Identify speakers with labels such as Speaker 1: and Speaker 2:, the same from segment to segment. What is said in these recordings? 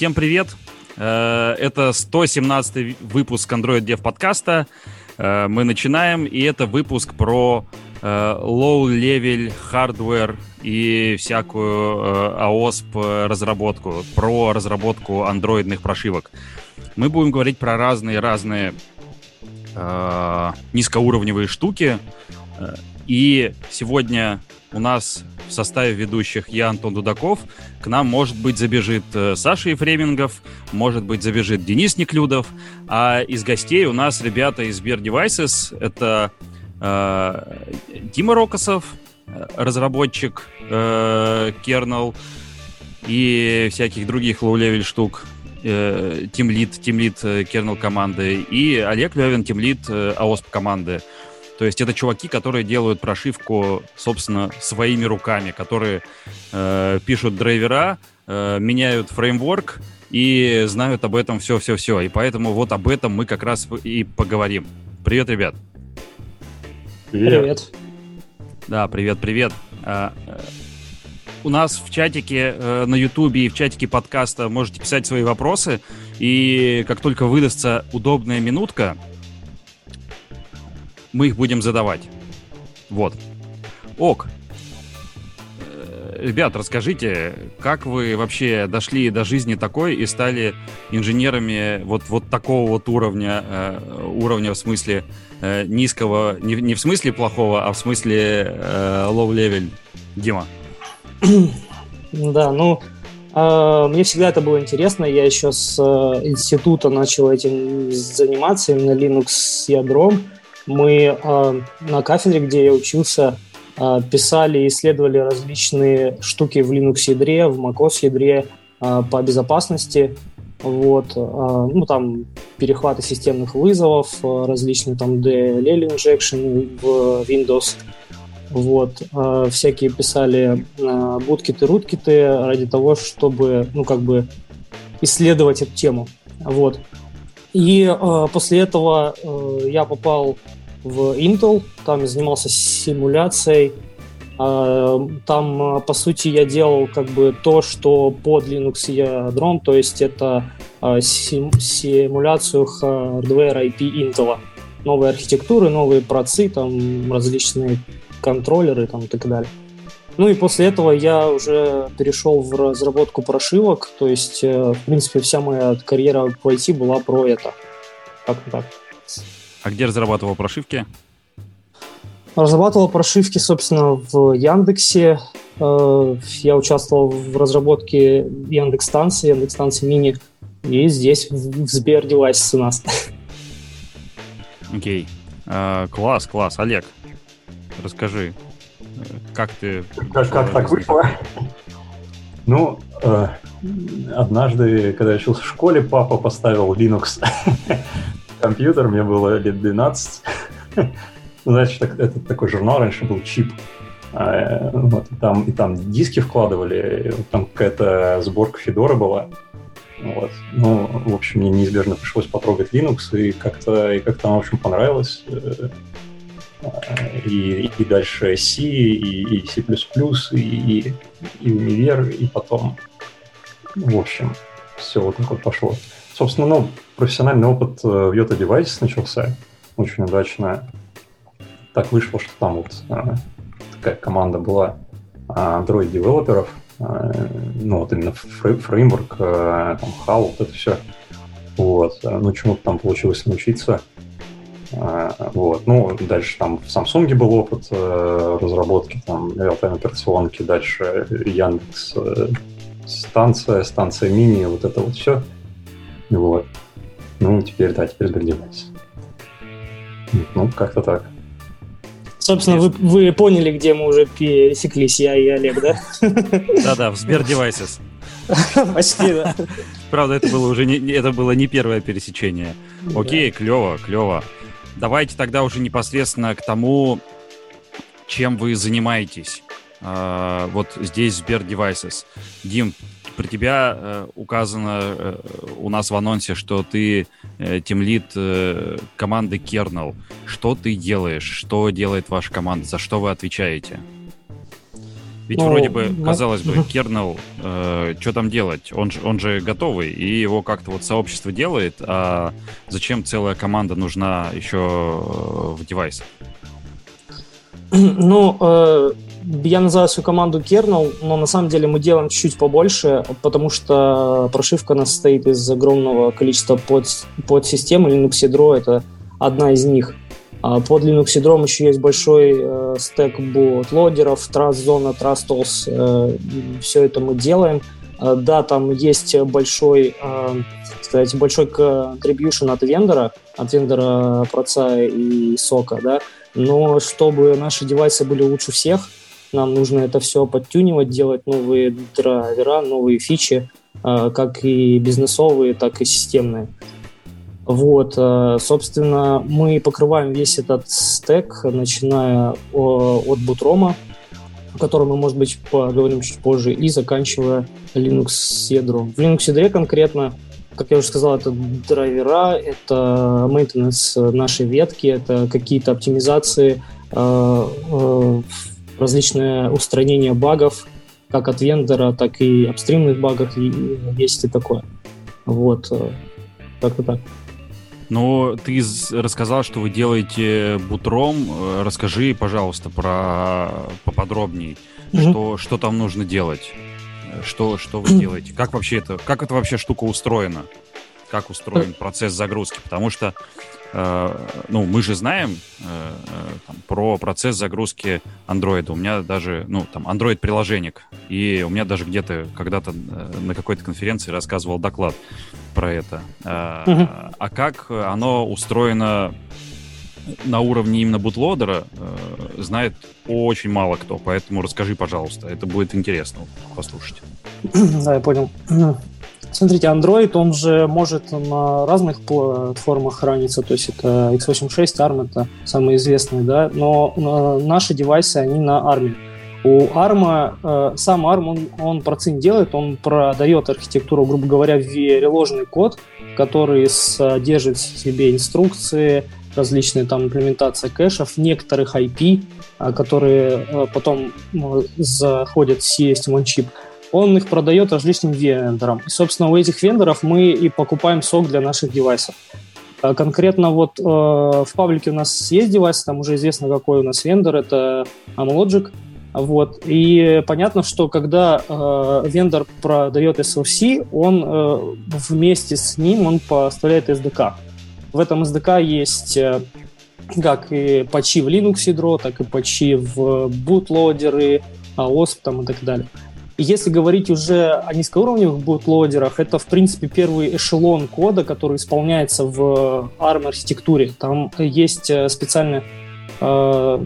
Speaker 1: всем привет. Э, это 117 выпуск Android Dev подкаста. Э, мы начинаем, и это выпуск про э, low-level hardware и всякую AOSP разработку, про разработку андроидных прошивок. Мы будем говорить про разные-разные низкоуровневые штуки. И сегодня у нас в составе ведущих я, Антон Дудаков. К нам, может быть, забежит э, Саша Ефремингов, может быть, забежит Денис Неклюдов. А из гостей у нас ребята из Сбер Devices. Это э, Дима Рокосов, э, разработчик э, Kernel и всяких других low-level штук. Тимлид, э, тимлид э, Kernel команды. И Олег Левин, тимлид AOSP команды. То есть это чуваки, которые делают прошивку, собственно, своими руками, которые э, пишут драйвера, э, меняют фреймворк и знают об этом все-все-все. И поэтому вот об этом мы как раз и поговорим. Привет, ребят.
Speaker 2: Привет. привет.
Speaker 1: Да, привет-привет. А, э, у нас в чатике э, на Ютубе и в чатике подкаста можете писать свои вопросы. И как только выдастся удобная минутка, мы их будем задавать. Вот. Ок. Э, ребят, расскажите, как вы вообще дошли до жизни такой и стали инженерами вот, вот такого вот уровня, э, уровня в смысле э, низкого, не, не в смысле плохого, а в смысле э, low-level? Дима.
Speaker 2: Да, ну, э, мне всегда это было интересно. Я еще с э, института начал этим заниматься, именно Linux ядром мы э, на кафедре, где я учился, э, писали и исследовали различные штуки в Linux ядре, в macOS ядре э, по безопасности. Вот, ну там перехваты системных вызовов, различные там DLL injection в Windows. Вот, всякие писали буткиты, руткиты ради того, чтобы, ну, как бы исследовать эту тему. Вот. И э, после этого э, я попал в Intel, там я занимался симуляцией. Э, там, э, по сути, я делал как бы то, что под Linux ядром, то есть это э, сим симуляцию hardware IP Intel. Новые архитектуры, новые процы, там различные контроллеры там, и так далее. Ну и после этого я уже перешел в разработку прошивок, то есть, э, в принципе, вся моя карьера в IT была про это. Как-то так.
Speaker 1: А где разрабатывал прошивки?
Speaker 2: Разрабатывал прошивки, собственно, в Яндексе. Э, я участвовал в разработке Яндекс станции, Яндекс станции мини, и здесь в Сбер девайс у нас.
Speaker 1: Окей. Okay. Uh, класс, класс. Олег, расскажи, как ты...
Speaker 3: Как, как так вышло? Ну, э, однажды, когда я учился в школе, папа поставил Linux компьютер, мне было лет 12. Значит, это такой журнал раньше был, чип. А, вот, и, там, и там диски вкладывали, там какая-то сборка Федора была. Вот. Ну, в общем, мне неизбежно пришлось потрогать Linux, и как-то, и как-то, в общем, понравилось. Э, и, и дальше C, и, и C++, и, и, и универ, и потом, в общем, все вот так вот пошло. Собственно, ну, профессиональный опыт э, в Yota Devices начался очень удачно. Так вышло, что там вот а, такая команда была а, Android-девелоперов, ну, вот именно фреймворк, там, HAL, вот это все. Вот. Ну, чему-то там получилось научиться. А, вот. Ну, дальше там в Samsung был опыт э, разработки там real-time операционки, дальше Яндекс э, станция, станция мини, вот это вот все. Вот. Ну, теперь, да, теперь Девайс. Ну, как-то так.
Speaker 2: Собственно, вы, вы поняли, где мы уже пересеклись, я и Олег, да?
Speaker 1: Да-да, в Сбер Devices.
Speaker 2: Почти, да.
Speaker 1: Правда, это было уже не, это было не первое пересечение. Окей, клево, клево. Давайте тогда уже непосредственно к тому, чем вы занимаетесь. Uh, вот здесь Сбер Devices. Дим, про тебя uh, указано uh, у нас в анонсе, что ты тимлит команды Kernel. Что ты делаешь? Что делает ваша команда? За что вы отвечаете? Ведь ну, вроде бы, казалось бы, кернел, э, что там делать? Он, он же готовый, и его как-то вот сообщество делает, а зачем целая команда нужна еще э, в девайсах?
Speaker 2: Ну, э, я называю свою команду kernel, но на самом деле мы делаем чуть-чуть побольше, потому что прошивка у нас состоит из огромного количества под, подсистем. Linux ядро — это одна из них. А под Linux ядром еще есть большой э, стек бутлодеров, Trust Zone, Trust Tools. Э, все это мы делаем. Э, да, там есть большой, э, сказать, большой contribution от вендора, от вендора проца и сока, да, но чтобы наши девайсы были лучше всех, нам нужно это все подтюнивать, делать новые драйвера, новые фичи, э, как и бизнесовые, так и системные. Вот, э, собственно, мы покрываем весь этот стек, начиная от бутрома, о котором мы, может быть, поговорим чуть позже, и заканчивая Linux ядром. В Linux ядре конкретно, как я уже сказал, это драйвера, это maintenance нашей ветки, это какие-то оптимизации, э, э, различные устранения багов, как от вендора, так и апстримных багов, есть и такое. Вот, как-то так.
Speaker 1: Но ты рассказал, что вы делаете бутром. Э, расскажи, пожалуйста, про поподробнее, mm-hmm. что, что там нужно делать. Что, что вы делаете? Как вообще это, как эта вообще штука устроена? Как устроен процесс загрузки? Потому что Э, ну, мы же знаем э, э, там, про процесс загрузки андроида. У меня даже, ну, там, Android-приложенник. И у меня даже где-то когда-то на какой-то конференции рассказывал доклад про это. Угу. А как оно устроено на уровне именно бутлодера, знает очень мало кто. Поэтому расскажи, пожалуйста. Это будет интересно послушать.
Speaker 2: Да, я понял. Смотрите, Android, он же может на разных платформах храниться, то есть это x86, ARM, это самые известные, да, но э, наши девайсы, они на ARM. У ARM, э, сам ARM, он, он процент делает, он продает архитектуру, грубо говоря, в переложенный код, который содержит в себе инструкции, различные там имплементация кэшев, некоторых IP, э, которые потом заходят в CST чип он их продает различным вендорам. И, собственно, у этих вендоров мы и покупаем сок для наших девайсов. А конкретно вот э, в паблике у нас есть девайс, там уже известно, какой у нас вендор, это Amlogic. Вот. И понятно, что когда э, вендор продает SLC, он э, вместе с ним он поставляет SDK. В этом SDK есть э, как и патчи в Linux ядро, так и патчи в бутлодеры, OSP там, и так далее. Если говорить уже о низкоуровневых бутлодерах, это, в принципе, первый эшелон кода, который исполняется в ARM-архитектуре. Там есть э, специальная э,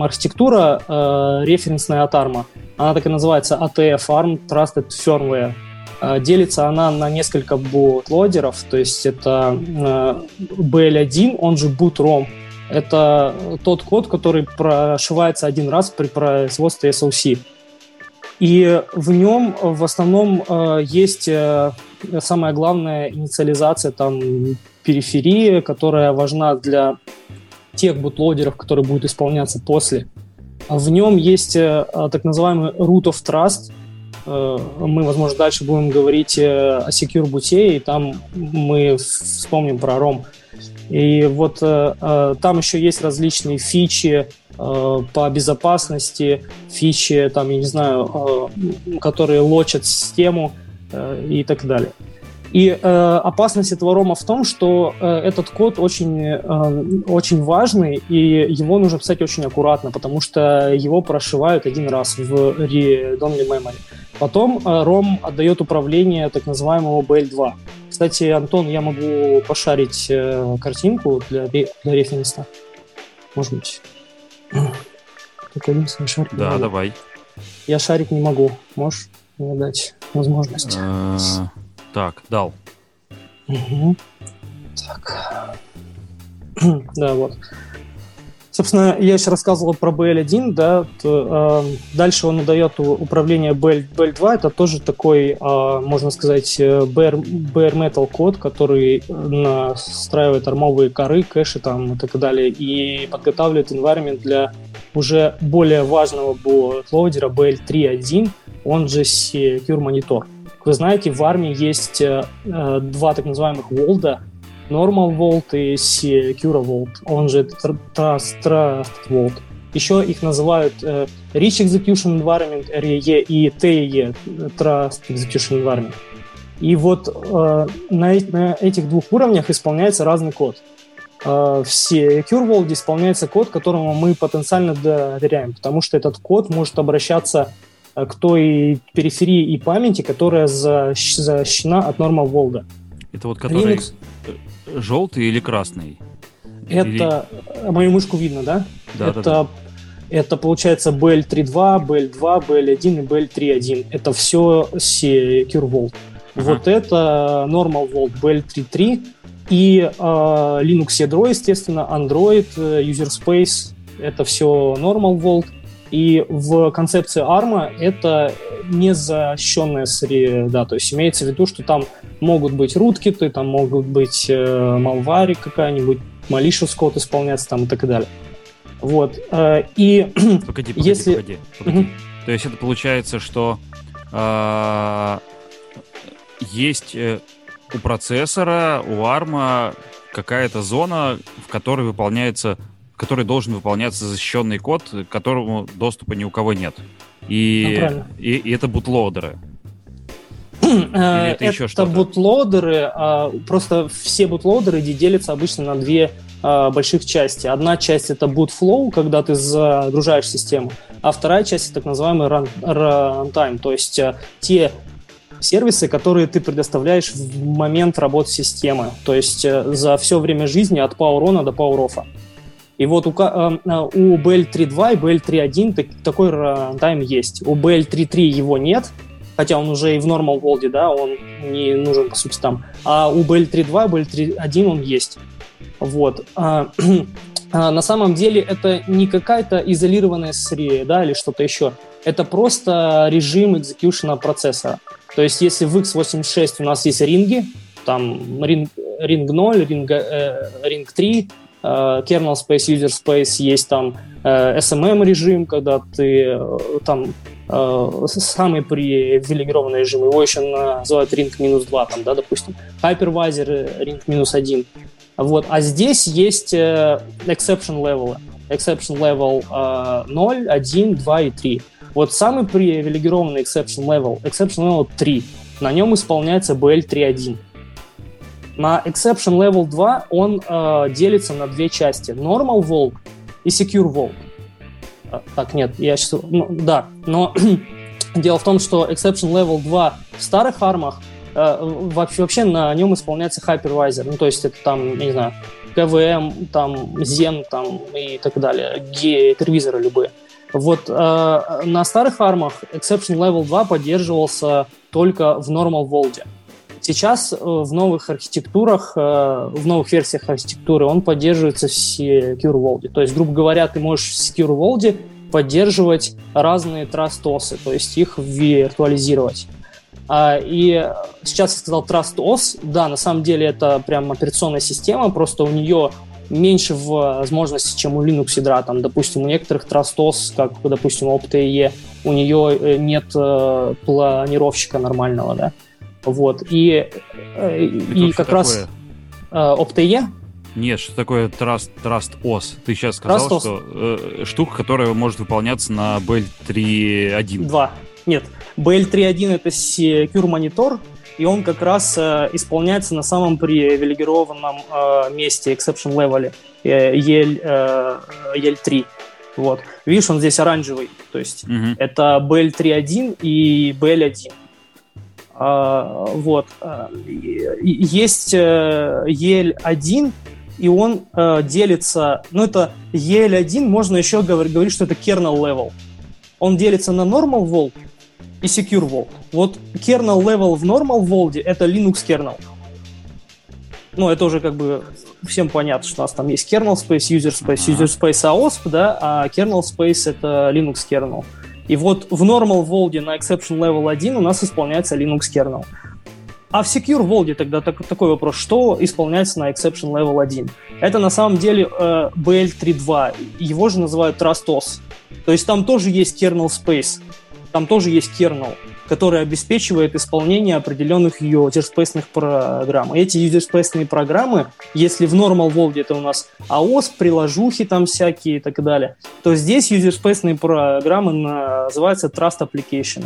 Speaker 2: архитектура э, референсная от ARM. Она так и называется ATF, ARM Trusted Firmware. Э, делится она на несколько бутлодеров, то есть это э, BL1, он же boot Это тот код, который прошивается один раз при производстве SOC. И в нем в основном э, есть э, самая главная инициализация там периферии, которая важна для тех бутлодеров, которые будут исполняться после. В нем есть э, так называемый root of trust. Мы, возможно, дальше будем говорить о secure буте, и там мы вспомним про ROM. И вот там еще есть различные фичи, по безопасности, фичи, там, я не знаю, э, которые лочат систему э, и так далее. И э, опасность этого рома в том, что э, этот код очень, э, очень важный, и его нужно писать очень аккуратно, потому что его прошивают один раз в read-only memory. Потом э, ROM отдает управление так называемого BL2. Кстати, Антон, я могу пошарить э, картинку для, для референса. Может быть.
Speaker 1: Только единственный шарик. Да, давай.
Speaker 2: Я шарик не могу. Можешь мне дать возможность?
Speaker 1: Э, так, дал.
Speaker 2: Так. Да, вот. Собственно, я еще рассказывал про BL1, да, то, э, дальше он дает управление BL, BL2, это тоже такой, э, можно сказать, bare, bare metal код, который настраивает армовые коры, кэши там и так далее, и подготавливает environment для уже более важного бутлоудера BL3.1, он же Secure Monitor. Вы знаете, в армии есть э, э два так называемых волда, Normal Vault и Secure Vault, он же Trust, Trust Vault. Еще их называют э, Rich Execution Environment, REE, и TEE, Trust Execution Environment. И вот э, на, на этих двух уровнях исполняется разный код. Э, в Secure Vault исполняется код, которому мы потенциально доверяем, потому что этот код может обращаться э, к той периферии и памяти, которая защищена от Normal Vault.
Speaker 1: Это вот который Linux... желтый или красный?
Speaker 2: Это или... мою мышку видно, да?
Speaker 1: Да,
Speaker 2: это,
Speaker 1: да, да.
Speaker 2: это получается BL3.2, BL2, BL1 и BL3.1. Это все Secure Vault. Uh-huh. Вот это Normal Vault BL3.3 и э, Linux ядро, естественно, Android, э, User Space, это все Normal Vault. И в концепции ARM это незащищенная среда. То есть имеется в виду, что там могут быть руткиты, там могут быть э, malware какая-нибудь, malicious код исполняться там и так далее. Вот. Э, и
Speaker 1: погоди, погоди, если... погоди, погоди. Угу. То есть это получается, что э, есть э, у процессора, у ARM какая-то зона, в которой выполняется, в которой должен выполняться защищенный код, к которому доступа ни у кого нет. И, ну, и, и это бутлоудеры.
Speaker 2: это, это еще бутлоудеры, а, просто все бутлоудеры делятся обычно на две а, больших части. Одна часть это flow, когда ты загружаешь систему, а вторая часть это так называемый run, runtime, то есть а, те сервисы, которые ты предоставляешь в момент работы системы, то есть э, за все время жизни от Power On до Power Off. И вот у, э, э, у BL3.2 и BL3.1 такой рантайм есть. У BL3.3 его нет, хотя он уже и в Normal World, да, он не нужен, по сути, там. А у BL3.2, BL3.1 он есть. Вот. А, а, на самом деле это не какая-то изолированная среда, да, или что-то еще. Это просто режим экзекьюшена процессора. То есть если в x86 у нас есть ринги, там ринг, ринг 0, ринг, э, ринг 3, э, kernel space, user space, есть там э, SMM режим, когда ты э, там э, самый привилегированный режим, его еще называют ring минус 2, там, да, допустим, hypervisor ring минус 1. Вот. А здесь есть э, exception level. Exception level э, 0, 1, 2 и 3. Вот самый привилегированный exception level, exception level 3, на нем исполняется BL 3.1. На exception level 2 он э, делится на две части. Normal Vault и Secure Vault. А, так, нет, я сейчас... Ну, да, но дело в том, что exception level 2 в старых армах э, вообще, вообще на нем исполняется hypervisor. Ну, то есть это там, не знаю, КВМ, там, Zen там, и так далее, гипервизоры любые. Вот э, на старых армах Exception Level 2 поддерживался только в Normal Vault. Сейчас э, в новых архитектурах, э, в новых версиях архитектуры он поддерживается в Secure Vault. То есть, грубо говоря, ты можешь в Secure Vault поддерживать разные трастосы, то есть их виртуализировать. А, и сейчас я сказал Trust OS, да, на самом деле это прям операционная система, просто у нее меньше возможностей, чем у Linux ядра. Там, допустим, у некоторых Trustos, как, допустим, OptE, у нее э, нет планировщика нормального, да. Вот. И, э, и, и как раз э, OptE
Speaker 1: нет, что такое Trust, Trust OS? Ты сейчас сказал, Trust что э, штука, которая может выполняться на BL 3.1.
Speaker 2: 2. Нет, BL 3.1 это Secure Monitor, и он как раз э, исполняется на самом привилегированном э, месте, exception level, э, EL, э, EL3. Вот. Видишь, он здесь оранжевый, то есть mm-hmm. это BL3.1 и BL1. А, вот. Э, есть э, EL1, и он э, делится, ну это EL1, можно еще говорить, что это kernel level. Он делится на normal vault и Secure Vault. Вот kernel level в normal Vault это Linux kernel. Ну, это уже как бы всем понятно, что у нас там есть kernel space, user space, user space AOSP, да, а kernel space это Linux kernel. И вот в normal Vault на exception level 1 у нас исполняется Linux kernel. А в Secure Vault тогда так, такой вопрос, что исполняется на Exception Level 1? Это на самом деле э, BL3.2, его же называют TrustOS. То есть там тоже есть kernel space, там тоже есть kernel, который обеспечивает исполнение определенных user программ. Эти user программы, если в Normal Vault это у нас AOS, приложухи там всякие и так далее, то здесь user программы называются Trust Application.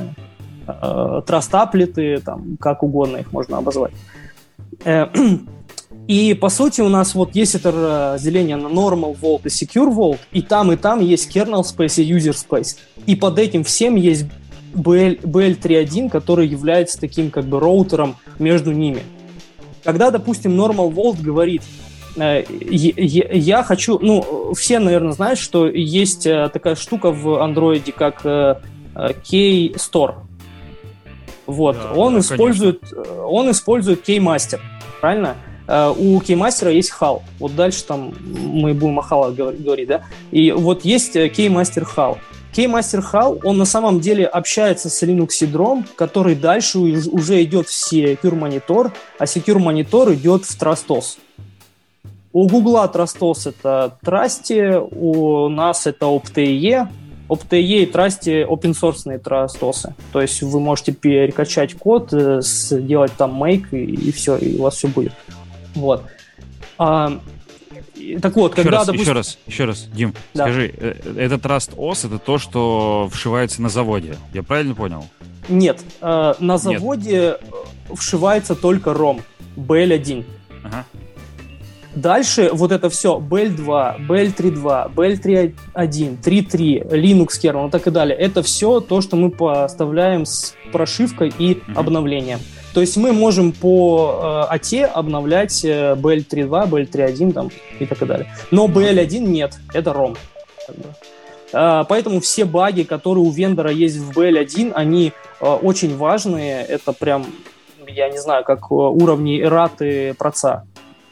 Speaker 2: Э, Trust Applet, там, как угодно их можно обозвать. Э, и, по сути, у нас вот есть это разделение на Normal Vault и Secure Vault, и там, и там есть kernel space и user space. И под этим всем есть BL, BL3.1, который является таким как бы роутером между ними. Когда, допустим, Normal Vault говорит, э, я хочу, ну, все, наверное, знают, что есть э, такая штука в Android, как э, K-Store. Вот, да, он, да, использует, он использует Keymaster, правильно? У Keymaster есть HAL. Вот дальше там мы будем о HAL говорить, да? И вот есть Keymaster HAL. Keymaster HAL, он на самом деле общается с Linux ядром, который дальше уже идет в Secure Monitor, а Secure Monitor идет в Trustos. У Google Trustos это Trusty, у нас это OptE, OptE и Trusty open source Trustos. То есть вы можете перекачать код, э, сделать там make и, и все, и у вас все будет. Вот. А, так вот,
Speaker 1: еще когда, раз, допустим... Еще раз, еще раз, Дим, да. скажи, э, этот Trust OS это то, что вшивается на заводе, я правильно понял?
Speaker 2: Нет, э, на заводе Нет. вшивается только ROM, BL1. Ага. Дальше вот это все BL2, BL3.2, BL3.1, 3.3, Linux kernel и так и далее. Это все то, что мы поставляем с прошивкой и угу. обновлением. То есть мы можем по э, АТ обновлять э, BL3.2, BL3.1 там, и так далее. Но BL1 нет, это ROM. Э, поэтому все баги, которые у вендора есть в BL1, они э, очень важные. Это прям, я не знаю, как уровни эраты проца.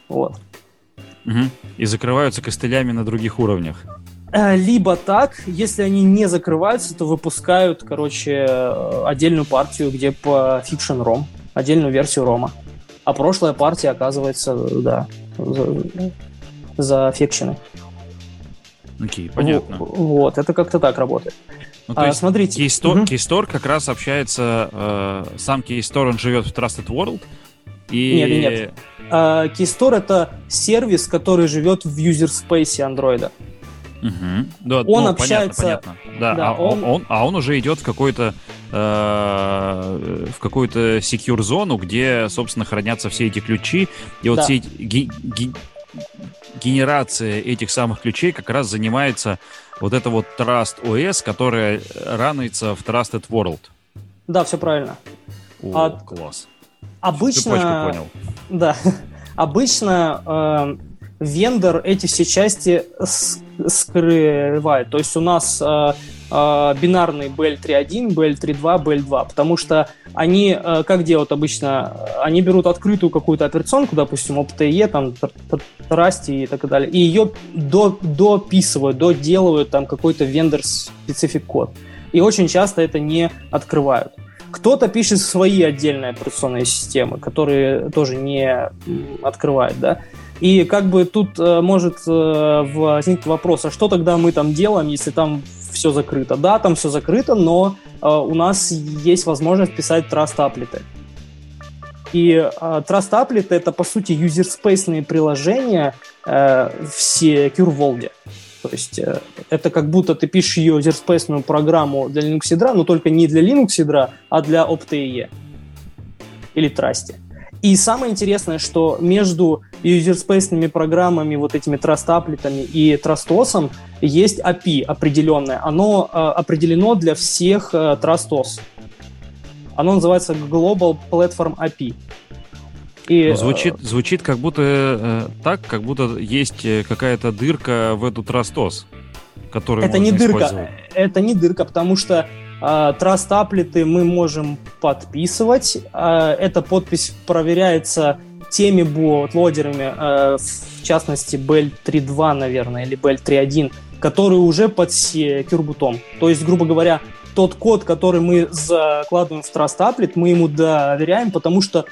Speaker 2: Вот.
Speaker 1: Угу. И закрываются костылями на других уровнях.
Speaker 2: Э, либо так, если они не закрываются, то выпускают, короче, э, отдельную партию, где по Fiction ROM отдельную версию рома. А прошлая партия, оказывается, да, за, за фекшены.
Speaker 1: Окей, понятно.
Speaker 2: Вот, это как-то так работает.
Speaker 1: Ну, то а, есть смотрите. Keystore, угу. Keystore как раз общается, э, сам Keystore, он живет в Trusted World, и...
Speaker 2: Нет, нет. Uh, Keystore — это сервис, который живет в space андроида.
Speaker 1: Угу. Да, он ну, общается... Понятно, понятно. Да, да а, он... Он, а он уже идет в какой-то э, в какую-то secure зону, где, собственно, хранятся все эти ключи. И вот да. все эти, ге, ге, генерация этих самых ключей как раз занимается вот это вот Trust OS, которая ранается в Trusted World.
Speaker 2: Да, все правильно.
Speaker 1: О, а, класс.
Speaker 2: Обычно... понял. Да. Обычно э, вендор эти все части скрывает. То есть у нас э, э, бинарный BL3.1, BL3.2, BL2, потому что они, э, как делают обычно, они берут открытую какую-то операционку, допустим, OptE, там, Trusty и так далее, и ее до, дописывают, доделывают там какой-то вендор-специфик код. И очень часто это не открывают. Кто-то пишет свои отдельные операционные системы, которые тоже не открывают, да. И как бы тут э, может э, возникнуть вопрос, а что тогда мы там делаем, если там все закрыто? Да, там все закрыто, но э, у нас есть возможность писать trust аплеты. И э, Trust Applet это, по сути, юзерспейсные приложения э, в Secure Vault. То есть э, это как будто ты пишешь юзерспейсную программу для Linux ядра, но только не для Linux ядра, а для OptE или Trust. И самое интересное, что между юзерспейсными программами, вот этими траст-аплетами и трастосом есть API определенное. Оно э, определено для всех э, трастос. Оно называется Global Platform API.
Speaker 1: И, ну, звучит, звучит как будто э, так, как будто есть э, какая-то дырка в эту трастос, которую
Speaker 2: это не дырка, это не дырка, потому что э, траст-аплеты мы можем подписывать. Э, эта подпись проверяется теми ботлодерами, э, в частности Bell 3.2, наверное, или Bell 3.1, которые уже под секюрбутом. То есть, грубо говоря, тот код, который мы закладываем в Trust Applet, мы ему доверяем, потому что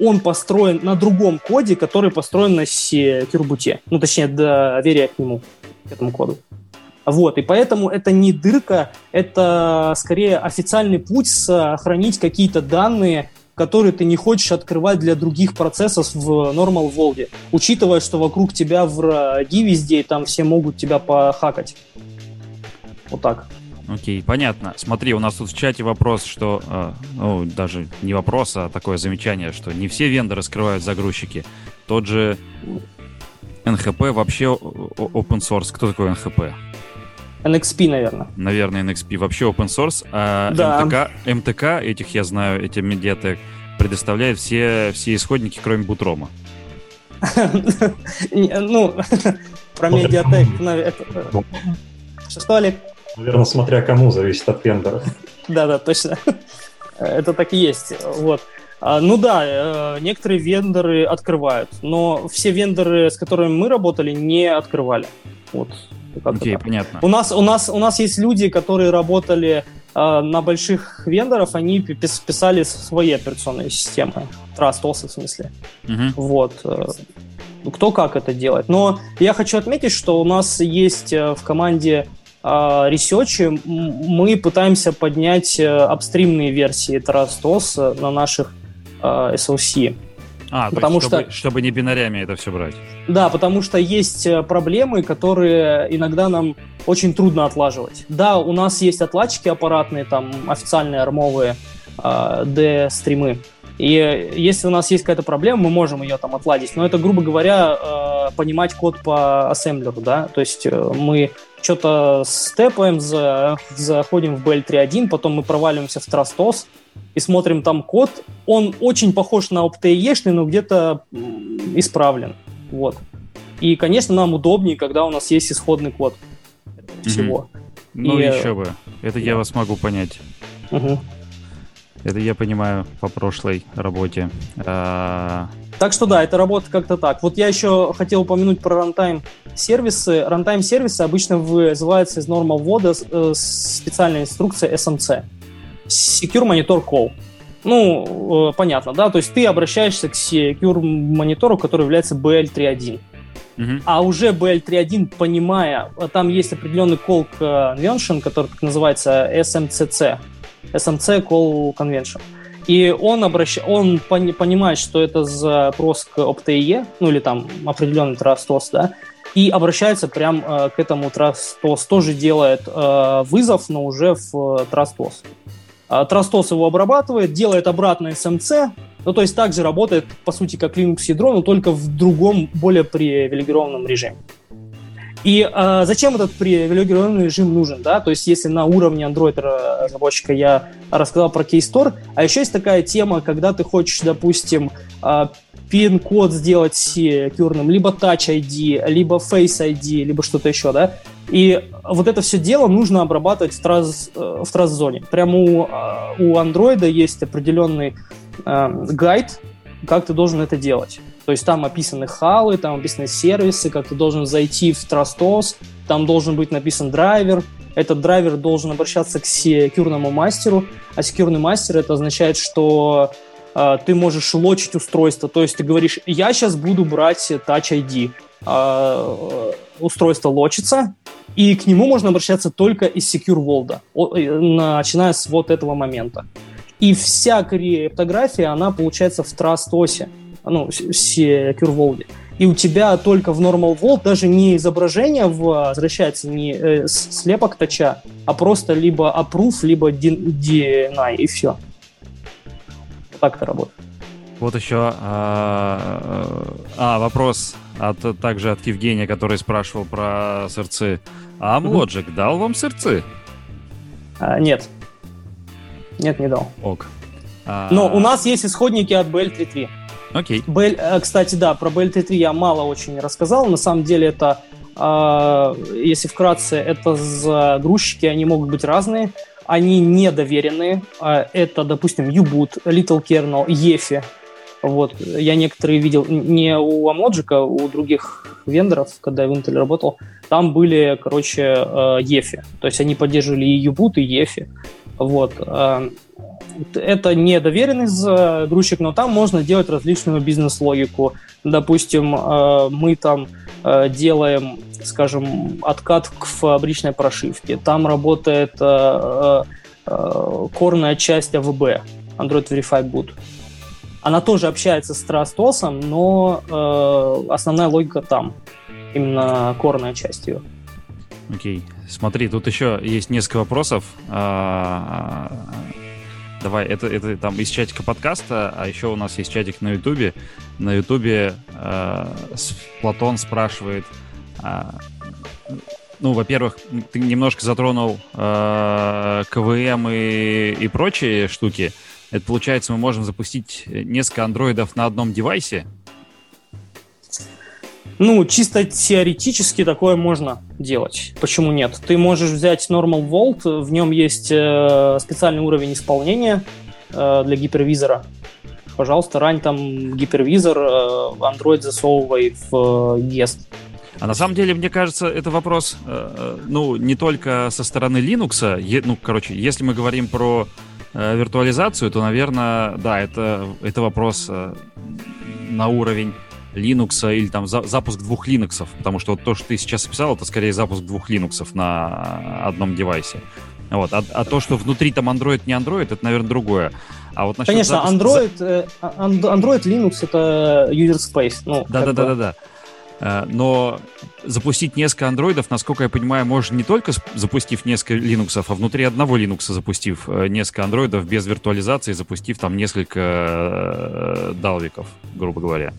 Speaker 2: он построен на другом коде, который построен на Secure Ну, точнее, доверие к нему, к этому коду. Вот, и поэтому это не дырка, это скорее официальный путь сохранить какие-то данные, которые ты не хочешь открывать для других процессов в Normal World, учитывая, что вокруг тебя враги везде, и там все могут тебя похакать. Вот так.
Speaker 1: Окей, понятно. Смотри, у нас тут в чате вопрос, что, э, ну, даже не вопрос, а такое замечание, что не все вендоры скрывают загрузчики. Тот же NHP вообще open source. Кто такой NHP?
Speaker 2: NXP, наверное.
Speaker 1: Наверное, NXP. Вообще open source. А да. МТК, МТК, этих я знаю, эти медиатек, предоставляет все, все исходники, кроме бутрома.
Speaker 2: Ну, про медиатек... Что, Олег?
Speaker 3: Наверное, смотря кому, зависит от вендора.
Speaker 2: Да-да, точно. Это так и есть. Вот. А, ну да, э, некоторые вендоры открывают, но все вендоры, с которыми мы работали, не открывали. Вот.
Speaker 1: Окей, okay, понятно.
Speaker 2: У нас, у, нас, у нас есть люди, которые работали э, на больших вендоров, они писали свои операционные системы. Also, в смысле. Uh-huh. Вот. Э, кто как это делает. Но я хочу отметить, что у нас есть э, в команде research е мы пытаемся поднять апстримные версии Trusted OS на наших SOC.
Speaker 1: А, потому есть, чтобы, что, чтобы не бинарями это все брать.
Speaker 2: Да, потому что есть э, проблемы, которые иногда нам очень трудно отлаживать. Да, у нас есть отладчики аппаратные, там официальные армовые э, D-стримы. И если у нас есть какая-то проблема, мы можем ее там отладить. Но это, грубо говоря, э, понимать код по ассемблеру, да. То есть э, мы что-то степаем, за, заходим в BL3.1, потом мы проваливаемся в TrustOS, и смотрим там код, он очень похож на OptAE, но где-то исправлен. Вот. И, конечно, нам удобнее, когда у нас есть исходный код всего.
Speaker 1: Mm-hmm. Ну, и, еще бы. Это я вас могу понять. Угу. Это я понимаю по прошлой работе. А...
Speaker 2: Так что да, это работает как-то так. Вот я еще хотел упомянуть про runtime сервисы. Runtime сервисы обычно вызываются из normal world а э, специальная инструкция SMC. Secure Monitor Call. Ну, э, понятно, да, то есть ты обращаешься к Secure монитору, который является BL3.1. Uh-huh. А уже BL3.1, понимая, там есть определенный call convention, который так называется SMCC, SMC Call Convention. И он, обращ... он пони... понимает, что это запрос к OptAE, ну или там определенный TrustOS, да, и обращается прям э, к этому TrustOS, тоже делает э, вызов, но уже в э, TrustOS. А, Трастос его обрабатывает, делает обратно SMC, ну, то есть также работает, по сути, как Linux ядро, но только в другом, более привилегированном режиме. И э, зачем этот привилегированный режим нужен, да? То есть, если на уровне Android разработчика я рассказал про Keystore, а еще есть такая тема, когда ты хочешь, допустим, э, пин-код сделать секьюрным, либо Touch ID, либо Face ID, либо что-то еще, да? И вот это все дело нужно обрабатывать в, траз, э, в траз-зоне. Прямо у, э, у Android есть определенный э, гайд, как ты должен это делать. То есть там описаны халы, там описаны сервисы, как ты должен зайти в TrustOS, там должен быть написан драйвер, этот драйвер должен обращаться к секьюрному мастеру, а секьюрный мастер это означает, что э, ты можешь лочить устройство, то есть ты говоришь, я сейчас буду брать Touch ID, э, устройство лочится, и к нему можно обращаться только из Secure World, начиная с вот этого момента. И вся криптография, она получается в TrustOS, ну, Secure World. И у тебя только в Normal Vault даже не изображение возвращается, не э, слепок тача, а просто либо approve, либо deny, и все. Так это работает.
Speaker 1: Вот еще а, а, вопрос от, также от Евгения, который спрашивал про сырцы. А Amlogic mm-hmm. дал вам сырцы?
Speaker 2: А, нет. Нет, не дал.
Speaker 1: Ок.
Speaker 2: А... Но у нас есть исходники от BL33.
Speaker 1: Окей.
Speaker 2: BL, э, кстати, да, про BL33 я мало очень рассказал. На самом деле это, э, если вкратце, это загрузчики, они могут быть разные. Они недоверенные. Это, допустим, U-Boot, Little Kernel, EFI. Вот. Я некоторые видел не у Амоджика, у других вендоров, когда я в Intel работал. Там были, короче, EFI. Э, То есть они поддерживали и U-Boot, и EFI. Вот. Э, это не доверенный загрузчик, но там можно делать различную бизнес-логику. Допустим, э, мы там э, делаем, скажем, откат к фабричной прошивке. Там работает корная часть АВБ, Android Verified Boot. Она тоже общается с Trustos, но основная логика там, именно корная часть ее.
Speaker 1: Окей. Смотри, тут еще есть несколько вопросов. Давай, это, это там из чатика подкаста, а еще у нас есть чатик на Ютубе. На Ютубе э, Платон спрашивает, э, ну, во-первых, ты немножко затронул э, КВМ и, и прочие штуки. Это получается, мы можем запустить несколько андроидов на одном девайсе,
Speaker 2: ну, чисто теоретически такое можно делать. Почему нет? Ты можешь взять Normal Vault, в нем есть э, специальный уровень исполнения э, для гипервизора. Пожалуйста, рань там гипервизор, э, Android засовывай в э.
Speaker 1: А на самом деле, мне кажется, это вопрос, э, э ну, не только со стороны Linux. Е, ну, короче, если мы говорим про э, виртуализацию, то, наверное, да, это, это вопрос э, на уровень Linux или там за, запуск двух Linux, потому что вот то, что ты сейчас описал, это скорее запуск двух Linux на одном девайсе. Вот. А, а то, что внутри там Android, не Android, это, наверное, другое. А вот
Speaker 2: Конечно, запуска... Android, э, Android, Linux это user space. Ну,
Speaker 1: да, да, да, да, да. Но запустить несколько андроидов, насколько я понимаю, можно не только запустив несколько Linux, а внутри одного Linux запустив э, несколько андроидов без виртуализации, запустив там несколько э, далвиков, грубо говоря.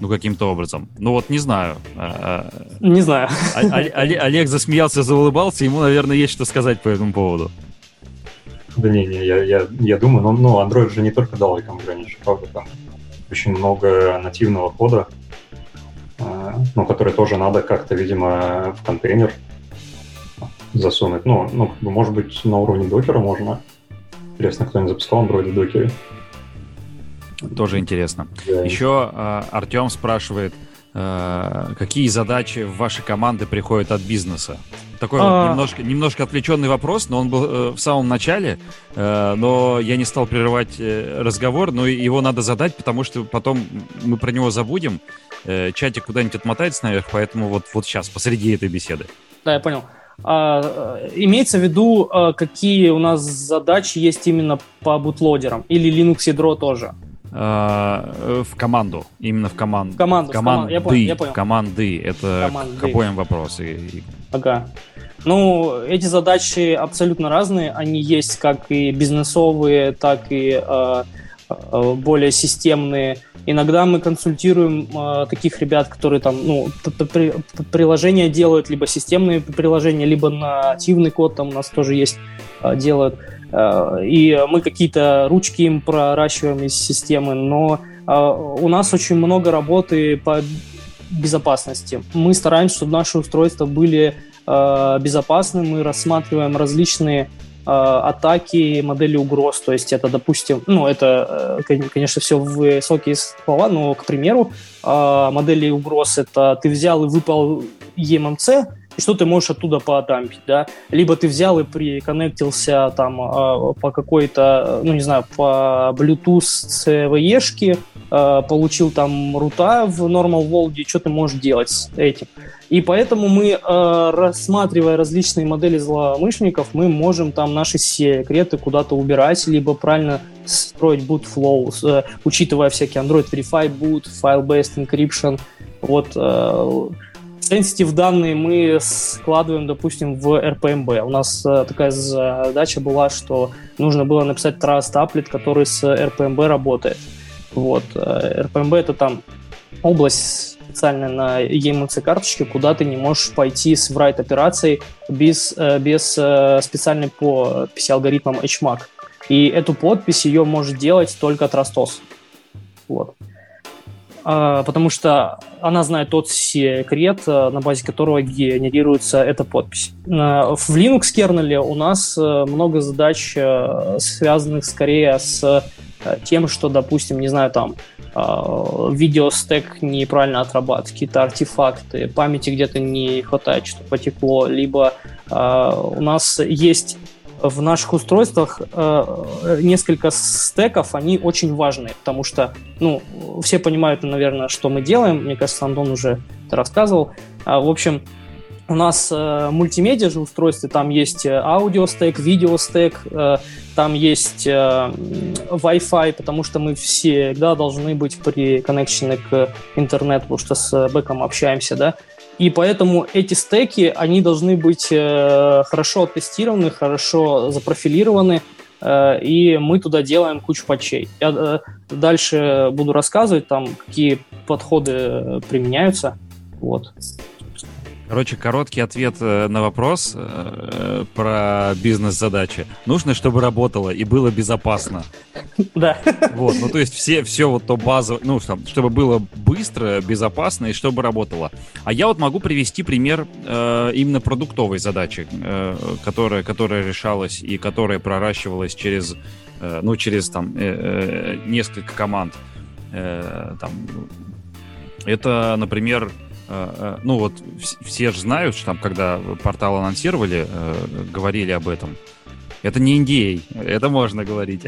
Speaker 1: Ну, каким-то образом. Ну, вот не знаю. А,
Speaker 2: а, не знаю.
Speaker 1: А, Олег засмеялся, заулыбался. Ему, наверное, есть что сказать по этому поводу.
Speaker 3: Да не, не, я, я, я думаю, ну, ну, Android же не только далеком ограничен, правда, там очень много нативного кода, ну, который тоже надо как-то, видимо, в контейнер засунуть. Ну, ну, может быть, на уровне докера можно. Интересно, кто-нибудь запускал Android в докере.
Speaker 1: Тоже интересно. Да. Еще э, Артем спрашивает, э, какие задачи в вашей команды приходят от бизнеса? Такой а... вот немножко, немножко отвлеченный вопрос, но он был э, в самом начале, э, но я не стал прерывать э, разговор, но его надо задать, потому что потом мы про него забудем. Э, чатик куда-нибудь отмотается наверх, поэтому вот, вот сейчас, посреди этой беседы.
Speaker 2: Да, я понял. А, имеется в виду, а, какие у нас задачи есть именно по бутлодерам или Linux ядро тоже?
Speaker 1: Э, в команду, именно в команду.
Speaker 2: В команду,
Speaker 1: команды,
Speaker 2: я понял, я понял.
Speaker 1: Команды, это команды. к обоим вопросы.
Speaker 2: Ага. Ну, эти задачи абсолютно разные. Они есть как и бизнесовые, так и э, э, более системные. Иногда мы консультируем э, таких ребят, которые там, ну, приложения делают, либо системные приложения, либо нативный код там у нас тоже есть, э, делают. Э, и мы какие-то ручки им проращиваем из системы, но э, у нас очень много работы по безопасности. Мы стараемся, чтобы наши устройства были э, безопасны, мы рассматриваем различные атаки, модели угроз. То есть это, допустим, ну, это, конечно, все высокие слова, но, к примеру, модели угроз — это ты взял и выпал EMMC, что ты можешь оттуда подампить, да? Либо ты взял и приконнектился там а, по какой-то, ну не знаю, по Bluetooth CVE-шке, а, получил там рута в Normal World, что ты можешь делать с этим. И поэтому мы, а, рассматривая различные модели злоумышленников, мы можем там наши секреты куда-то убирать, либо правильно строить boot flow, э, учитывая всякие Android Verify boot, file-based encryption, вот Sensitive данные мы складываем, допустим, в RPMB. У нас э, такая задача была, что нужно было написать Trust Applet, который с RPMB работает. Вот. RPMB э, это там область специальная на EMC карточке, куда ты не можешь пойти с write операцией без, э, без специальной подписи алгоритмом HMAC. И эту подпись ее может делать только Trustos. Вот. А, потому что она знает тот секрет, э, на базе которого генерируется эта подпись. Э, в Linux кернеле у нас э, много задач, связанных скорее с тем, что, допустим, не знаю, там видеостек неправильно отрабатывает, какие-то артефакты, памяти где-то не хватает, что потекло, либо у нас есть в наших устройствах э, несколько стеков, они очень важны, потому что, ну, все понимают, наверное, что мы делаем. Мне кажется, Антон уже это рассказывал. А, в общем, у нас э, мультимедиа же устройства, там есть э, аудиостек, видеостек, э, там есть э, Wi-Fi, потому что мы всегда должны быть при коннекшене к интернету, потому что с бэком общаемся, да. И поэтому эти стеки, они должны быть э, хорошо тестированы, хорошо запрофилированы, э, и мы туда делаем кучу патчей. Я э, дальше буду рассказывать, там, какие подходы применяются. Вот.
Speaker 1: Короче, короткий ответ э, на вопрос э, про бизнес-задачи. Нужно, чтобы работало и было безопасно.
Speaker 2: Да.
Speaker 1: Вот, ну то есть все, все вот то базовое, ну, чтобы было быстро, безопасно и чтобы работало. А я вот могу привести пример э, именно продуктовой задачи, э, которая, которая решалась и которая проращивалась через, э, ну, через там э, э несколько команд. Э, там, это, например, ну вот все же знают, что там, когда портал анонсировали, э, говорили об этом. Это не NDA, это можно говорить.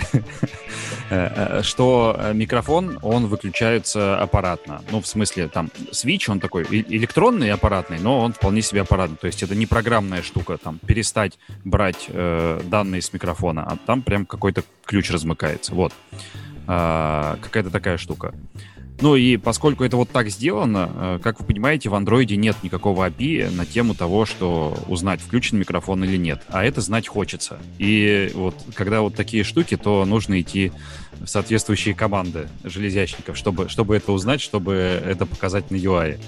Speaker 1: Что микрофон, он выключается аппаратно. Ну, в смысле, там, Switch, он такой электронный аппаратный, но он вполне себе аппаратный. То есть это не программная штука, там, перестать брать данные с микрофона, а там прям какой-то ключ размыкается. Вот. Какая-то такая штука. Ну и поскольку это вот так сделано, э, как вы понимаете, в андроиде нет никакого API на тему того, что узнать, включен микрофон или нет. А это знать хочется. И вот когда вот такие штуки, то нужно идти в соответствующие команды железячников, чтобы, чтобы это узнать, чтобы это показать на UI.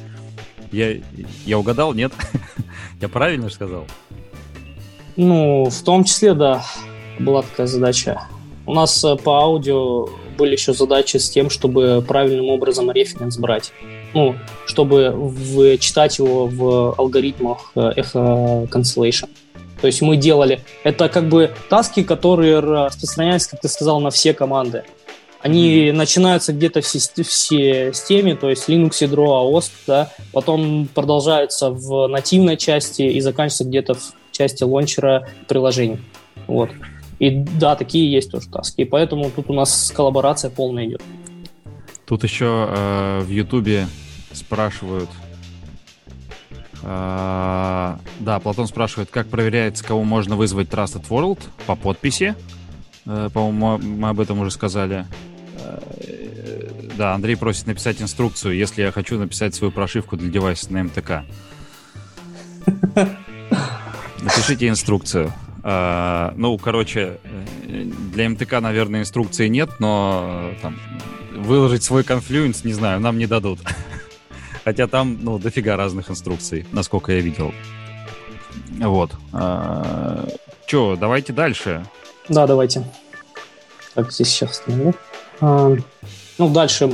Speaker 1: Я, я угадал, нет? я правильно сказал?
Speaker 2: Ну, в том числе, да, была такая задача. У нас э, по аудио были еще задачи с тем, чтобы правильным образом референс брать. Ну, чтобы читать его в алгоритмах Echo э, Cancellation. То есть мы делали... Это как бы таски, которые распространяются, как ты сказал, на все команды. Они начинаются где-то в, си- в системе, то есть Linux ядро, AOSP, да, потом продолжаются в нативной части и заканчиваются где-то в части лончера приложений. Вот. И да, такие есть тоже таски. И поэтому тут у нас коллаборация полная идет.
Speaker 1: Тут еще э, в Ютубе спрашивают. Э, да, Платон спрашивает, как проверяется, кого можно вызвать Trusted World по подписи. Э, по-моему, мы об этом уже сказали. Э, да, Андрей просит написать инструкцию, если я хочу написать свою прошивку для девайса на МТК. Напишите инструкцию. Uh, ну, короче, для МТК, наверное, инструкции нет, но там, выложить свой конфлюенс, не знаю, нам не дадут. Хотя там, ну, дофига разных инструкций, насколько я видел. Вот. Че, давайте дальше.
Speaker 2: Да, давайте. Так, здесь сейчас ну, дальше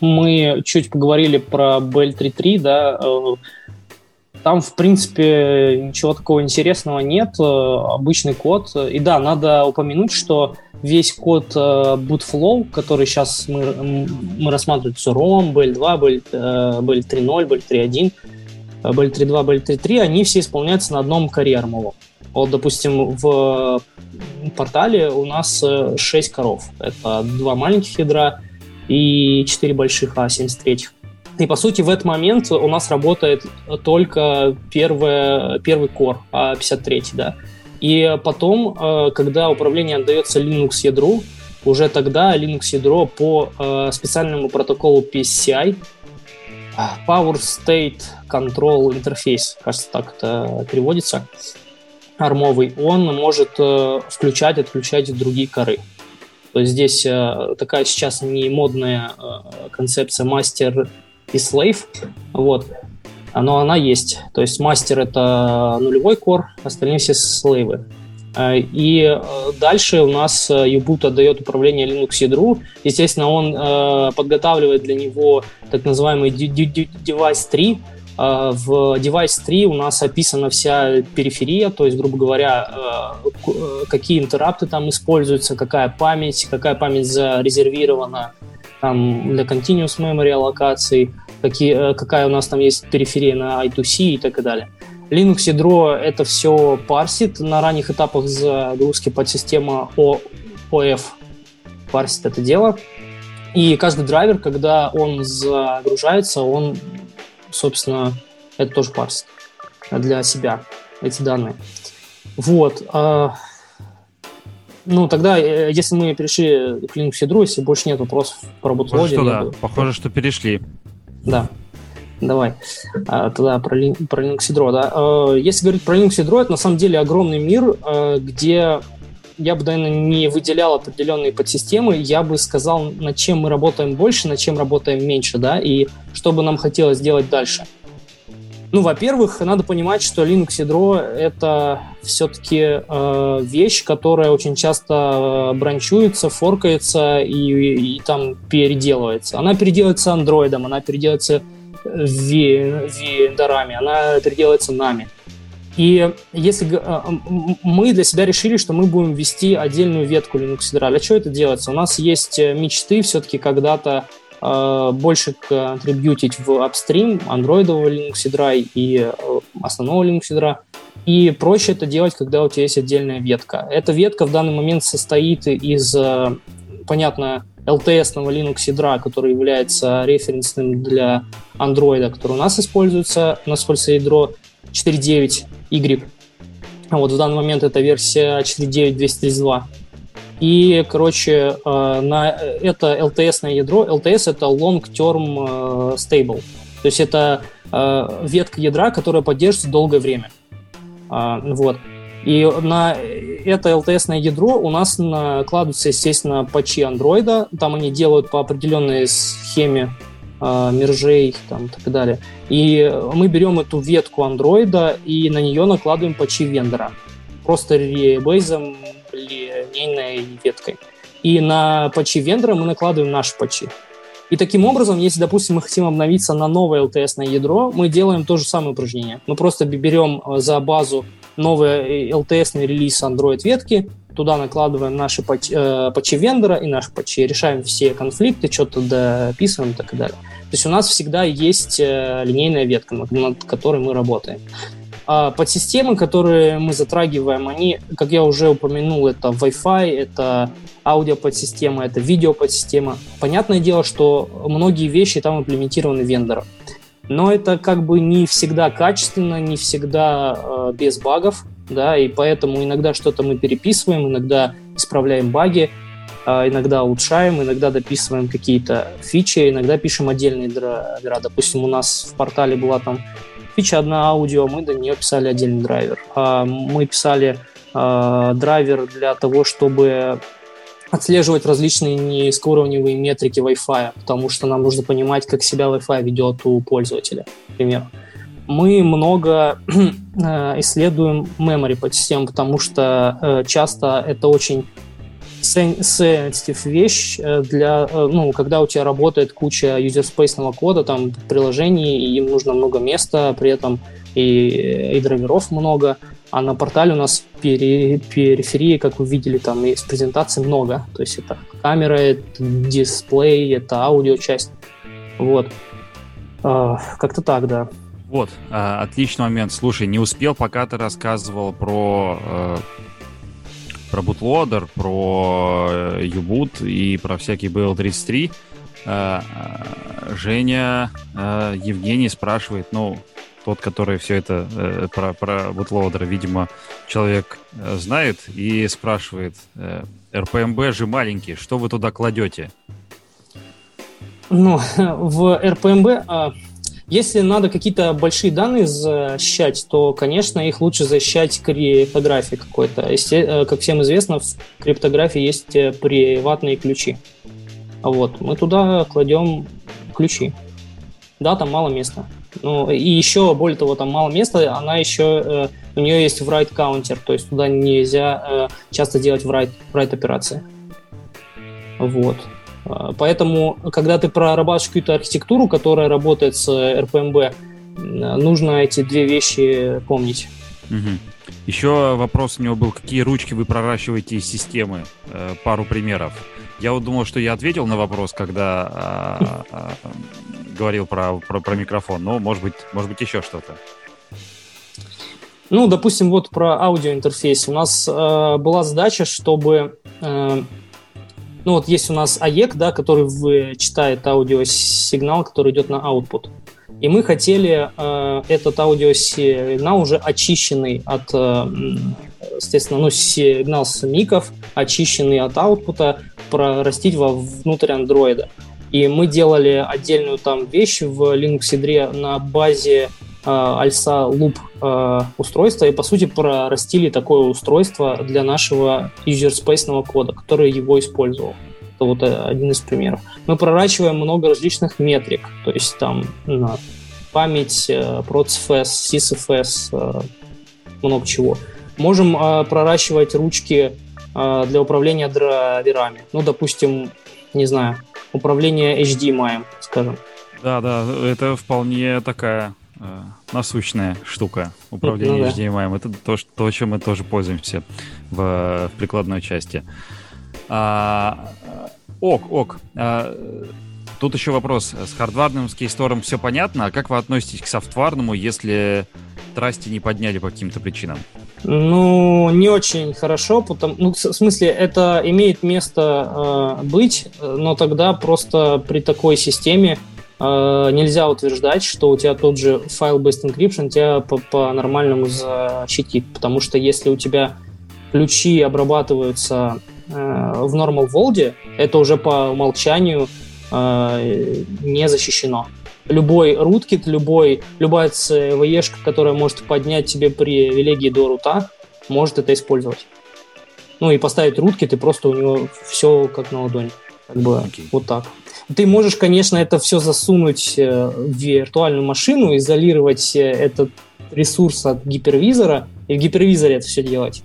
Speaker 2: мы чуть поговорили про BL33, да, там, в принципе, ничего такого интересного нет. Э, обычный код. И да, надо упомянуть, что весь код э, bootflow, который сейчас мы, мы рассматриваем, все ROM, BL2, BL3.0, BL3.1, BL3.2, BL3.3, они все исполняются на одном коре армовом. Вот, допустим, в портале у нас 6 коров. Это два маленьких ядра и 4 больших А73. И, по сути, в этот момент у нас работает только первое, первый core, 53 а да. И потом, э, когда управление отдается Linux ядру, уже тогда Linux ядро по э, специальному протоколу PCI, Power State Control Interface, кажется, так это переводится, армовый, он может э, включать, отключать другие коры. То есть здесь такая сейчас не модная концепция мастер и slave, вот, но она есть. То есть мастер это нулевой кор, остальные все слейвы. Э, и э, дальше у нас э, отдает управление Linux ядру. Естественно, он подготавливает для него так называемый Device 3. В Device 3 у нас описана вся периферия, то есть, грубо говоря, какие интеррапты там используются, какая память, какая память зарезервирована, там для continuous memory аллокаций, какие, э, какая у нас там есть периферия на I2C и так далее. Linux ядро это все парсит на ранних этапах загрузки подсистема OF парсит это дело. И каждый драйвер, когда он загружается, он, собственно, это тоже парсит для себя, эти данные. Вот. Ну, тогда, э, если мы перешли к Linux ядру, если больше нет вопросов по работе
Speaker 1: Похоже, что да. Похоже, что перешли.
Speaker 2: Да. Давай. А, тогда про, про Linux ядро. Да. А, если говорить про Linux ядро, это на самом деле огромный мир, а, где я бы, наверное, не выделял определенные подсистемы, я бы сказал, над чем мы работаем больше, над чем работаем меньше, да, и что бы нам хотелось сделать дальше. Ну, во-первых, надо понимать, что Linux ядро это все-таки э, вещь, которая очень часто э, бранчуется, форкается и, и там переделывается. Она переделывается андроидом, она переделывается вендорами, она переделывается нами. И если э, мы для себя решили, что мы будем вести отдельную ветку Linux ядра, для чего это делается? У нас есть э, мечты все-таки когда-то э, больше контрибьютить в апстрим андроидового Linux ядра и э, основного Linux ядра. И проще это делать, когда у тебя есть отдельная ветка. Эта ветка в данный момент состоит из, э, понятно, LTS-ного Linux ядра, который является референсным для Android, который у нас используется. У нас ядро 4.9Y. Вот в данный момент это версия 4.9.232. И, короче, э, на это LTS ядро. LTS это Long Term э, Stable. То есть это э, ветка ядра, которая поддерживается долгое время. А, вот. И на это LTS ядро у нас накладываются, естественно, патчи андроида. Там они делают по определенной схеме мержей там, и так далее. И мы берем эту ветку андроида и на нее накладываем патчи вендора. Просто ребейзом, линейной веткой. И на патчи вендора мы накладываем наши патчи. И таким образом, если, допустим, мы хотим обновиться на новое LTS ядро, мы делаем то же самое упражнение. Мы просто берем э, за базу новый LTS релиз Android ветки, туда накладываем наши э, патчи вендора и наши патчи, решаем все конфликты, что-то дописываем и так далее. То есть у нас всегда есть э, линейная ветка, над которой мы работаем. А подсистемы, которые мы затрагиваем, они, как я уже упомянул, это Wi-Fi, это аудиоподсистема, это видеоподсистема. Понятное дело, что многие вещи там имплементированы вендором. Но это как бы не всегда качественно, не всегда э, без багов, да, и поэтому иногда что-то мы переписываем, иногда исправляем баги, э, иногда улучшаем, иногда дописываем какие-то фичи, иногда пишем отдельные драйвера. Допустим, у нас в портале была там фича одна аудио, мы до нее писали отдельный драйвер. А мы писали э, драйвер для того, чтобы отслеживать различные низкоуровневые метрики Wi-Fi, потому что нам нужно понимать, как себя Wi-Fi ведет у пользователя, например. Мы много э, исследуем memory подсистем, потому что э, часто это очень sensitive вещь э, для, ну, когда у тебя работает куча user-space кода, там, приложений, и им нужно много места, при этом и, и драйверов много, а на портале у нас пере, периферии, как вы видели, там есть презентаций много. То есть это камера, это дисплей, это аудиочасть. Вот. А, как-то так, да.
Speaker 1: Вот, а, отличный момент. Слушай, не успел, пока ты рассказывал про э, про бутлодер, про э, Юбут и про всякий BL33. Э, Женя Евгений спрашивает, ну, тот, который все это э, про, про бутлоудера, видимо, человек э, знает и спрашивает, э, РПМБ же маленький, что вы туда кладете?
Speaker 2: Ну, в РПМБ, э, если надо какие-то большие данные защищать, то, конечно, их лучше защищать криптографией какой-то. Э, как всем известно, в криптографии есть э, приватные ключи. Вот, мы туда кладем ключи. Да, там мало места. Ну, и еще, более того, там мало места, она еще, э, у нее есть write counter, то есть туда нельзя э, часто делать write, write операции. Вот. Э, поэтому, когда ты прорабатываешь какую-то архитектуру, которая работает с RPMB, нужно эти две вещи помнить.
Speaker 1: Угу. Еще вопрос у него был, какие ручки вы проращиваете из системы? Э, пару примеров. Я вот думал, что я ответил на вопрос, когда а, а, говорил про, про, про микрофон, но может быть, может быть еще что-то.
Speaker 2: Ну, допустим, вот про аудиоинтерфейс. У нас э, была задача, чтобы... Э, ну, вот есть у нас AEC, да, который читает аудиосигнал, который идет на output. И мы хотели э, этот аудиосигнал уже очищенный от, э, естественно, ну, сигнал с миков, очищенный от аутпута, прорастить во внутрь андроида. И мы делали отдельную там вещь в Linux ядре на базе Альса э, Loop э, устройства и, по сути, прорастили такое устройство для нашего user space кода, который его использовал. Это вот э, один из примеров. Мы прорачиваем много различных метрик, то есть там память, ProCFS, SysFS, много чего. Можем проращивать ручки для управления драйверами. Ну, допустим, не знаю, управление HDMI, скажем.
Speaker 1: Да, да, это вполне такая э, насущная штука управления ну, HDMI. Да. Это то, что, то, чем мы тоже пользуемся в, в прикладной части. А, ок, ок. А, тут еще вопрос. С хардварным кейстором все понятно, а как вы относитесь к софтварному, если трасти не подняли по каким-то причинам?
Speaker 2: Ну, не очень хорошо, потому, ну, в смысле, это имеет место э, быть, но тогда просто при такой системе э, нельзя утверждать, что у тебя тот же file-based encryption тебя по-нормальному защитит, потому что если у тебя ключи обрабатываются э, в normal vault, это уже по умолчанию э, не защищено любой руткит, любой, любая CVE, которая может поднять тебе привилегии до рута, может это использовать. Ну и поставить руткит, и просто у него все как на ладони. Как бы okay. вот так. Ты можешь, конечно, это все засунуть э, в виртуальную машину, изолировать э, этот ресурс от гипервизора, и в гипервизоре это все делать.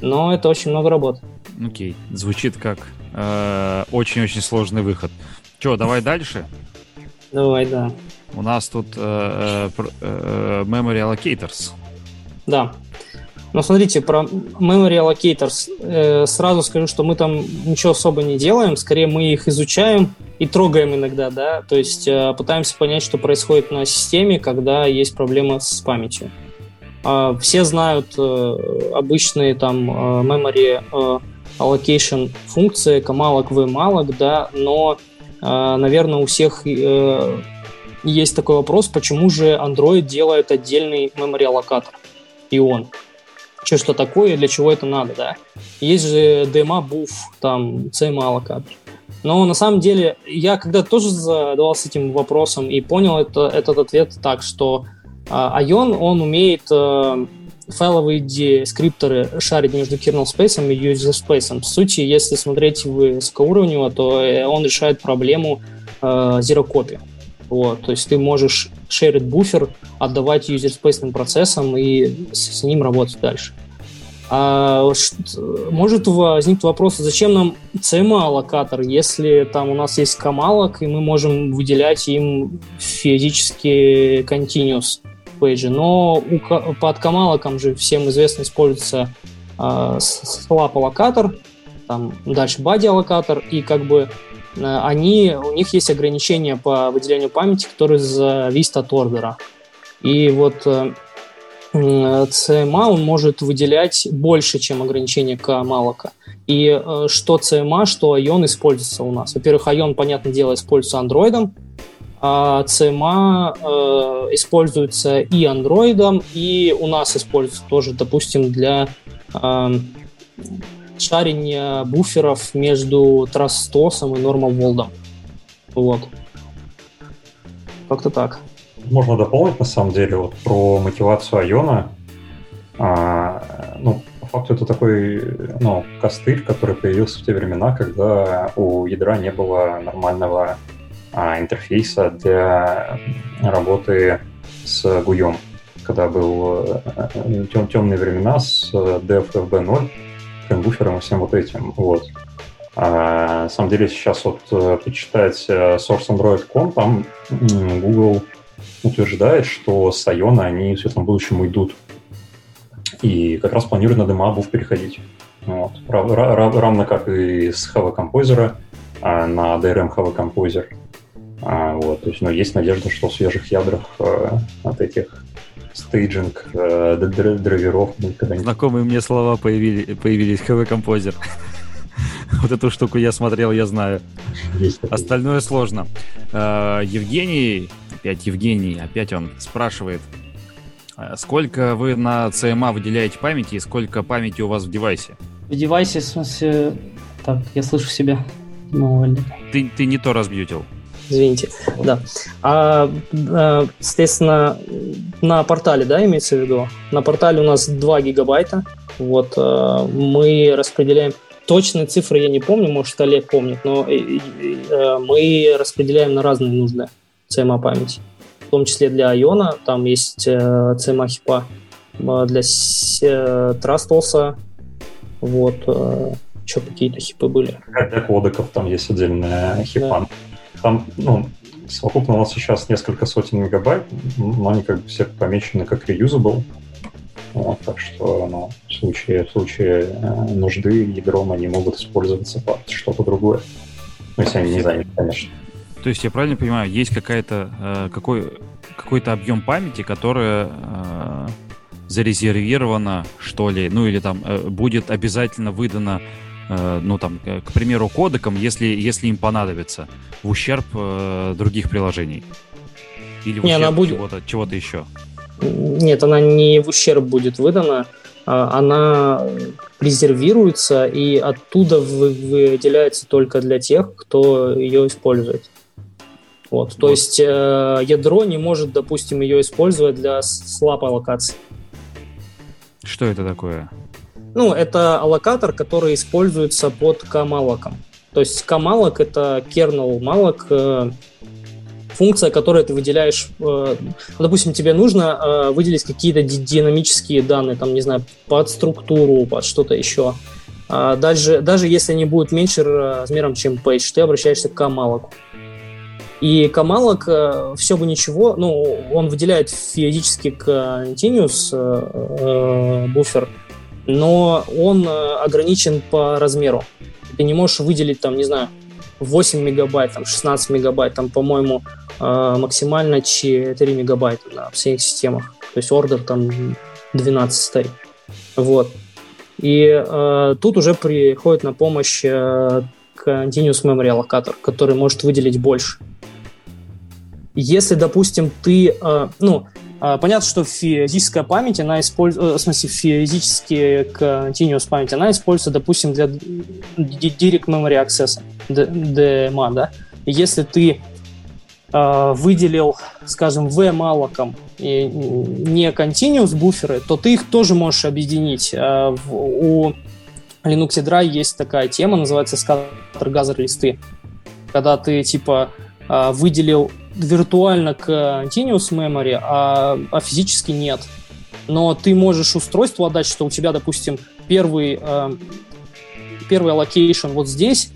Speaker 2: Но это очень много работы.
Speaker 1: Окей, okay. звучит как э, очень-очень сложный выход. Че, давай дальше?
Speaker 2: Давай, да.
Speaker 1: У нас тут э, э, э, Memory Allocators.
Speaker 2: Да. Но смотрите, про Memory Allocators э, сразу скажу, что мы там ничего особо не делаем, скорее мы их изучаем и трогаем иногда, да, то есть э, пытаемся понять, что происходит на системе, когда есть проблема с памятью. Э, все знают э, обычные там э, Memory э, Allocation функции, камалок, vmalloc, да, но а, наверное, у всех э, есть такой вопрос, почему же Android делает отдельный memory аллокатор, и он. Что, что такое, для чего это надо, да? Есть же DMA, буф, там, CMA аллокатор. Но на самом деле я когда тоже задавался этим вопросом и понял это, этот ответ так, что э, Ion, он умеет э, файловые дескрипторы шарить между kernel space и user space. В сути, если смотреть высокоуровнево, то э, он решает проблему э, zero copy. Вот, то есть ты можешь shared буфер отдавать user space процессам и с, с ним работать дальше. А, может возникнуть вопрос, зачем нам CMA-локатор, если там у нас есть камалок, и мы можем выделять им физически continuous пейджи, но у, под камалоком же всем известно используется э, slap аллокатор, там дальше body аллокатор, и как бы они, у них есть ограничения по выделению памяти, которые зависят от ордера. И вот э, CMA он может выделять больше, чем ограничение камалока. И э, что CMA, что Ion используется у нас. Во-первых, Ion, понятное дело, используется андроидом, а CMA э, используется и андроидом, и у нас используется тоже, допустим, для э, шарения буферов между Трастосом и Normal World. Вот. Как-то так.
Speaker 3: Можно дополнить, на самом деле, вот про мотивацию Айона. А, ну, по факту это такой ну, костыль, который появился в те времена, когда у ядра не было нормального а, интерфейса для работы с гуем, когда был э, тем, темные времена с DFFB0, фреймбуфером и всем вот этим. Вот. А, на самом деле сейчас вот э, почитать э, Source там Google утверждает, что с Ion они в светлом будущем уйдут. И как раз планируют на DMABUF переходить. Вот. Равно как и с HV Composer а на DRM HV Composer. А, вот, то есть, ну, есть надежда, что в свежих ядрах э, от этих стейджинг э, драйверов
Speaker 1: никогда не... Знакомые мне слова появились, появились HV Composer. Вот эту штуку я смотрел, я знаю. Остальное сложно. Э, Евгений, опять Евгений, опять он спрашивает, э, сколько вы на CMA выделяете памяти и сколько памяти у вас в девайсе?
Speaker 2: В девайсе, в смысле... Так, я слышу себя.
Speaker 1: Ты, ты не то разбьютил
Speaker 2: извините. Да. А, а, соответственно, на портале, да, имеется в виду? На портале у нас 2 гигабайта. Вот а, мы распределяем точные цифры я не помню, может Олег помнит, но а, мы распределяем на разные нужды CMA памяти. В том числе для Iona, там есть CMA хипа, для Trust вот, еще какие-то хипы были.
Speaker 3: Для кодеков там есть отдельная хипа. Да. Там, ну, совокупно у нас сейчас несколько сотен мегабайт, но они как бы все помечены как reusable. Вот, так что ну, в случае, в случае э, нужды ядром они могут использоваться под что-то другое. Ну, если они не заняты, конечно.
Speaker 1: То есть я правильно понимаю, есть какая-то э, какой какой-то объем памяти, которая э, зарезервирована, что ли, ну или там э, будет обязательно выдана Э, ну там, к примеру, кодеком, если, если им понадобится, в ущерб э, других приложений? Или в не, ущерб будет... чего-то, чего-то еще?
Speaker 2: Нет, она не в ущерб будет выдана, а она резервируется и оттуда выделяется только для тех, кто ее использует. Вот. вот. То есть э, ядро не может, допустим, ее использовать для слабой локации.
Speaker 1: Что это такое?
Speaker 2: Ну, это аллокатор, который используется под kmalloc. То есть kmalloc — это kernel malloc, э, функция, которую ты выделяешь. Э, допустим, тебе нужно э, выделить какие-то динамические данные, там, не знаю, под структуру, под что-то еще. А даже, даже если они будут меньше размером, чем page, ты обращаешься к kmalloc. И Камалок, все бы ничего, ну, он выделяет физически continuous э, буфер, но он э, ограничен по размеру. Ты не можешь выделить, там, не знаю, 8 мегабайт, там, 16 мегабайт, там, по-моему, э, максимально 4 мегабайта на всех системах. То есть ордер там 12 стоит. Вот. И э, тут уже приходит на помощь э, Continuous Memory аллокатор, который может выделить больше. Если, допустим, ты, э, ну, понятно, что физическая память, она используется, э, в смысле, физические continuous память, она используется, допустим, для Direct Memory Access, DMA, да. если ты э, выделил, скажем, v малоком и не continuous буферы, то ты их тоже можешь объединить. В, у Linux ядра есть такая тема, называется scatter листы. Когда ты, типа, выделил виртуально contiguous memory, а, а физически нет. Но ты можешь устройству отдать, что у тебя, допустим, первый, э, первый allocation вот здесь,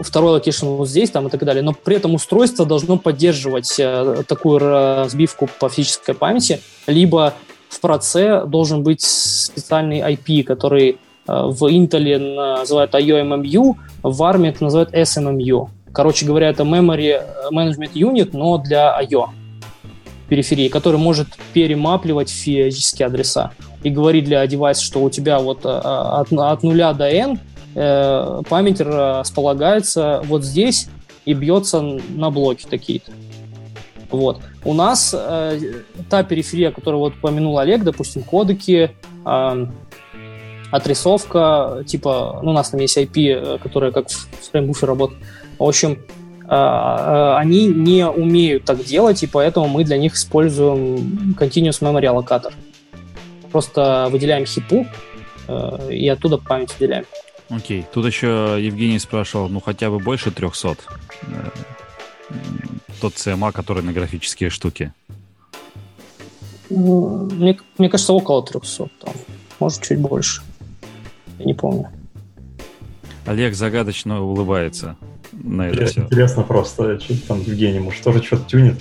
Speaker 2: второй allocation вот здесь там и так далее, но при этом устройство должно поддерживать э, такую разбивку по физической памяти, либо в проце должен быть специальный IP, который э, в Intel называют IOMMU, в ARM называют SMMU. Короче говоря, это Memory Management Unit, но для I.O. периферии, который может перемапливать физические адреса и говорить для девайса, что у тебя вот э, от, от нуля до n э, память располагается вот здесь и бьется на блоки такие-то. Вот. У нас э, та периферия, которую вот упомянул Олег, допустим, кодеки, э, отрисовка, типа, ну, у нас там есть IP, э, которая как в фреймбуфе работает, в общем, а, а, они не умеют так делать, и поэтому мы для них используем Continuous Memory аллокатор. Просто выделяем хипу э, и оттуда память выделяем.
Speaker 1: Окей. Тут еще Евгений спрашивал, ну хотя бы больше 300 э, тот CMA, который на графические штуки.
Speaker 2: Мне, мне кажется, около 300. Там. Может, чуть больше. Я не помню.
Speaker 1: Олег загадочно улыбается на это
Speaker 3: все. Интересно просто, что там Евгений, может, тоже что-то тюнит?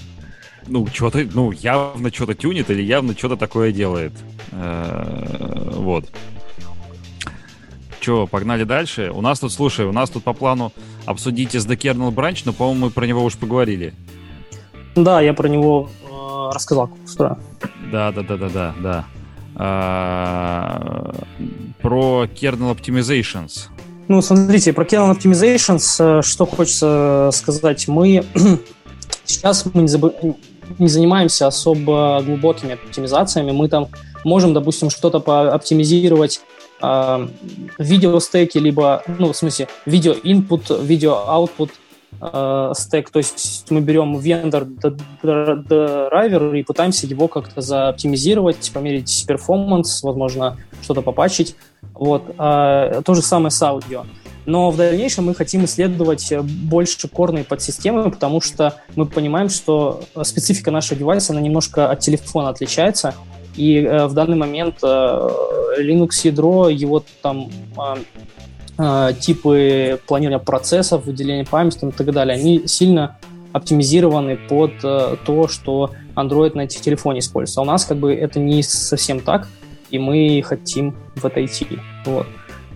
Speaker 1: Ну, что-то, ну, явно что-то тюнит или явно что-то такое делает. Э, вот. Че, погнали дальше? У нас тут, слушай, у нас тут по плану обсудить SD Kernel Branch, но, по-моему, мы про него уже поговорили.
Speaker 2: Да, я про него э, рассказал, устроен.
Speaker 1: Да, да, да, да, да, да. А, про kernel optimizations.
Speaker 2: Ну, смотрите, про kernel optimizations, э, что хочется сказать. Мы сейчас мы не, забы... не занимаемся особо глубокими оптимизациями. Мы там можем, допустим, что-то пооптимизировать э, видеостеки, либо, ну, в смысле, видео input, видео output – э, стек, то есть мы берем вендор драйвер и пытаемся его как-то заоптимизировать, померить перформанс, возможно, что-то попачить. Вот. А, то же самое с аудио. Но в дальнейшем мы хотим исследовать больше корные подсистемы, потому что мы понимаем, что специфика нашего девайса, она немножко от телефона отличается, и э, в данный момент э, Linux ядро, его там э, Э, типы планирования процессов, выделения памяти и так далее, они сильно оптимизированы под э, то, что Android на этих телефоне используется. А у нас как бы это не совсем так, и мы хотим в это идти. Вот.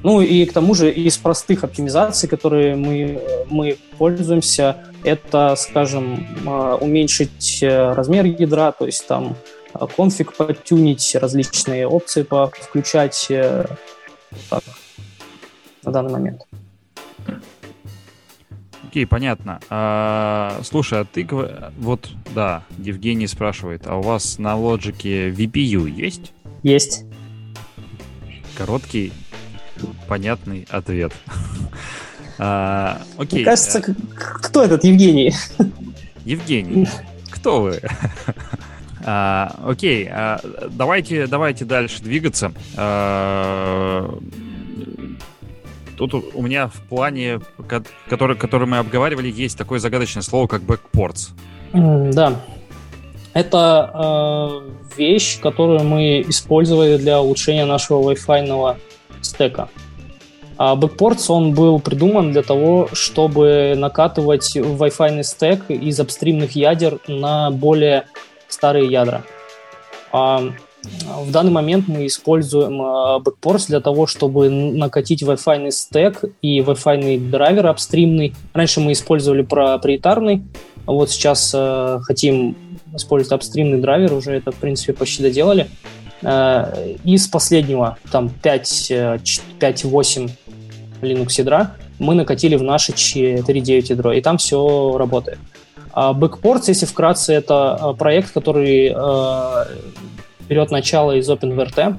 Speaker 2: Ну и к тому же из простых оптимизаций, которые мы, мы пользуемся, это, скажем, э, уменьшить размер ядра, то есть там конфиг подтюнить, различные опции включать, так, на данный момент.
Speaker 1: Окей, понятно. А, слушай, а ты вот, да, Евгений спрашивает, а у вас на лоджике VPU есть?
Speaker 2: Есть.
Speaker 1: Короткий, понятный ответ. А, окей.
Speaker 2: Мне кажется, кто этот Евгений?
Speaker 1: Евгений, кто вы? А, окей, а, давайте, давайте дальше двигаться. А, Тут у меня в плане, который, который мы обговаривали, есть такое загадочное слово, как backports.
Speaker 2: Да. Это э, вещь, которую мы использовали для улучшения нашего Wi-Fi стека. А Backports, он был придуман для того, чтобы накатывать Wi-Fi стек из апстримных ядер на более старые ядра. В данный момент мы используем э, Backports для того, чтобы накатить Wi-Fi стек и Wi-Fi драйвер апстримный. Раньше мы использовали проприетарный, а вот сейчас э, хотим использовать апстримный драйвер, уже это, в принципе, почти доделали. Э, из последнего, там, 5.8 Linux ядра мы накатили в наше 3.9 ядро, и там все работает. А Backports, если вкратце, это э, проект, который э, берет начало из OpenVRT.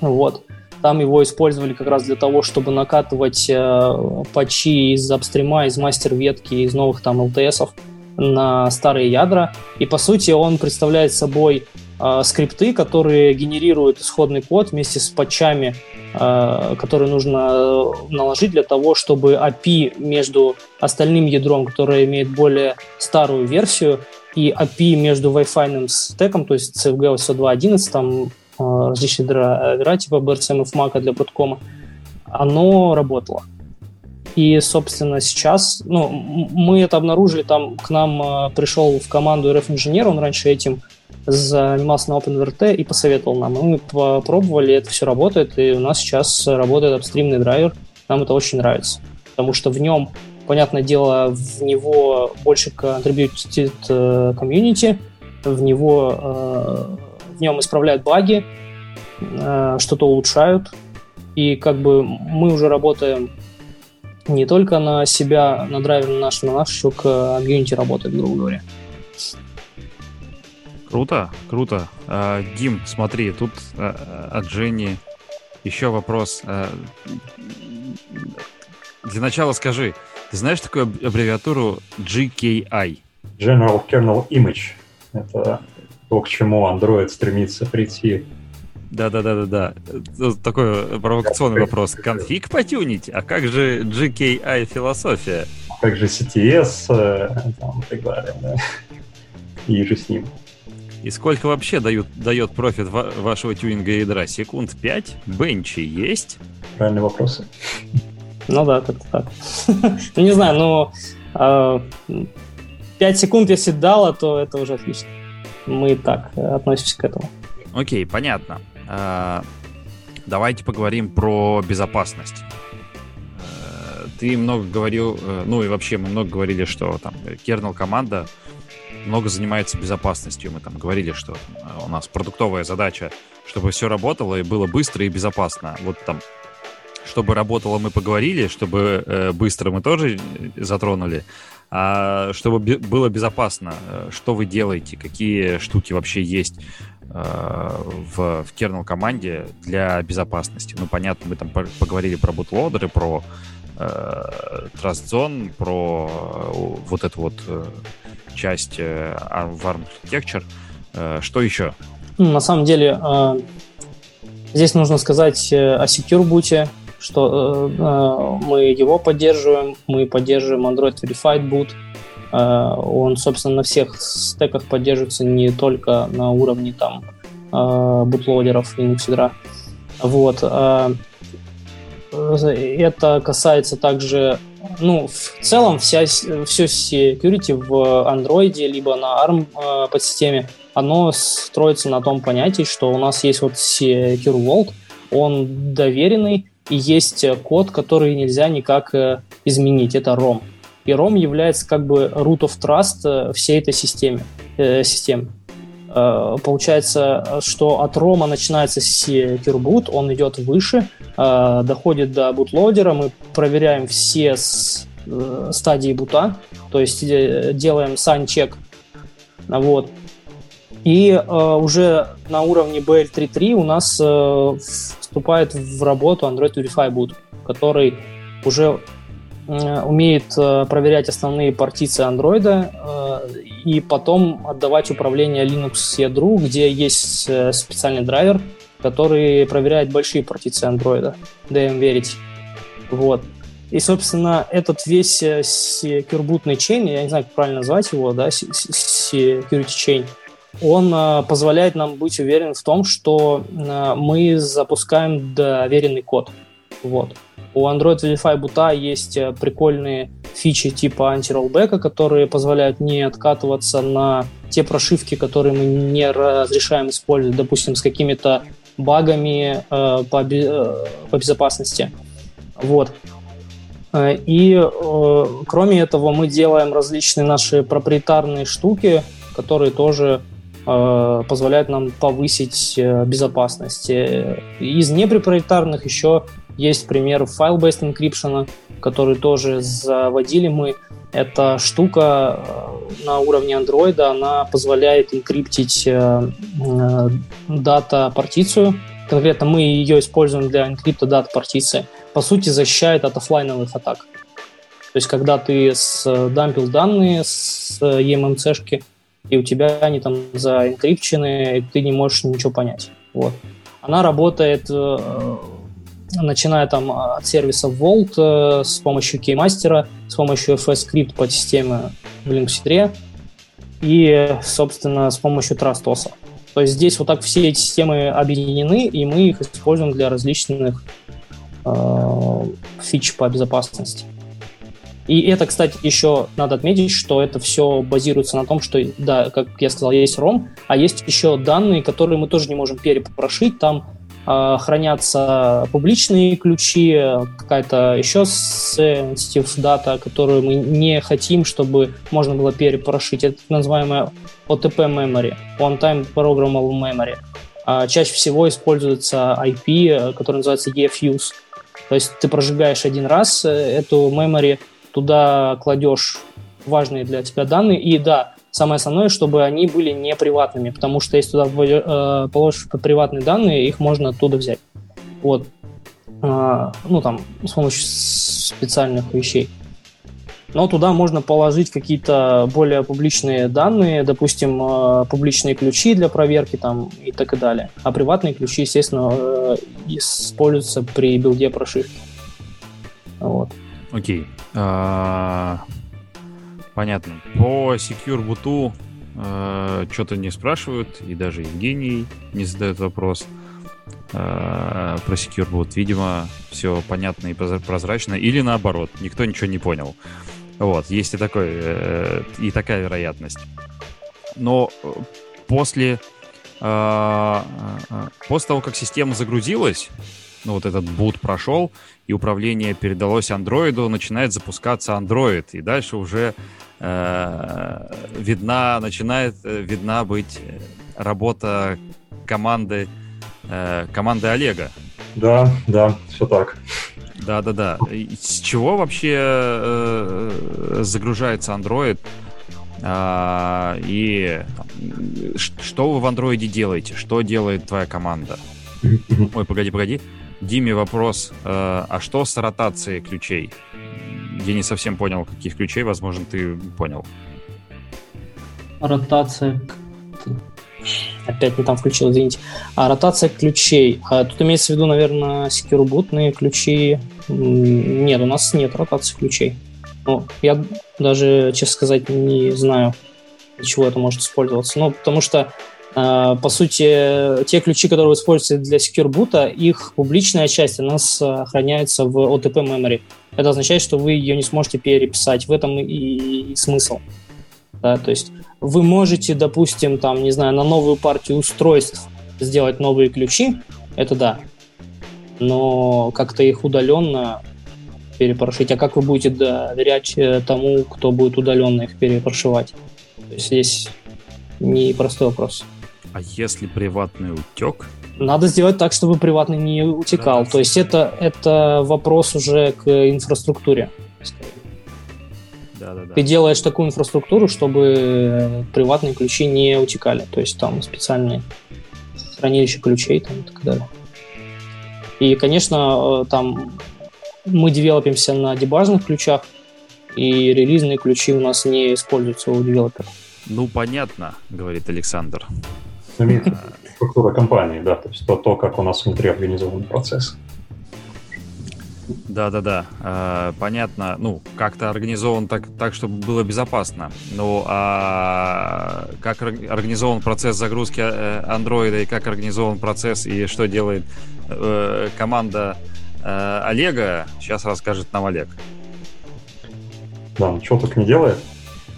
Speaker 2: Вот. Там его использовали как раз для того, чтобы накатывать э, патчи из апстрима, из мастер-ветки, из новых там LTS на старые ядра. И по сути он представляет собой э, скрипты, которые генерируют исходный код вместе с патчами, э, которые нужно наложить для того, чтобы API между остальным ядром, которое имеет более старую версию, и API между Wi-Fi стеком, то есть CFG 2.11, там э, различные драйвера типа BRCM и FMAC для Broadcom, оно работало. И, собственно, сейчас, ну, мы это обнаружили, там к нам э, пришел в команду RF-инженер, он раньше этим занимался на OpenVRT и посоветовал нам. Мы попробовали, это все работает, и у нас сейчас работает апстримный драйвер, нам это очень нравится, потому что в нем Понятное дело, в него больше контрибьютит э, комьюнити, в него э, в нем исправляют баги, э, что-то улучшают. И как бы мы уже работаем не только на себя, на драйвер наш, на наш еще к комьюнити работает, грубо говоря.
Speaker 1: Круто, круто. Дим, смотри, тут от Жени еще вопрос. Для начала скажи, ты знаешь такую аббревиатуру GKI?
Speaker 3: General Kernel Image. Это то, к чему Android стремится прийти.
Speaker 1: Да-да-да-да-да. Такой провокационный вопрос. Конфиг потюнить? А как же GKI философия?
Speaker 3: Как же CTS э, там, и так далее, да? И же с ним.
Speaker 1: И сколько вообще дают, дает профит вашего тюнинга ядра? Секунд 5? Бенчи есть?
Speaker 3: Правильные вопросы.
Speaker 2: Ну да, как-то так. ну не знаю, но э, 5 секунд если дало, то это уже отлично. Мы так относимся к этому.
Speaker 1: Окей, понятно. А, давайте поговорим про безопасность. Э, ты много говорил, э, ну и вообще мы много говорили, что там kernel команда много занимается безопасностью. Мы там говорили, что у нас продуктовая задача, чтобы все работало и было быстро и безопасно. Вот там чтобы работало, мы поговорили, чтобы э, быстро мы тоже затронули, а чтобы be- было безопасно, что вы делаете, какие штуки вообще есть э, в, в kernel команде для безопасности. Ну, понятно, мы там поговорили про бутлодеры, про э, Trust Zone, про э, вот эту вот э, часть э, ARM Architecture. Э, что еще?
Speaker 2: Ну, на самом деле, э, здесь нужно сказать э, о Secure Boot, что э, э, мы его поддерживаем, мы поддерживаем Android Verified Boot. Э, он, собственно, на всех стеках поддерживается не только на уровне там э, бутлодеров Linux ядра. Вот. Э, это касается также, ну, в целом вся, все security в Android либо на ARM э, подсистеме, оно строится на том понятии, что у нас есть вот Secure Vault, он доверенный, и есть код, который нельзя никак э, изменить, это ROM. И ROM является как бы root of trust э, всей этой системе, э, системы. Э, получается, что от ROM начинается Secure он идет выше, э, доходит до бутлодера, мы проверяем все с, э, стадии бута, то есть э, делаем sign-check, вот, и э, уже на уровне BL3.3 у нас э, вступает в работу Android Verify Boot, который уже э, умеет э, проверять основные партиции Android э, и потом отдавать управление Linux ядру, где есть э, специальный драйвер, который проверяет большие партиции Android, DM Verity. Вот. И, собственно, этот весь э, bootный chain, я не знаю, как правильно назвать его, да, security chain – он э, позволяет нам быть уверен в том, что э, мы запускаем доверенный код. Вот. У Android Verify бута есть э, прикольные фичи типа анти-роллбека, которые позволяют не откатываться на те прошивки, которые мы не разрешаем использовать, допустим, с какими-то багами э, по, э, по безопасности. Вот. И э, кроме этого мы делаем различные наши проприетарные штуки, которые тоже позволяет нам повысить э, безопасность. Э, из непроприетарных еще есть пример file-based encryption, который тоже заводили мы. Эта штука на уровне Android, она позволяет энкриптить дата-партицию. Конкретно мы ее используем для энкрипта дата-партиции. По сути, защищает от офлайновых атак. То есть, когда ты дампил данные с EMMC-шки, и у тебя они там заэнкрипчены, и ты не можешь ничего понять. Вот. Она работает, э, начиная там от сервиса Vault э, с помощью Keymastера, с помощью FS-скрипт под системе в Linux 3 и, собственно, с помощью Trustos. То есть здесь вот так все эти системы объединены, и мы их используем для различных э, фич по безопасности. И это, кстати, еще надо отметить, что это все базируется на том, что, да, как я сказал, есть ROM, а есть еще данные, которые мы тоже не можем перепрошить. Там э, хранятся публичные ключи, какая-то еще sensitive дата, которую мы не хотим, чтобы можно было перепрошить. Это так называемая OTP memory, one-time programmable memory. А чаще всего используется IP, который называется EFUSE. То есть ты прожигаешь один раз э, эту memory, туда кладешь важные для тебя данные. И да, самое основное, чтобы они были не приватными, потому что если туда э, положишь приватные данные, их можно оттуда взять. Вот. Э, ну, там, с помощью специальных вещей. Но туда можно положить какие-то более публичные данные, допустим, э, публичные ключи для проверки там, и так и далее. А приватные ключи, естественно, э, используются при билде прошивки. Вот.
Speaker 1: Окей. А, понятно. По Secure Boot а, что-то не спрашивают, и даже Евгений не задает вопрос а, про Secure Boot. Видимо, все понятно и прозрачно, или наоборот, никто ничего не понял. Вот, есть и, такой, э, и такая вероятность. Но э, после, после того, как система загрузилась, ну, вот этот бут прошел, и управление передалось андроиду, начинает запускаться Android, и дальше уже э, видна, начинает э, видна быть работа команды, э, команды Олега.
Speaker 3: Да, да, все так.
Speaker 1: Да-да-да. С чего вообще э, загружается Android? А, и там, что вы в андроиде делаете? Что делает твоя команда? Ой, погоди, погоди. Диме вопрос. Э, а что с ротацией ключей? Я не совсем понял, каких ключей, возможно, ты понял.
Speaker 2: Ротация опять не там включил, извините. А ротация ключей. А тут имеется в виду, наверное, секьюрбутные ключи. Нет, у нас нет ротации ключей. Ну, я даже, честно сказать, не знаю, для чего это может использоваться. Ну, потому что, по сути, те ключи, которые вы используете для Secure Boot, их публичная часть, она сохраняется в OTP memory. Это означает, что вы ее не сможете переписать. В этом и, и смысл. Да, то есть вы можете, допустим, там, не знаю, на новую партию устройств сделать новые ключи, это да. Но как-то их удаленно перепрошить. А как вы будете доверять э, тому, кто будет удаленно их перепрошивать? То есть здесь непростой вопрос.
Speaker 1: А если приватный утек?
Speaker 2: Надо сделать так, чтобы приватный не утекал. Да, То есть это, это вопрос уже к инфраструктуре. Да, да, да. Ты делаешь такую инфраструктуру, чтобы приватные ключи не утекали. То есть там специальные хранилища ключей там, и так далее. И, конечно, э, там мы девелопимся на дебажных ключах, и релизные ключи у нас не используются у девелоперов.
Speaker 1: Ну, понятно, говорит Александр.
Speaker 3: Структура компании, да, то есть то, то, как у нас внутри организован процесс.
Speaker 1: Да, да, да. Понятно. Ну, как-то организован так, так, чтобы было безопасно. Ну, а как организован процесс загрузки э, андроида и как организован процесс и что делает э, команда э, Олега, сейчас расскажет нам Олег.
Speaker 3: Да, ничего так не делает.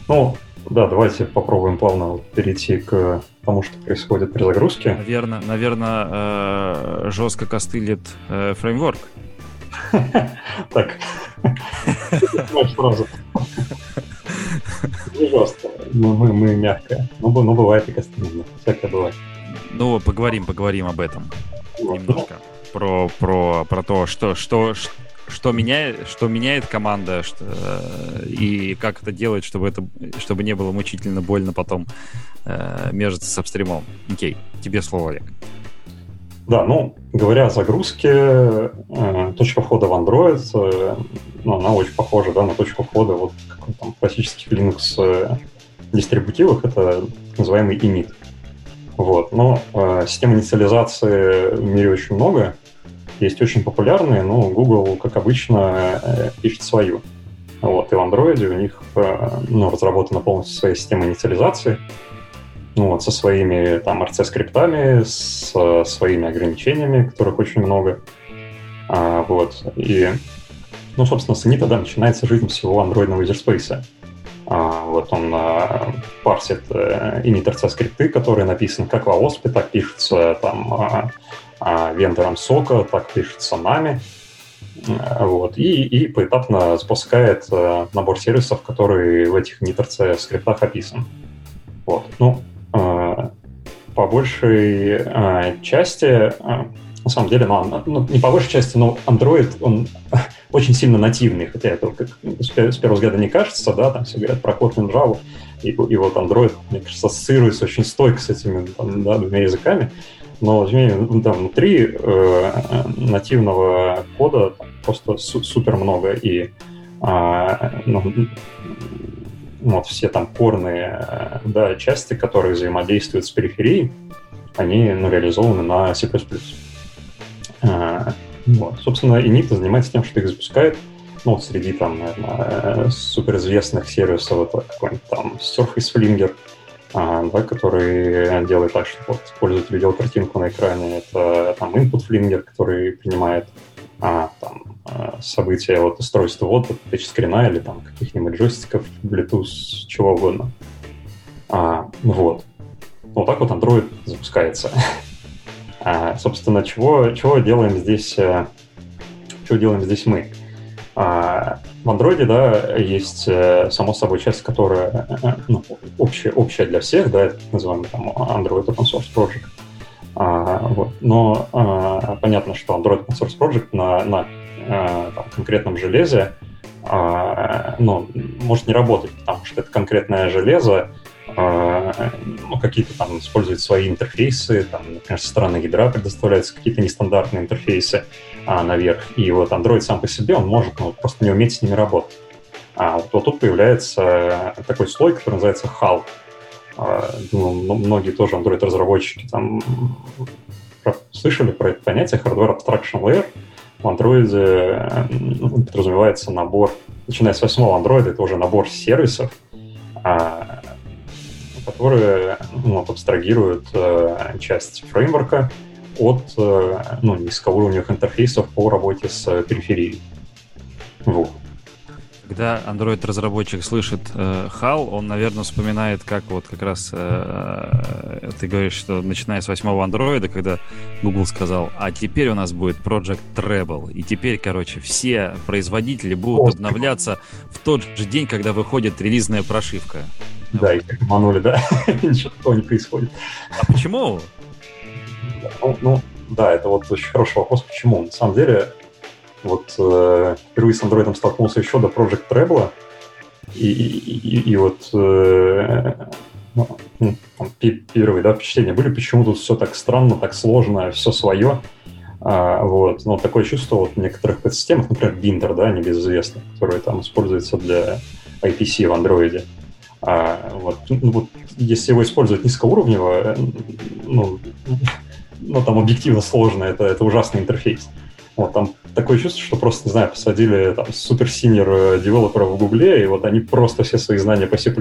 Speaker 3: Ну, да, давайте попробуем плавно перейти к тому, что происходит при загрузке.
Speaker 1: Наверное, наверное э, жестко костылит э, фреймворк.
Speaker 3: Так. сразу. Не жестко. Мы, мы мягкое. Но, но бывает и костыльно. Всякое бывает.
Speaker 1: Ну, поговорим, поговорим об этом. Немножко. Про, про, про то, что, что, что меняет, что меняет команда, что, и как это делать, чтобы это, чтобы не было мучительно больно потом э, между с апстримом. Окей, тебе слово, Олег.
Speaker 3: Да, ну, говоря о загрузке, э, точка входа в Android, э, ну, она очень похожа да, на точку входа вот там, классических Linux э, дистрибутивах, это называемый init. Вот. Но э, систем инициализации в мире очень много, есть очень популярные, но Google, как обычно, э, ищет свою. Вот. И в Android у них э, ну, разработана полностью своя система инициализации, ну, вот, со своими там RC-скриптами, с э, своими ограничениями, которых очень много. А, вот, и, ну, собственно, с Init тогда начинается жизнь всего андроидного user А, вот он а, парсит а, init RC-скрипты, которые написаны как в OSP, так пишутся там а, вендором сока, так пишется нами. Вот, и, и поэтапно запускает а, набор сервисов, которые в этих init скриптах описан. Вот. Ну, Э, по большей э, части, э, на самом деле, ну, ну, не по большей части, но Android, он очень сильно нативный, хотя это как, с первого взгляда не кажется, да, там все говорят про Kotlin Java, и, и вот Android, мне кажется, ассоциируется очень стойко с этими там, да, двумя языками, но не менее, да, внутри э, нативного кода просто су- супер много, и э, ну, вот все там корные э, да, части, которые взаимодействуют с периферией, они ну, реализованы на C++. А, вот. Собственно, init занимается тем, что их запускает. Ну, вот среди там, наверное, э, суперизвестных сервисов это какой-нибудь там Surface Flinger, да, который делает так, что вот, пользователь видел картинку на экране. Это там Input Flinger, который принимает а, там, а, события вот устройства вот тачскрина или там каких-нибудь джойстиков, Bluetooth, чего угодно. А, вот. Вот так вот Android запускается. А, собственно, чего, чего делаем здесь, э, чего делаем здесь мы? А, в Android, да, есть, э, само собой, часть, которая э, ну, общая, общая для всех, да, это называемый там Android Open Source Project. А, вот. Но а, понятно, что Android Open Source Project на, на а, там, конкретном железе а, ну, может не работать, потому что это конкретное железо, ну, какие-то там используют свои интерфейсы, там, например, со стороны ядра предоставляются какие-то нестандартные интерфейсы а, наверх, и вот Android сам по себе, он может ну, просто не уметь с ними работать. А вот тут появляется такой слой, который называется HAL. А, думаю, многие тоже Android-разработчики там слышали про это понятие Hardware Abstraction Layer. В Android ну, подразумевается набор, начиная с восьмого Android, это уже набор сервисов, а, которые ну, абстрагируют э, часть фреймворка от э, ну, низкоуровневых интерфейсов по работе с периферией. Вот.
Speaker 1: Когда Android-разработчик слышит э, HAL, он, наверное, вспоминает, как вот как раз э, ты говоришь, что начиная с восьмого Android, когда Google сказал, а теперь у нас будет Project Treble, и теперь, короче, все производители будут обновляться в тот же день, когда выходит релизная прошивка.
Speaker 3: Да, и обманули, да, ничего такого не происходит.
Speaker 1: А почему?
Speaker 3: Ну, ну, да, это вот очень хороший вопрос, почему. На самом деле, вот э, впервые с Android столкнулся еще до Project Treble, и, и, и, и вот э, ну, там, первые да, впечатления были, почему тут все так странно, так сложно, все свое. А, вот. Но такое чувство вот в некоторых подсистемах, например, Binder, да, небезызвестный, который там используется для IPC в Android. А, вот, ну, вот, если его использовать низкоуровнево, э, ну, ну, там объективно сложно, это, это ужасный интерфейс. Вот там такое чувство, что просто, не знаю, посадили там супер-синер девелоперов в Гугле, и вот они просто все свои знания по C++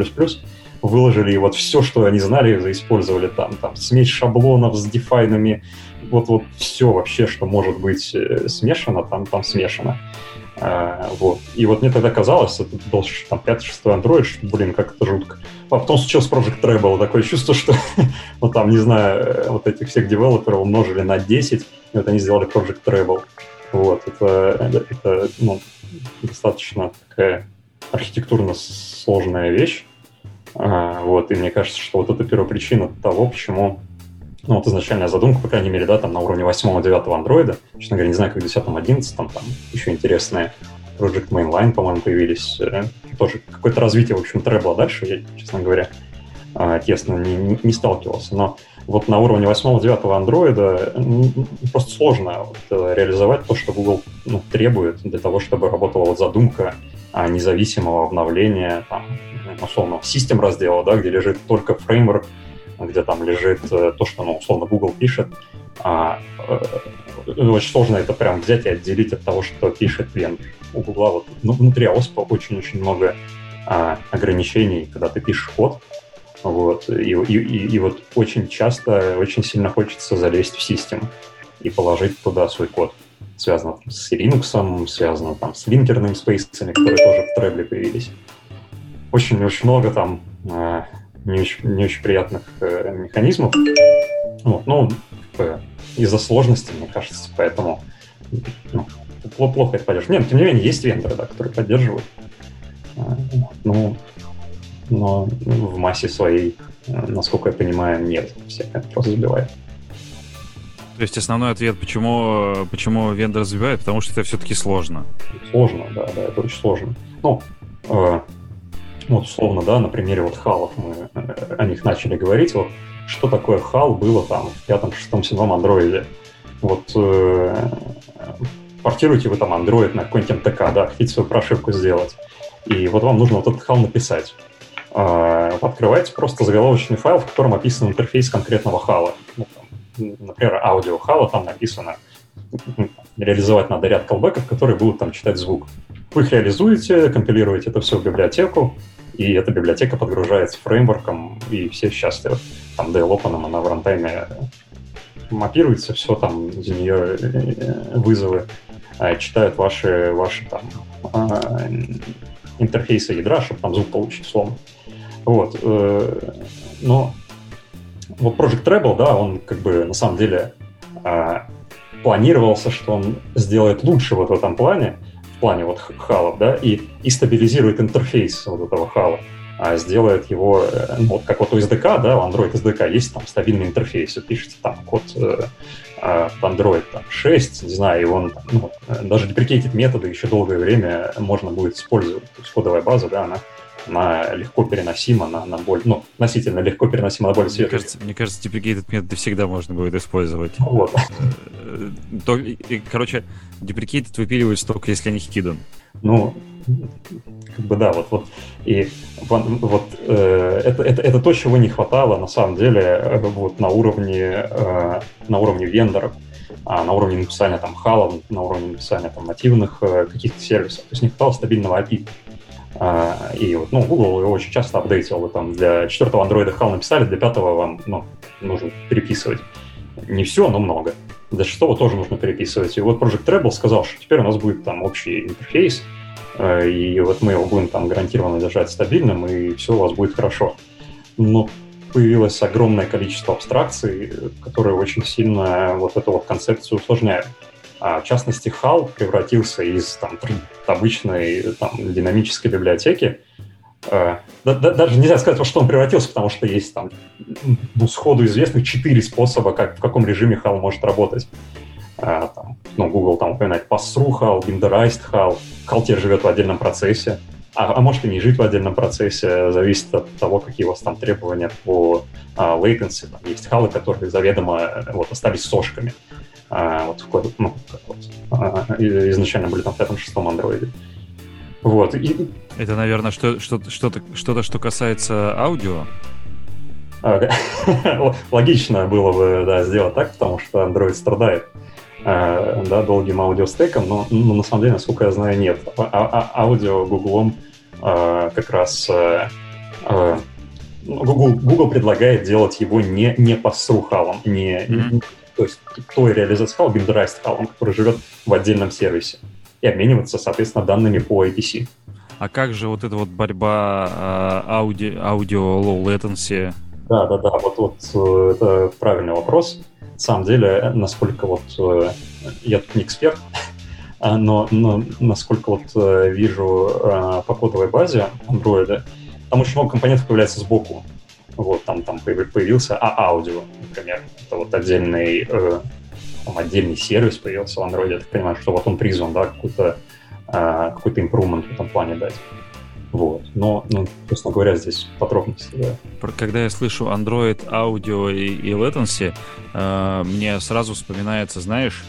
Speaker 3: выложили, и вот все, что они знали, заиспользовали там, там смесь шаблонов с дефайнами, вот-вот все вообще, что может быть э, смешано, там, там смешано. А, вот. И вот мне тогда казалось, это был там 5-6 Android, что, блин, как это жутко. А потом случилось Project Treble, такое чувство, что, ну там, не знаю, э, вот этих всех девелоперов умножили на 10, и вот они сделали Project Treble. Вот, это, это ну, достаточно такая архитектурно сложная вещь. А, вот, и мне кажется, что вот это первопричина того, почему ну, вот изначальная задумка, по крайней мере, да, там на уровне 8-9 андроида, честно говоря, не знаю, как в 10-11, там, там еще интересные Project Mainline, по-моему, появились, э, тоже какое-то развитие, в общем, требла дальше, я, честно говоря, э, тесно не, не, не сталкивался, но вот на уровне 8-9 андроида просто сложно вот, э, реализовать то, что Google ну, требует для того, чтобы работала вот задумка а, независимого обновления, там, условно, систем раздела, да, где лежит только фреймворк, где там лежит э, то, что, ну, условно, Google пишет, а, э, очень сложно это прям взять и отделить от того, что пишет вендор. У Google вот ну, внутри ОСПа очень-очень много а, ограничений, когда ты пишешь код, вот, и, и, и, и вот очень часто, очень сильно хочется залезть в систему и положить туда свой код. Связано там, с Linux, связано там с линкерными спейсами, которые тоже в Treble появились. Очень-очень много там э, не очень, не очень приятных э, механизмов. Вот, ну, из-за сложности, мне кажется, поэтому ну, плохо это поддерживает. Нет, тем не менее, есть вендоры, да, которые поддерживают. А, ну, но в массе своей, э, насколько я понимаю, нет. Все это просто забивают.
Speaker 1: То есть основной ответ, почему, почему вендор забивает, потому что это все-таки сложно.
Speaker 3: Сложно, да, да, это очень сложно. Ну, э, вот условно, да, на примере вот халов мы э, о них начали говорить, вот что такое хал было там в пятом, шестом, седьмом андроиде. Вот э, портируете вы там андроид на какой-нибудь МТК, да, хотите свою прошивку сделать, и вот вам нужно вот этот хал написать. Э, открываете просто заголовочный файл, в котором описан интерфейс конкретного хала. Ну, там, например, аудио хала, там написано реализовать надо ряд колбеков, которые будут там читать звук. Вы их реализуете, компилируете это все в библиотеку, и эта библиотека подгружается фреймворком, и все счастливы. Там DLOpen, она в рантайме мапируется, все там из нее э, вызовы э, читают ваши, ваши там а, интерфейсы ядра, чтобы там звук получить словно. Вот. Э, но вот Project Treble, да, он как бы на самом деле а, планировался, что он сделает лучше вот в этом плане, плане вот халов, да, и, и стабилизирует интерфейс вот этого хала, а сделает его, э, вот как вот у SDK, да, у Android SDK есть там стабильный интерфейс, и пишется там код э, э, Android там, 6, не знаю, и он, ну, даже deprecated методы еще долгое время можно будет использовать, то есть кодовая база, да, она она легко переносима на, на более, ну, относительно легко переносима на более
Speaker 1: светлый. Мне кажется, мне кажется, deprecated методы всегда можно будет использовать.
Speaker 3: Вот.
Speaker 1: То, и, короче, deprecated выпиливается только если они hidden.
Speaker 3: Ну, как бы да, вот, вот и вот э, это, это, это то, чего не хватало на самом деле э, вот на уровне э, на уровне вендоров, а на уровне написания там халов, на уровне написания там нативных э, каких-то сервисов. То есть не хватало стабильного API. А, и вот, ну, Google его очень часто апдейтил. Вы там для четвертого андроида HAL написали, для пятого вам ну, нужно переписывать. Не все, но много. Для шестого тоже нужно переписывать. И вот Project Treble сказал, что теперь у нас будет там общий интерфейс, э, и вот мы его будем там гарантированно держать стабильным, и все у вас будет хорошо. Но появилось огромное количество абстракций, которые очень сильно вот эту вот концепцию усложняют. А, в частности, HAL превратился из там, обычной там, динамической библиотеки э, да, да, даже нельзя сказать, что он превратился, потому что есть там ну, сходу известных четыре способа, как, в каком режиме HAL может работать. А, там, ну, Google там упоминает pass-through HAL, binderized HAL, HAL теперь живет в отдельном процессе, а, а может и не жить в отдельном процессе, зависит от того, какие у вас там требования по а, latency. Там есть халы, которые заведомо э, вот, остались сошками а, вот, в, ну, вот, а, изначально были там в пятом-шестом андроиде. Вот. И...
Speaker 1: Это, наверное, что, что, что-то, что-то, что касается аудио?
Speaker 3: Логично было бы да, сделать так, потому что Android страдает а, да, долгим аудиостеком, но, но на самом деле, насколько я знаю, нет. А, а, аудио Гуглом как раз Google, Google предлагает делать его не, не по срухалам, не, mm-hmm то есть той реализации хала, биндерайст халом, который живет в отдельном сервисе, и обмениваться, соответственно, данными по APC.
Speaker 1: А как же вот эта вот борьба э, ауди, аудио low latency?
Speaker 3: Да, да, да, вот, вот э, это правильный вопрос. На самом деле, насколько вот э, я тут не эксперт, а, но, но насколько вот э, вижу по кодовой базе Android, там очень много компонентов появляется сбоку. Вот, там, там появился А-аудио, например. Это вот отдельный, э, там, отдельный сервис появился в Android. Я так понимаю, что вот он призван, да, какой-то э, какой-то improvement в этом плане дать. Вот. Но, ну, честно говоря, здесь подробности, да.
Speaker 1: Когда я слышу Android, аудио и, и latency, э, мне сразу вспоминается, знаешь,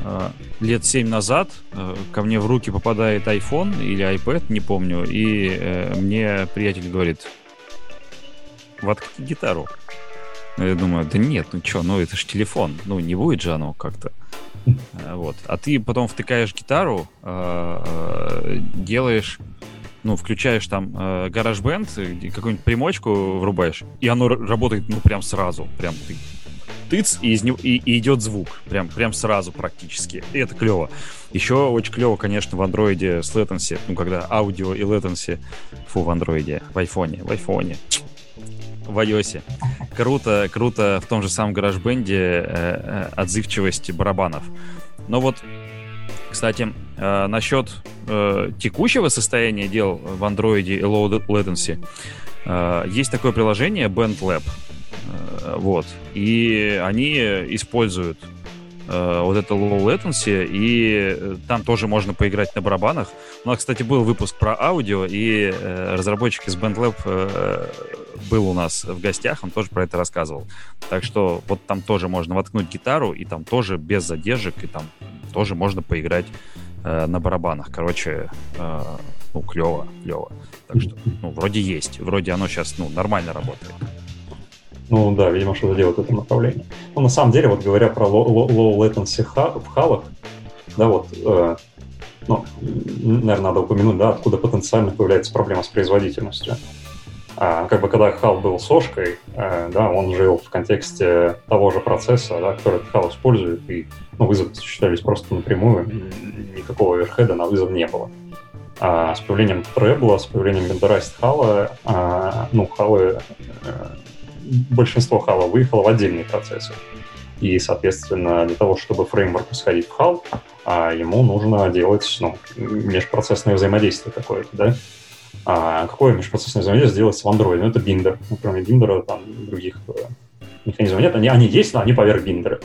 Speaker 1: э, лет семь назад э, ко мне в руки попадает iPhone или iPad, не помню, и э, мне приятель говорит, воткни гитару. Я думаю, да нет, ну что, ну это же телефон, ну не будет же оно как-то. Э, вот. А ты потом втыкаешь гитару, э, э, делаешь, ну, включаешь там GarageBand, какую-нибудь примочку врубаешь, и оно работает, ну, прям сразу. Прям ты тыц, и, из него, и, и идет звук. Прям, прям сразу практически. И это клево. Еще очень клево, конечно, в андроиде с latency, ну, когда аудио и latency, фу, в андроиде, в айфоне, в айфоне в iOS. Круто, круто в том же самом GarageBand э, э, отзывчивость барабанов. Но вот, кстати, э, насчет э, текущего состояния дел в Android и Low Latency, э, есть такое приложение BandLab. Э, вот. И они используют э, вот это low latency, и э, там тоже можно поиграть на барабанах. У нас, кстати, был выпуск про аудио, и разработчик из BandLab был у нас в гостях, он тоже про это рассказывал. Так что вот там тоже можно воткнуть гитару, и там тоже без задержек, и там тоже можно поиграть э, на барабанах. Короче, э, ну, клево, клево. Так что, ну, вроде есть, вроде оно сейчас, ну, нормально работает.
Speaker 3: Ну да, видимо, что-то делают в этом направлении. Ну, на самом деле, вот говоря про low, low latency в халах, да, вот, э, ну, наверное, надо упомянуть, да, откуда потенциально появляется проблема с производительностью. А, как бы когда хал был сошкой, э, да, он жил в контексте того же процесса, да, который хал использует, и ну, вызовы осуществлялись просто напрямую, никакого оверхеда на вызов не было. А с появлением Требла, с появлением Winterized хала, а, ну, э, большинство хала выехало в отдельные процессы. и, соответственно, для того, чтобы фреймворк сходить в HAL, ему нужно делать ну, межпроцессное взаимодействие какое-то, да? А какое межпроцессное взаимодействие делается в Android? Ну, это биндер. Ну, кроме биндера, там других э, механизмов нет. Они, они есть, но они поверх биндера.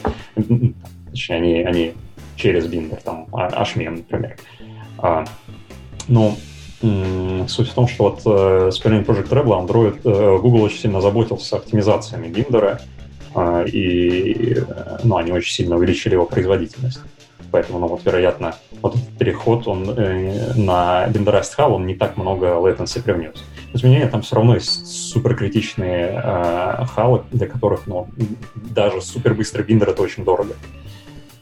Speaker 3: Точнее, они, они через биндер, там, HMM, например. А, ну, Суть в том, что вот э, с появлением Project Rebel Android, э, Google очень сильно заботился оптимизациями биндера, э, и э, ну, они очень сильно увеличили его производительность. Поэтому, ну, вот, вероятно, вот этот переход он, э, на Binderized Hub, он не так много latency привнес. Тем не менее, там все равно есть суперкритичные э, халы, для которых, ну, даже супербыстрый биндер — это очень дорого.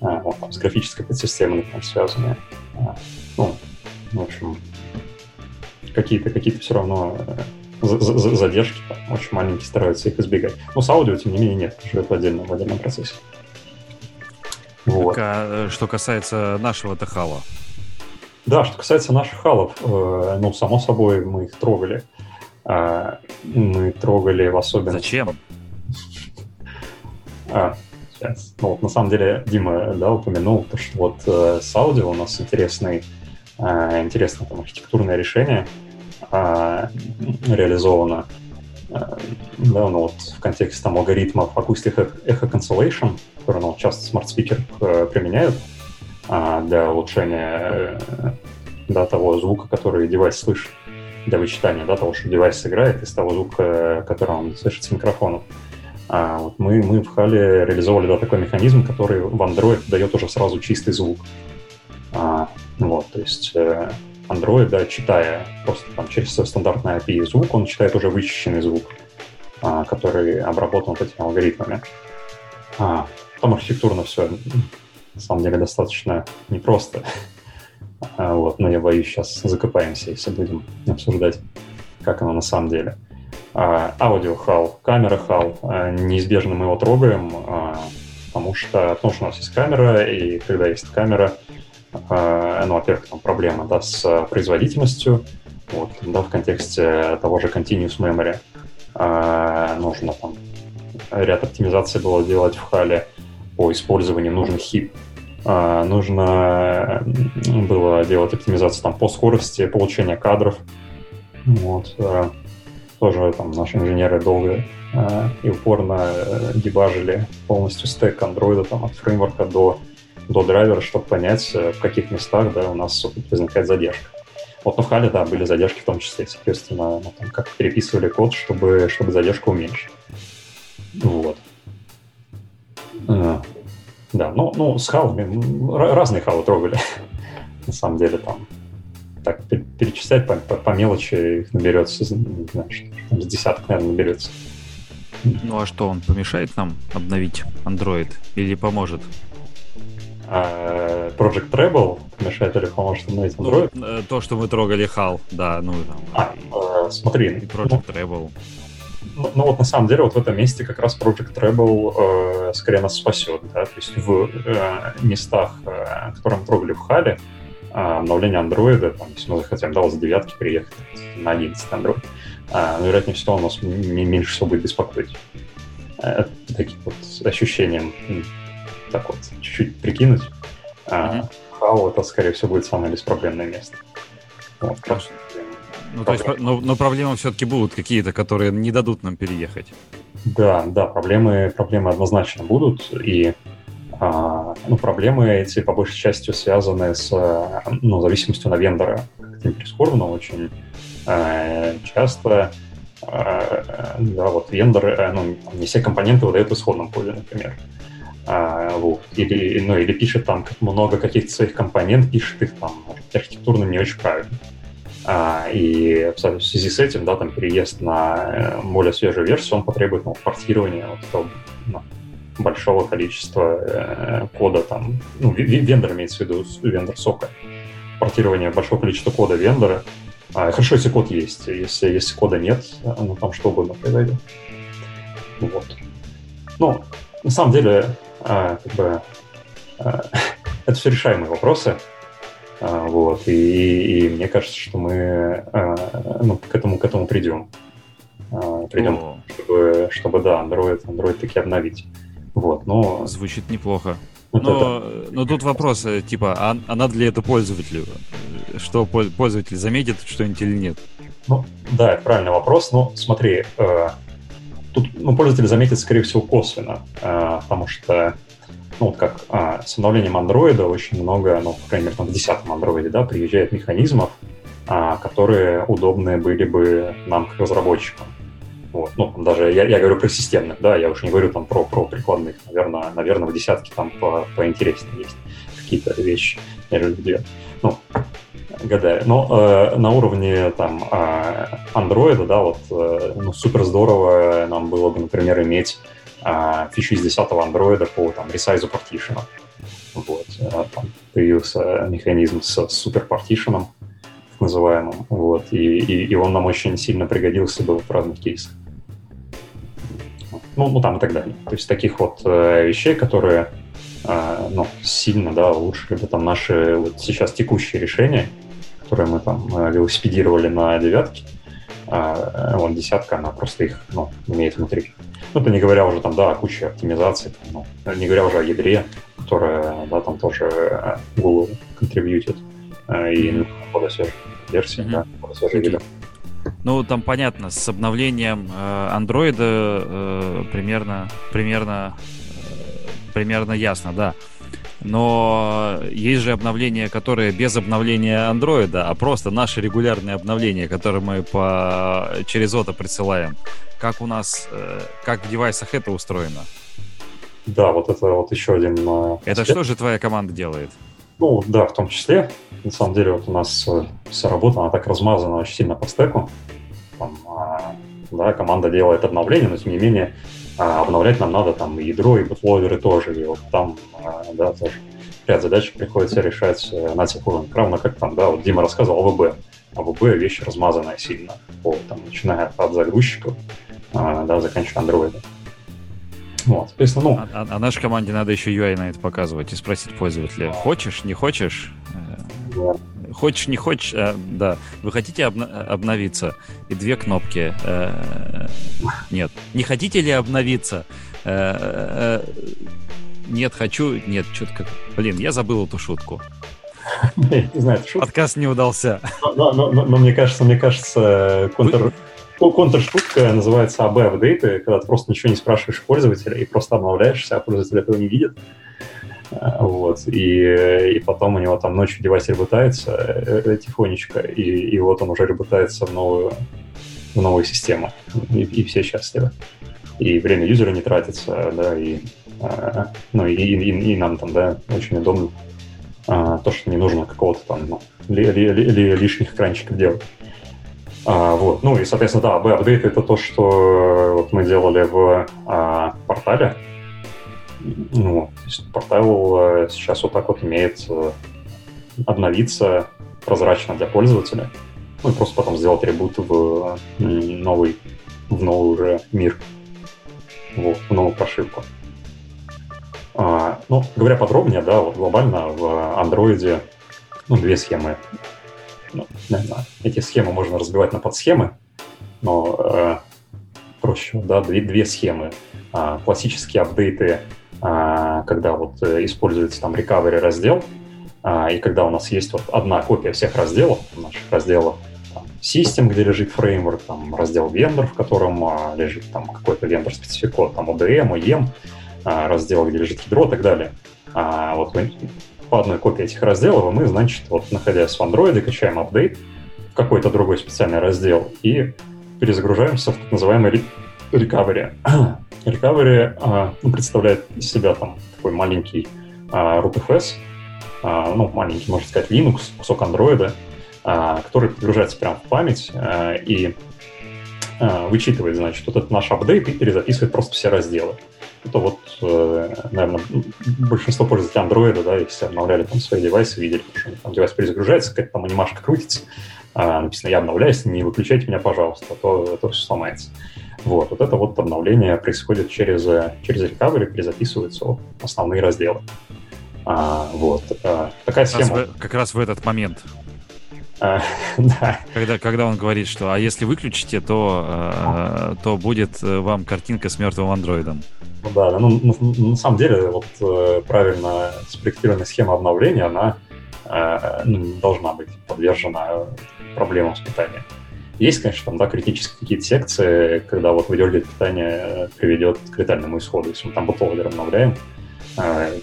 Speaker 3: Э, вот, там, с графической подсистемой, там, связанные. Э, ну, в общем, какие-то какие все равно э, задержки, там, очень маленькие, стараются их избегать. Но с аудио, тем не менее, нет, живет в отдельном, в отдельном процессе.
Speaker 1: Вот. Так, а э, что касается нашего-то хала?
Speaker 3: Да, что касается наших халов, э, ну, само собой, мы их трогали. Э, мы трогали в особенности...
Speaker 1: Зачем?
Speaker 3: А, сейчас. Ну, вот, на самом деле, Дима, да, упомянул, то, что вот э, с аудио у нас интересный, э, интересное там архитектурное решение э, реализовано. Э, да, ну вот в контексте там алгоритмов Acoustic Echo Cancellation, который ну, часто Speaker э, применяют а, для улучшения э, да, того звука, который девайс слышит, для вычитания да, того, что девайс играет, из того звука, который он слышит с микрофоном. А, вот мы, мы в Хале реализовали да, такой механизм, который в Android дает уже сразу чистый звук. А, вот, то есть Android, да, читая просто там через стандартный API звук, он читает уже вычищенный звук, а, который обработан вот этими алгоритмами. А, там архитектурно все на самом деле достаточно непросто. А, вот, но я боюсь, сейчас закопаемся, если будем обсуждать, как оно на самом деле. А, аудио хал, камера хал, а, неизбежно мы его трогаем, а, потому что, потому что у нас есть камера, и когда есть камера, ну, во-первых, там проблема да, с производительностью, вот, да, в контексте того же Continuous Memory. Э, нужно там ряд оптимизаций было делать в хале по использованию нужных хип. Э, нужно было делать оптимизацию там, по скорости получения кадров. Вот. Тоже там наши инженеры долго и упорно дебажили полностью стек андроида там, от фреймворка до до драйвера, чтобы понять, э, в каких местах да, у нас возникает задержка. Вот на Хале, да, были задержки в том числе, соответственно, ну, там, как переписывали код, чтобы, чтобы задержку уменьшить. Вот. А, да, ну, ну, с халами, разные халы трогали. на самом деле, там, так, перечислять по, по, по мелочи их наберется, не знаю, что, там, с десяток, наверное, наберется.
Speaker 1: Ну а что, он помешает нам обновить Android или поможет?
Speaker 3: А, Project Treble мешает или поможет на этом Android?
Speaker 1: Ну, то, что мы трогали HAL, да, ну там.
Speaker 3: А, и, э, смотри.
Speaker 1: И Project ну, Treble.
Speaker 3: Ну, ну вот на самом деле вот в этом месте как раз Project Treble э, скорее нас спасет, да, то есть в э, местах, э, которые мы трогали в хале, э, обновление андроида, там, если мы захотим, да, с девятки приехать на 11 Android, э, ну, вероятнее всего, он нас меньше всего будет беспокоить. Э, это такие вот ощущения так вот чуть-чуть прикинуть, mm-hmm. а это, скорее всего, будет самое беспроблемное место.
Speaker 1: Вот, просто, ну, то есть, но, но проблемы все-таки будут какие-то, которые не дадут нам переехать.
Speaker 3: Да, да, проблемы, проблемы однозначно будут, и а, ну, проблемы эти по большей части связаны с ну, зависимостью на вендора. Это прискорбно очень а, часто. А, да, вот вендор, э, ну, не все компоненты выдают в исходном коде, например. А, вот. Или, ну, или пишет там много каких-то своих компонент, пишет их там архитектурно не очень правильно. А, и в связи с этим, да, там переезд на э, более свежую версию, он потребует ну, портирования вот этого ну, большого количества э, кода там, ну, вендор имеется в виду, вендор сока, портирование большого количества кода вендора. А, хорошо, если код есть, если, если кода нет, ну, там что угодно произойдет. Вот. Ну, на самом деле, а, как бы, а, это все решаемые вопросы. А, вот, и, и мне кажется, что мы а, ну, к этому к этому придем. А, придем, чтобы, чтобы, да, Android, Android таки обновить.
Speaker 1: Вот, но... Звучит неплохо. Вот но, это... но тут вопрос, э, типа, а, а надо ли это пользователю? Что пользователь заметит что-нибудь или нет?
Speaker 3: Ну, да, это правильный вопрос. Но смотри, э, тут ну, пользователь заметит, скорее всего, косвенно, э, потому что ну, вот как э, с обновлением андроида очень много, ну, по крайней мере, там в 10 андроиде, да, приезжает механизмов, э, которые удобны были бы нам, как разработчикам. Вот. Ну, даже я, я говорю про системных, да, я уж не говорю там про, про прикладных, наверное, наверное, в десятке там по, поинтереснее есть какие-то вещи, нежели две. Ну, гадаю. Но э, на уровне там э, андроида, да, вот э, ну, супер здорово нам было бы, например, иметь э, фичу из 10 андроида по там ресайзу партишена. Вот, э, там появился механизм с супер партишеном, называемым, вот, и, и, и он нам очень сильно пригодился бы в разных кейсах. Ну, ну там и так далее. То есть таких вот э, вещей, которые э, ну, сильно, да, улучшили бы там наши вот сейчас текущие решения, которые мы там э, велосипедировали на девятке, а э, вот десятка, она просто их ну, имеет внутри. Ну, это не говоря уже там, да, о куче оптимизаций, там, ну, не говоря уже о ядре, которое, да, там тоже э, Google контрибьютит. Э, и более свежей версии, mm-hmm. да, более свежей видео.
Speaker 1: Ну, там понятно, с обновлением э, андроида э, примерно, примерно, э, примерно ясно, да. Но есть же обновления, которые без обновления андроида, а просто наши регулярные обновления, которые мы по через ОТО присылаем. Как у нас, э, как в девайсах это устроено?
Speaker 3: Да, вот это вот еще один...
Speaker 1: Это что же твоя команда делает?
Speaker 3: Ну, да, в том числе. На самом деле вот у нас э, вся работа, она так размазана очень сильно по стеку. Там, да, команда делает обновление, но тем не менее а, обновлять нам надо там ядро, и бутловеры тоже. И вот там, а, да, тоже ряд задач приходится решать э, на тех уровнях. Равно как там, да, вот Дима рассказывал АВБ. АВБ вещь размазанная сильно, по, там, начиная от загрузчиков, а, да, заканчивая андроидом.
Speaker 1: Вот, соответственно, ну... А, а, а нашей команде надо еще UI на это показывать и спросить пользователя, хочешь, не хочешь? Да. Хочешь, не хочешь, а, да. Вы хотите обна- обновиться? И две кнопки. А, нет. Не хотите ли обновиться? А, нет, хочу. Нет, что-то как... Блин, я забыл эту шутку.
Speaker 3: Не знаю, шутка.
Speaker 1: Подкаст не удался.
Speaker 3: Но, но, но, но мне кажется, мне кажется, контр... Контршутка называется AB апдейты, когда ты просто ничего не спрашиваешь пользователя и просто обновляешься, а пользователь этого не видит. А, вот. И, и потом у него там ночью девайс ребутается э, э, тихонечко, и, и вот он уже ребутается в новую, в новую систему. И, и все счастливы. И время юзера не тратится, да, и, а, ну, и, и, и нам там, да, очень удобно а, то, что не нужно какого-то там ну, ли, ли, ли, лишних экранчиков делать. А, вот. Ну и, соответственно, да, B-апдейт это то, что э, вот мы делали в а, портале. Ну, портал э, сейчас вот так вот имеет э, обновиться прозрачно для пользователя. Ну и просто потом сделать ребут в новый, в новый уже мир, вот, в новую прошивку. А, ну, говоря подробнее, да, вот глобально в андроиде ну, две схемы ну, знаю, эти схемы можно разбивать на подсхемы, но э, проще, да, две, две схемы. А, классические апдейты, а, когда вот э, используется там recovery раздел, а, и когда у нас есть вот одна копия всех разделов, наших разделов, там, System, где лежит фреймворк, там раздел вендор, в котором а, лежит там какой-то вендор спецификод, там ODM, OEM, а, раздел, где лежит ядро и так далее. А, вот по одной копии этих разделов, и мы, значит, вот находясь в Android, качаем апдейт в какой-то другой специальный раздел и перезагружаемся в так называемый recovery. recovery а, ну, представляет из себя там такой маленький а, rootfs, а, ну, маленький, можно сказать, Linux, кусок Android, а, который подгружается прямо в память а, и а, вычитывает, значит, вот этот наш апдейт и перезаписывает просто все разделы это вот, э, наверное, большинство пользователей Android, да, если обновляли там свои девайсы, видели, что там девайс перезагружается, какая-то там анимашка крутится, а, написано «Я обновляюсь, не выключайте меня, пожалуйста, а то это все сломается». Вот, вот это вот обновление происходит через, через recovery, перезаписываются вот основные разделы. А, вот. А, такая
Speaker 1: схема. Раз в, как раз в этот момент. А, да. Когда, когда он говорит, что а если выключите, то, а, то будет э, вам картинка с мертвым андроидом.
Speaker 3: Ну да, ну, ну, на самом деле вот э, правильно спроектированная схема обновления, она э, ну, должна быть подвержена проблемам с питанием. Есть, конечно, там, да, критические какие-то секции, когда вот выдергивать питание приведет к летальному исходу. Если мы там bootloader обновляем, э,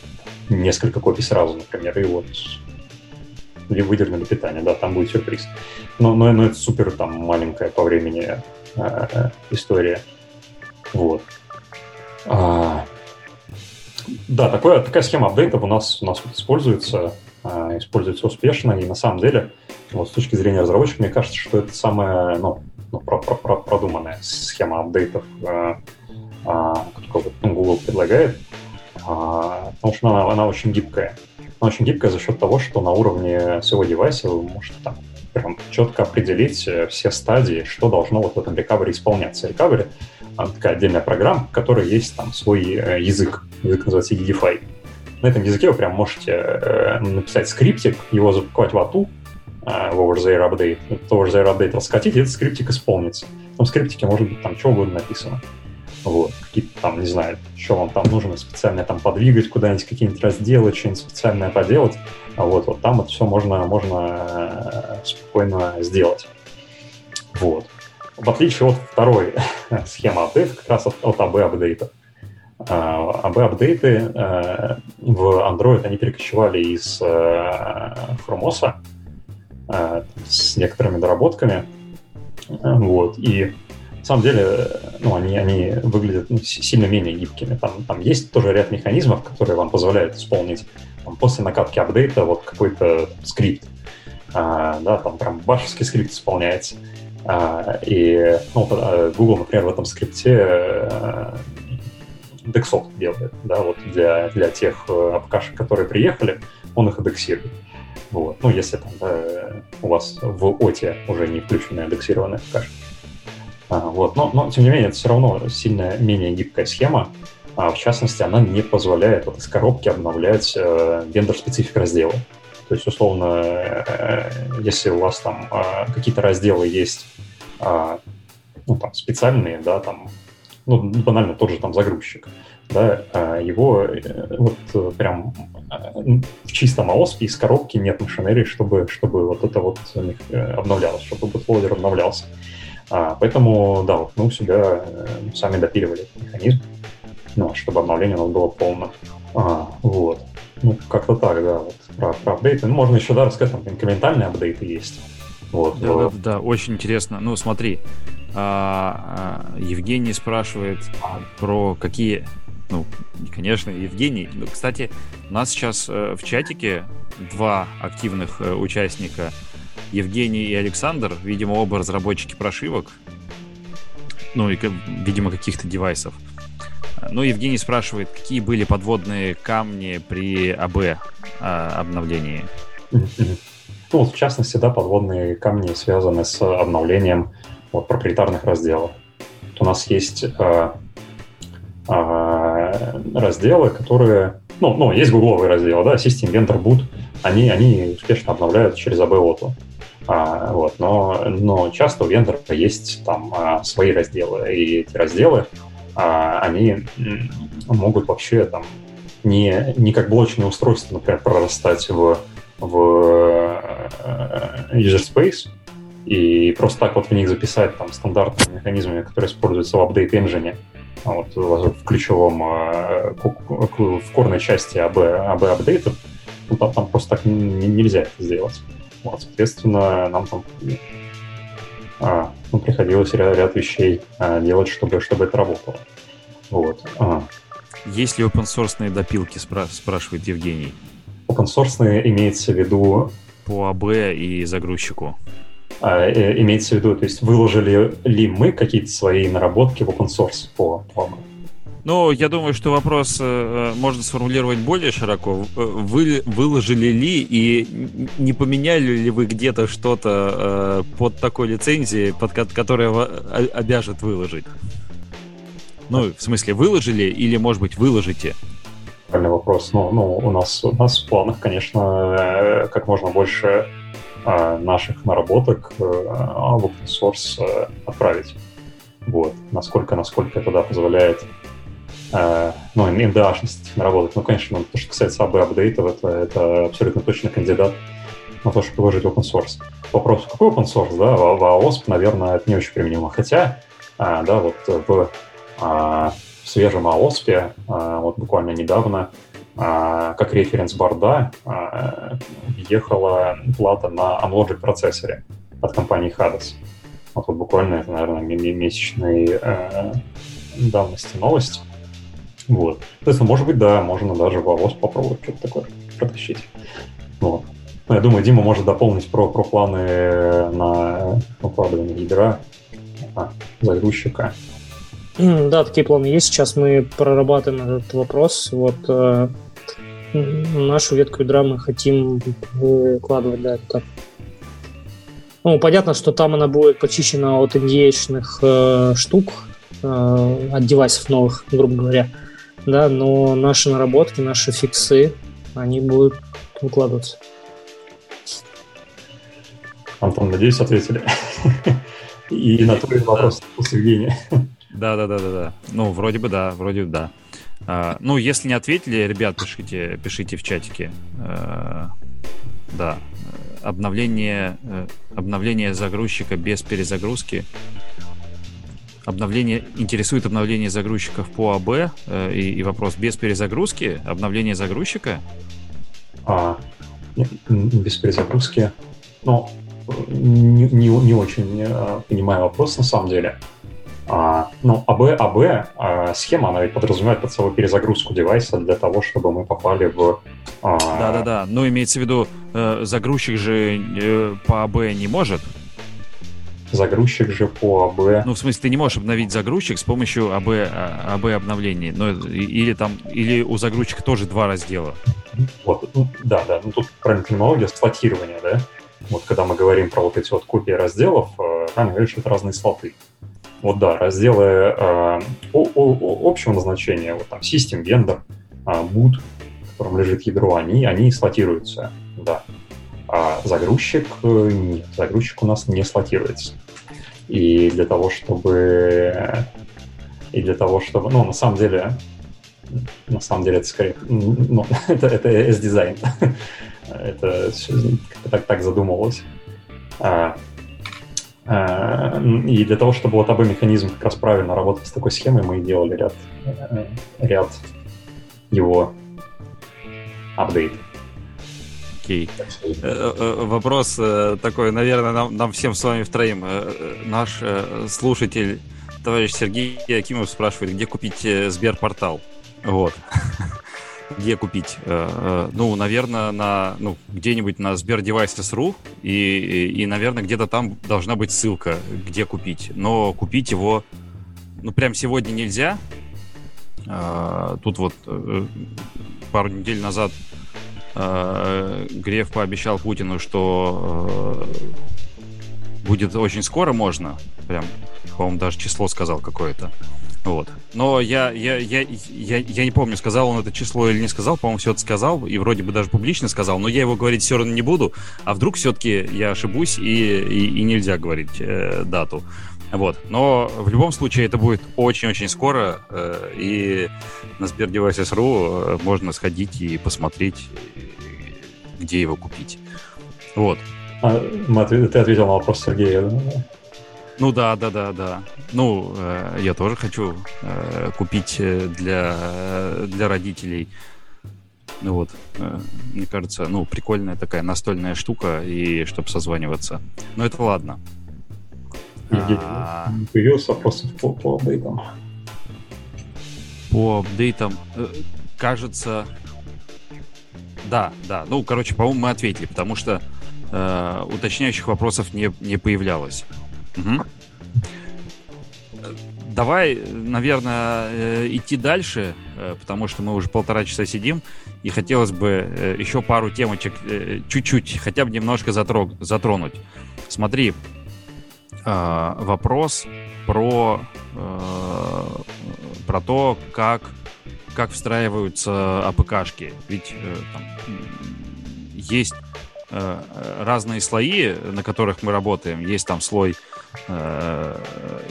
Speaker 3: несколько копий сразу, например, и вот выдернули питание, да, там будет сюрприз. Но, но, но это супер там маленькая по времени э, история. Вот. А, да, такое, такая схема апдейтов у нас, у нас вот используется, а, используется успешно, и на самом деле, вот с точки зрения разработчика, мне кажется, что это самая ну, ну, про, про, про, продуманная схема апдейтов, а, а, которую ну, Google предлагает, а, потому что она, она очень гибкая. Она очень гибкая за счет того, что на уровне всего девайса вы можете там прям четко определить э, все стадии, что должно вот в этом recovery исполняться. Recovery такая отдельная программа, в которой есть там свой э, язык. Язык называется Edify. На этом языке вы прям можете э, написать скриптик, его запаковать в ату, в over-the-air update, этот over-the-air update раскатить, и этот скриптик исполнится. В том скриптике может быть там что угодно написано. Вот, какие-то там, не знаю, что вам там нужно специально там подвигать куда-нибудь, какие-нибудь разделы, что-нибудь специальное поделать. А вот, вот там это все можно, можно спокойно сделать. Вот в отличие от второй схемы апдейта, как раз от, от AB апдейта. AB апдейты э, в Android они перекочевали из э, Chromos э, с некоторыми доработками. Вот. И на самом деле ну, они, они выглядят ну, сильно менее гибкими. Там, там есть тоже ряд механизмов, которые вам позволяют исполнить там, после накатки апдейта вот какой-то скрипт. А, да, там прям башевский скрипт исполняется. А, и ну, э, Google, например, в этом скрипте э, делает, да, вот для, для тех э, апкашек, которые приехали, он их индексирует. Вот. Ну, если там, да, у вас в ОТе уже не включенная индексированная апкашка. А, вот. но, но, тем не менее, это все равно сильно менее гибкая схема. А, в частности, она не позволяет вот из коробки обновлять э, вендор-специфик раздела. То есть, условно, э, если у вас там э, какие-то разделы есть а, ну, там, специальные, да, там, ну, банально тот же там загрузчик, да, его э, вот прям в чистом AOSP из коробки нет машинерии, чтобы, чтобы вот это вот обновлялось, чтобы bootloader обновлялся. А, поэтому, да, вот мы у себя сами допиливали этот механизм, ну, чтобы обновление у нас было полным. А, вот. Ну, как-то так, да, вот про, про апдейты. Ну, можно еще, да, рассказать, там инкрементальные апдейты есть.
Speaker 1: Вот, да, да, да, очень интересно. Ну, смотри, а, а, Евгений спрашивает про какие... Ну, конечно, Евгений. Ну, кстати, у нас сейчас э, в чатике два активных э, участника. Евгений и Александр, видимо, оба разработчики прошивок. Ну, и, видимо, каких-то девайсов. Ну, Евгений спрашивает, какие были подводные камни при АБ а, обновлении?
Speaker 3: Ну, в частности, да, подводные камни связаны с обновлением вот, проприетарных разделов. Вот у нас есть э, э, разделы, которые... Ну, ну, есть гугловые разделы, да, System Vendor Boot, они, они успешно обновляют через ABOT. А, вот, но, но часто у вендора есть там а, свои разделы, и эти разделы а, они могут вообще там не, не как блочное устройство, например, прорастать в, в э, user space и просто так вот в них записать там стандартными механизмами, которые используются в update engine, вот, в ключевом, э, в корной части AB, AB апдейтов, ну, там, там просто так нельзя это сделать. Вот, соответственно, нам там а, ну, приходилось ряд, ряд вещей а, делать, чтобы, чтобы это работало. Вот. А.
Speaker 1: Есть ли open source допилки, спра- спрашивает Евгений.
Speaker 3: Open source имеется в виду...
Speaker 1: По АБ и загрузчику.
Speaker 3: А, э, имеется в виду, то есть выложили ли мы какие-то свои наработки в open source по, по АБ?
Speaker 1: Ну, я думаю, что вопрос э, э можно сформулировать более широко. Э, вы выложили ли и не поменяли ли вы где-то что-то э, под такой лицензией, под которая обяжет выложить? Ну, в смысле, выложили или, может быть, выложите?
Speaker 3: Правильный вопрос. Ну, ну у, нас, у нас в планах, конечно, э, как можно больше э, наших наработок в open source отправить. Вот. Насколько, насколько это да, позволяет э, ну, MDA-шность наработать. Ну, конечно, то, что касается АБ апдейтов, это, это абсолютно точно кандидат на то, чтобы выложить open source. Вопрос, какой open source, да, в, в AOSP, наверное, это не очень применимо. Хотя, а, да, вот в, а, в свежем AOSP, а, вот буквально недавно, а, как референс борда а, ехала плата на Amlogic процессоре от компании Hades. Вот, вот буквально это, наверное, месячной э, давности новость. Вот. Есть, может быть, да, можно даже в AOS попробовать что-то такое протащить. Вот. Ну, я думаю, Дима может дополнить про, про планы на укладывание ядра а, загрузчика.
Speaker 2: Да, такие планы есть. Сейчас мы прорабатываем этот вопрос. Вот э, нашу ветку ядра мы хотим выкладывать, да, это Ну, понятно, что там она будет почищена от nda э, штук, э, от девайсов новых, грубо говоря. Да, но наши наработки, наши фиксы, они будут выкладываться.
Speaker 3: Антон, надеюсь, ответили. И на твой вопрос после Евгения.
Speaker 1: Да, да, да, да, да. Ну, вроде бы да, вроде бы да. А, ну, если не ответили, ребят, пишите, пишите в чатике. А, да. Обновление, э, обновление загрузчика без перезагрузки. Обновление интересует обновление загрузчиков по АБ э, и, и вопрос без перезагрузки обновление загрузчика.
Speaker 3: А, без перезагрузки. Ну, не, не, не очень э, понимаю вопрос на самом деле. А, ну, АБ, АБ а, схема, она ведь подразумевает под собой перезагрузку девайса для того, чтобы мы попали в...
Speaker 1: А... Да-да-да, но имеется в виду, э, загрузчик же э, по АБ не может.
Speaker 3: Загрузчик же по АБ...
Speaker 1: Ну, в смысле, ты не можешь обновить загрузчик с помощью АБ, АБ обновлений. Ну, или там, или у загрузчика тоже два раздела.
Speaker 3: Вот, ну, да, да, ну тут правильная терминология, слотирование, да? Вот когда мы говорим про вот эти вот копии разделов, э, правильно говоришь, что это разные слоты. Вот да, разделы э, о, о, общего назначения, вот там System, Vendor, э, Boot, в котором лежит ядро, они, они слотируются, да. А загрузчик э, нет, загрузчик у нас не слотируется. И для того, чтобы... И для того, чтобы... Ну, на самом деле, на самом деле это скорее... Ну, это, это S-дизайн. это так, так задумывалось. А, а, и для того, чтобы вот АБ механизм как раз правильно работал с такой схемой, мы делали ряд, э, ряд его апдейт.
Speaker 1: Окей. Э, э, вопрос такой, наверное, нам, нам всем с вами втроим. Наш слушатель, товарищ Сергей Акимов спрашивает, где купить Сберпортал. Вот. где купить? Э, э, ну, наверное, на, ну, где-нибудь на Сбердевайсес.ру и, и, наверное, где-то там должна быть ссылка, где купить. Но купить его, ну, прям сегодня нельзя. Э, тут вот пару недель назад Греф пообещал Путину, что будет очень скоро можно. Прям, по-моему, даже число сказал какое-то. Вот. Но я, я, я, я, я не помню, сказал он это число или не сказал. По-моему, все это сказал. И вроде бы даже публично сказал. Но я его говорить все равно не буду. А вдруг все-таки я ошибусь и, и, и нельзя говорить э, дату. Вот. Но в любом случае это будет очень-очень скоро. Э, и на SberDevices.ru э, можно сходить и посмотреть, где его купить. Вот.
Speaker 3: А, ты ответил на вопрос Сергея.
Speaker 1: Ну да, да, да, да. Ну, э, я тоже хочу э, купить э, для, для родителей. Ну вот, э, мне кажется, ну, прикольная такая настольная штука, и чтобы созваниваться. Но это ладно.
Speaker 3: А... Появился вопрос по, по апдейтам.
Speaker 1: По апдейтам, э, кажется... Да, да. Ну, короче, по-моему, мы ответили, потому что э, уточняющих вопросов не, не появлялось. Угу. Давай, наверное, э, идти дальше, э, потому что мы уже полтора часа сидим, и хотелось бы еще пару темочек чуть-чуть, хотя бы немножко затронуть. Смотри, вопрос про, про то, как, как встраиваются АПКшки. Ведь там, есть разные слои, на которых мы работаем. Есть там слой э,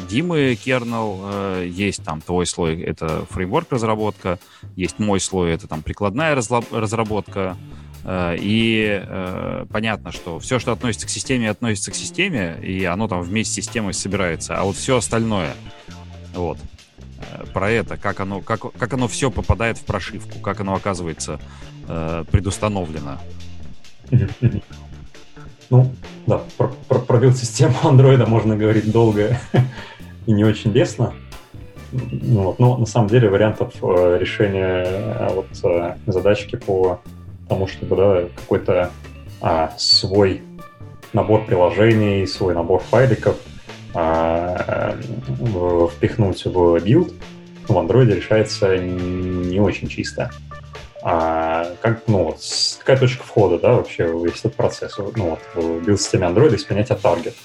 Speaker 1: Димы кернел, э, есть там твой слой, это фреймворк разработка, есть мой слой, это там прикладная разработка, э, и э, понятно, что все, что относится к системе, относится к системе, и оно там вместе с системой собирается, а вот все остальное, вот, э, про это, как оно, как, как оно все попадает в прошивку, как оно оказывается э, предустановлено.
Speaker 3: Ну, да, про, про, про билд-систему андроида можно говорить долго и не очень лестно. Ну, вот, но на самом деле вариантов э, решения э, вот, э, задачки по тому, чтобы да, какой-то а, свой набор приложений, свой набор файликов а, впихнуть в build в андроиде решается не очень чисто а, как, ну, какая точка входа, да, вообще весь этот процесс? Ну, вот, в build-системе Android есть понятие target.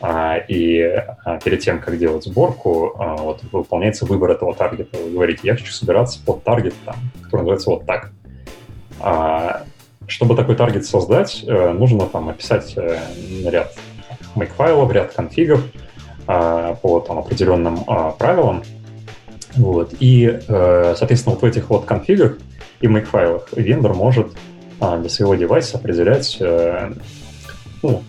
Speaker 3: А, и а, перед тем, как делать сборку, а, вот, выполняется выбор этого таргета. Вы говорите, я хочу собираться под таргет, там, который называется вот так. Чтобы такой таргет создать, э, нужно там описать э, ряд make-файлов, ряд конфигов а, по там, определенным а, правилам. Вот. И, э, соответственно, вот в этих вот конфигах и make-файлах вендор может а, для своего девайса определять ну,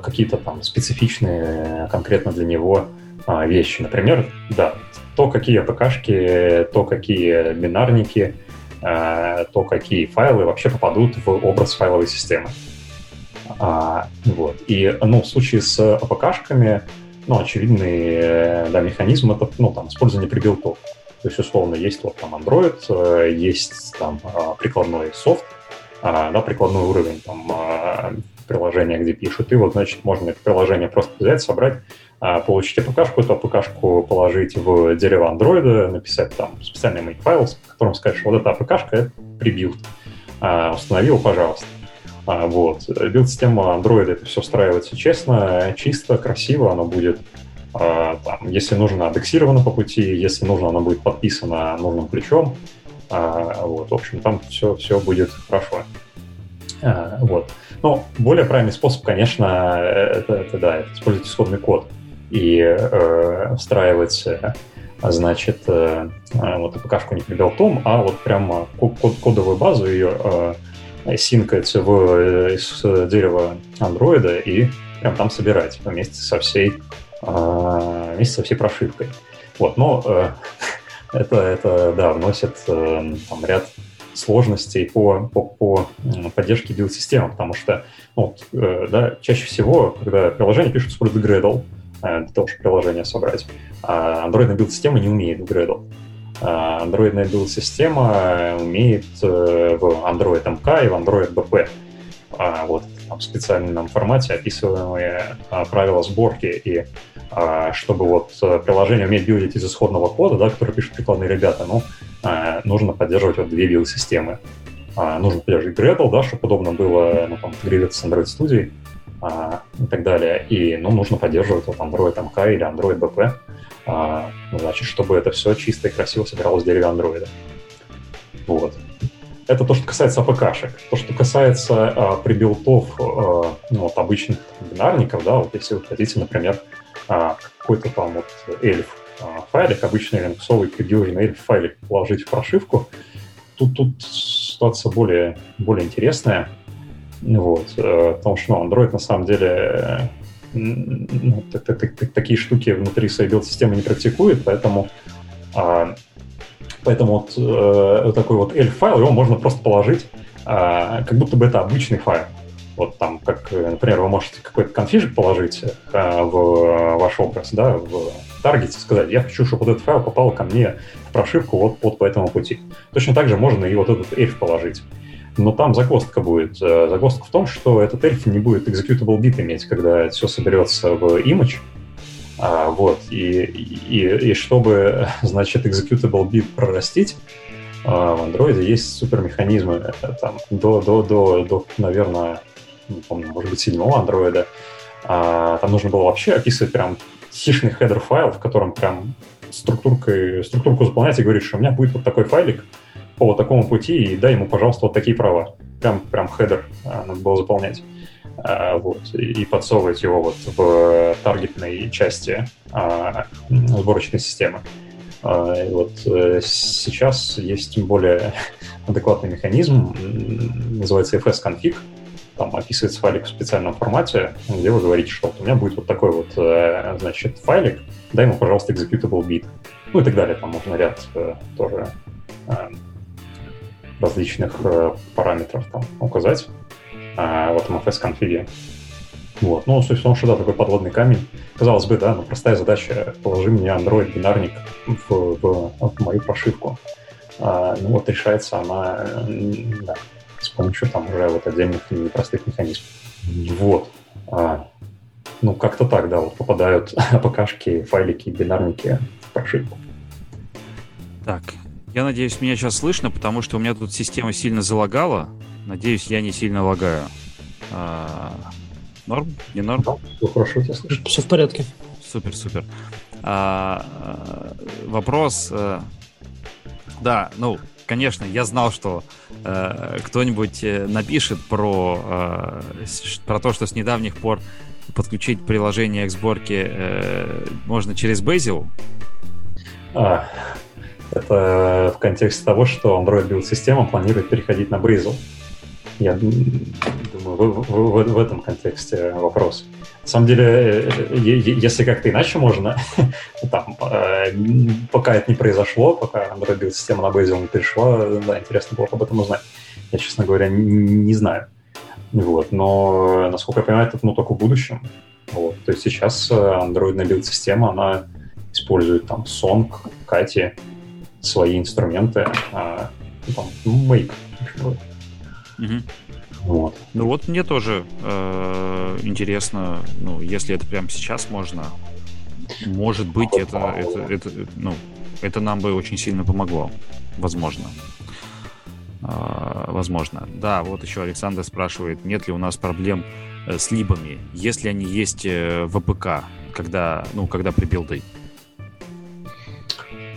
Speaker 3: какие-то там специфичные конкретно для него а, вещи. Например, да, то, какие АПКшки, то, какие бинарники, то, какие файлы вообще попадут в образ файловой системы. А, вот. И ну, в случае с АПКшками, ну, очевидный да, механизм — это ну, там, использование прибилтов. То есть, условно, есть вот там Android, э, есть там прикладной софт, да, прикладной уровень там приложения, где пишут, и вот, значит, можно это приложение просто взять, собрать, получить APK-шку, эту APK-шку положить в дерево Android, написать там специальный make файл, в котором что вот эта APK-шка — это прибилд. Установи его, пожалуйста. Вот. Билд-система Android это все встраивается честно, чисто, красиво, оно будет а, там, если нужно, индексировано по пути, если нужно, оно будет подписано нужным ключом. А, вот, в общем, там все, все будет хорошо. А, вот. Но более правильный способ, конечно, это, это да, это использовать исходный код и э, встраивать, значит, э, вот APK-шку не прибелтом, а вот прямо код, кодовую базу ее э, синкать в, из дерева андроида и прям там собирать вместе со всей а, вместе со всей прошивкой. Вот, но э, это, это, да, вносит э, там, ряд сложностей по, по, по поддержке билд-системы, потому что ну, э, да, чаще всего, когда приложение пишут, используют Gradle для того, чтобы приложение собрать, а андроидная билд-система не умеет в Gradle. А андроидная билд-система умеет в Android MK и в Android BP. А вот в специальном формате описываемые правила сборки и чтобы вот э, приложение уметь билдить из исходного кода, да, который пишут прикладные ребята, ну, нужно поддерживать вот две билд-системы. Нужно поддерживать Gradle, да, чтобы удобно было ну, там, интегрироваться с Android Studio и так далее. И, ну, нужно поддерживать вот Android MK или Android BP, ну, значит, чтобы это все чисто и красиво собиралось в дереве Android. Вот. Это то, что касается АПКшек. То, что касается а, прибилтов а, ну, вот обычных бинарников, да, вот если вы хотите, например, а, какой-то там вот эльф а, файлик, обычный линксовый придержанный эльф файлик положить в прошивку. Тут, тут ситуация более, более интересная. Вот, э, потому что ну, Android на самом деле ну, так, так, так, такие штуки внутри своей билд-системы не практикует, поэтому, а, поэтому вот э, такой вот elf файл его можно просто положить, а, как будто бы это обычный файл. Вот там, как, например, вы можете какой-то конфижик положить э, в ваш образ, да, в таргете, сказать, я хочу, чтобы вот этот файл попал ко мне в прошивку вот, вот по этому пути. Точно так же можно и вот этот эльф положить. Но там загвоздка будет. Э, загвоздка в том, что этот эльф не будет executable bit иметь, когда все соберется в image. А, вот. И, и, и чтобы, значит, executable bit прорастить, а, в Android есть супермеханизмы там, до, до, до, до, наверное, не помню, может быть, седьмого андроида, а, там нужно было вообще описывать прям сишный header файл, в котором прям структуркой, структурку заполнять и говорить, что у меня будет вот такой файлик по вот такому пути, и дай ему, пожалуйста, вот такие права. Прям, прям header а, надо было заполнять. а, вот, и подсовывать его вот в таргетной части а, сборочной системы. И вот э, сейчас есть более адекватный механизм, называется fs-config, там описывается файлик в специальном формате, где вы говорите, что вот у меня будет вот такой вот, э, значит, файлик, дай ему, пожалуйста, executable bit. Ну и так далее, там можно ряд э, тоже различных параметров там указать в этом fs-конфиге. Вот. Ну, суть в том, что да, такой подводный камень. Казалось бы, да, но простая задача — положи мне Android бинарник в, в, в мою прошивку. А, ну вот решается она да, с помощью там уже вот отдельных непростых механизмов. Вот. А, ну, как-то так, да, вот попадают АПКшки, файлики, бинарники в прошивку.
Speaker 1: Так, я надеюсь, меня сейчас слышно, потому что у меня тут система сильно залагала. Надеюсь, я не сильно лагаю. А, Норм? Не норм? Да,
Speaker 2: все хорошо, тебя слышу. Все в порядке.
Speaker 1: Супер, супер. А, а, вопрос... А, да, ну, конечно, я знал, что э, кто-нибудь э, напишет про, э, про то, что с недавних пор подключить приложение к сборке э, можно через Bazel.
Speaker 3: А, это в контексте того, что Android Build система планирует переходить на Bazel. Я думаю, в, в, в, в этом контексте вопрос. На самом деле, э, если как-то иначе можно, там, э, пока это не произошло, пока Android система на Bazel не перешла, да, интересно было об этом узнать. Я, честно говоря, не, знаю. Вот. Но, насколько я понимаю, это ну, только в будущем. Вот. То есть сейчас андроидная билд-система, она использует там Song, Кати, свои инструменты, а, там, Make.
Speaker 1: Угу. Вот. Ну вот мне тоже э, интересно, ну, если это прямо сейчас можно, может быть, это, это, это, ну, это нам бы очень сильно помогло. Возможно. Э, возможно. Да, вот еще Александр спрашивает, нет ли у нас проблем э, с либами, если они есть э, в APK, когда, ну, когда prebuilt ы.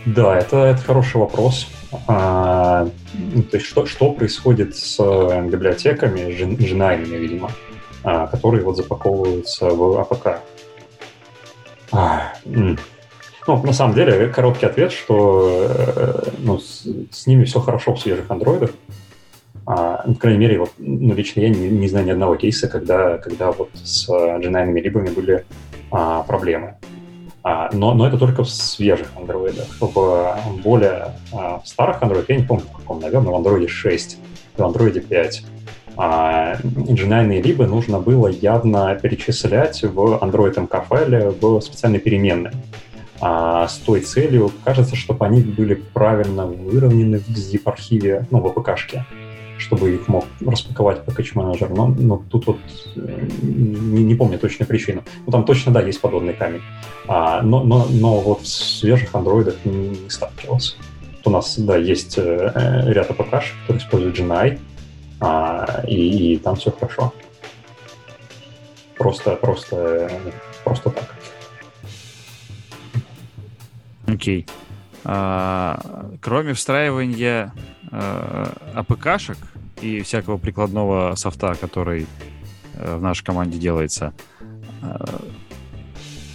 Speaker 3: Да, это, это хороший вопрос. А, ну, то есть что, что происходит с э, библиотеками, JNI, видимо, а, которые вот запаковываются в APK? А, ну, на самом деле, короткий ответ, что э, ну, с, с ними все хорошо в свежих андроидах. А, ну, по крайней мере, вот, ну, лично я не, не знаю ни одного кейса, когда, когда вот с JNI ными либами были а, проблемы. А, но, но это только в свежих андроидах. В более а, в старых андроидах, я не помню в каком, наверное, в андроиде 6, в андроиде 5, а, инженерные либо нужно было явно перечислять в Android MK в специальной переменной. С той целью, кажется, чтобы они были правильно выровнены в zip-архиве, ну, в АПКшке чтобы их мог распаковать пакетч менеджер, но, но тут вот э, не, не помню точную причину. Ну, там точно, да, есть подобный камень. А, но, но, но вот в свежих андроидах не сталкивался. Вот у нас, да, есть э, ряд APK, которые используют JNI, а, и, и там все хорошо. Просто, просто, просто так.
Speaker 1: Окей. Okay. А, кроме встраивания э, АПКшек и всякого прикладного софта, который э, в нашей команде делается, э,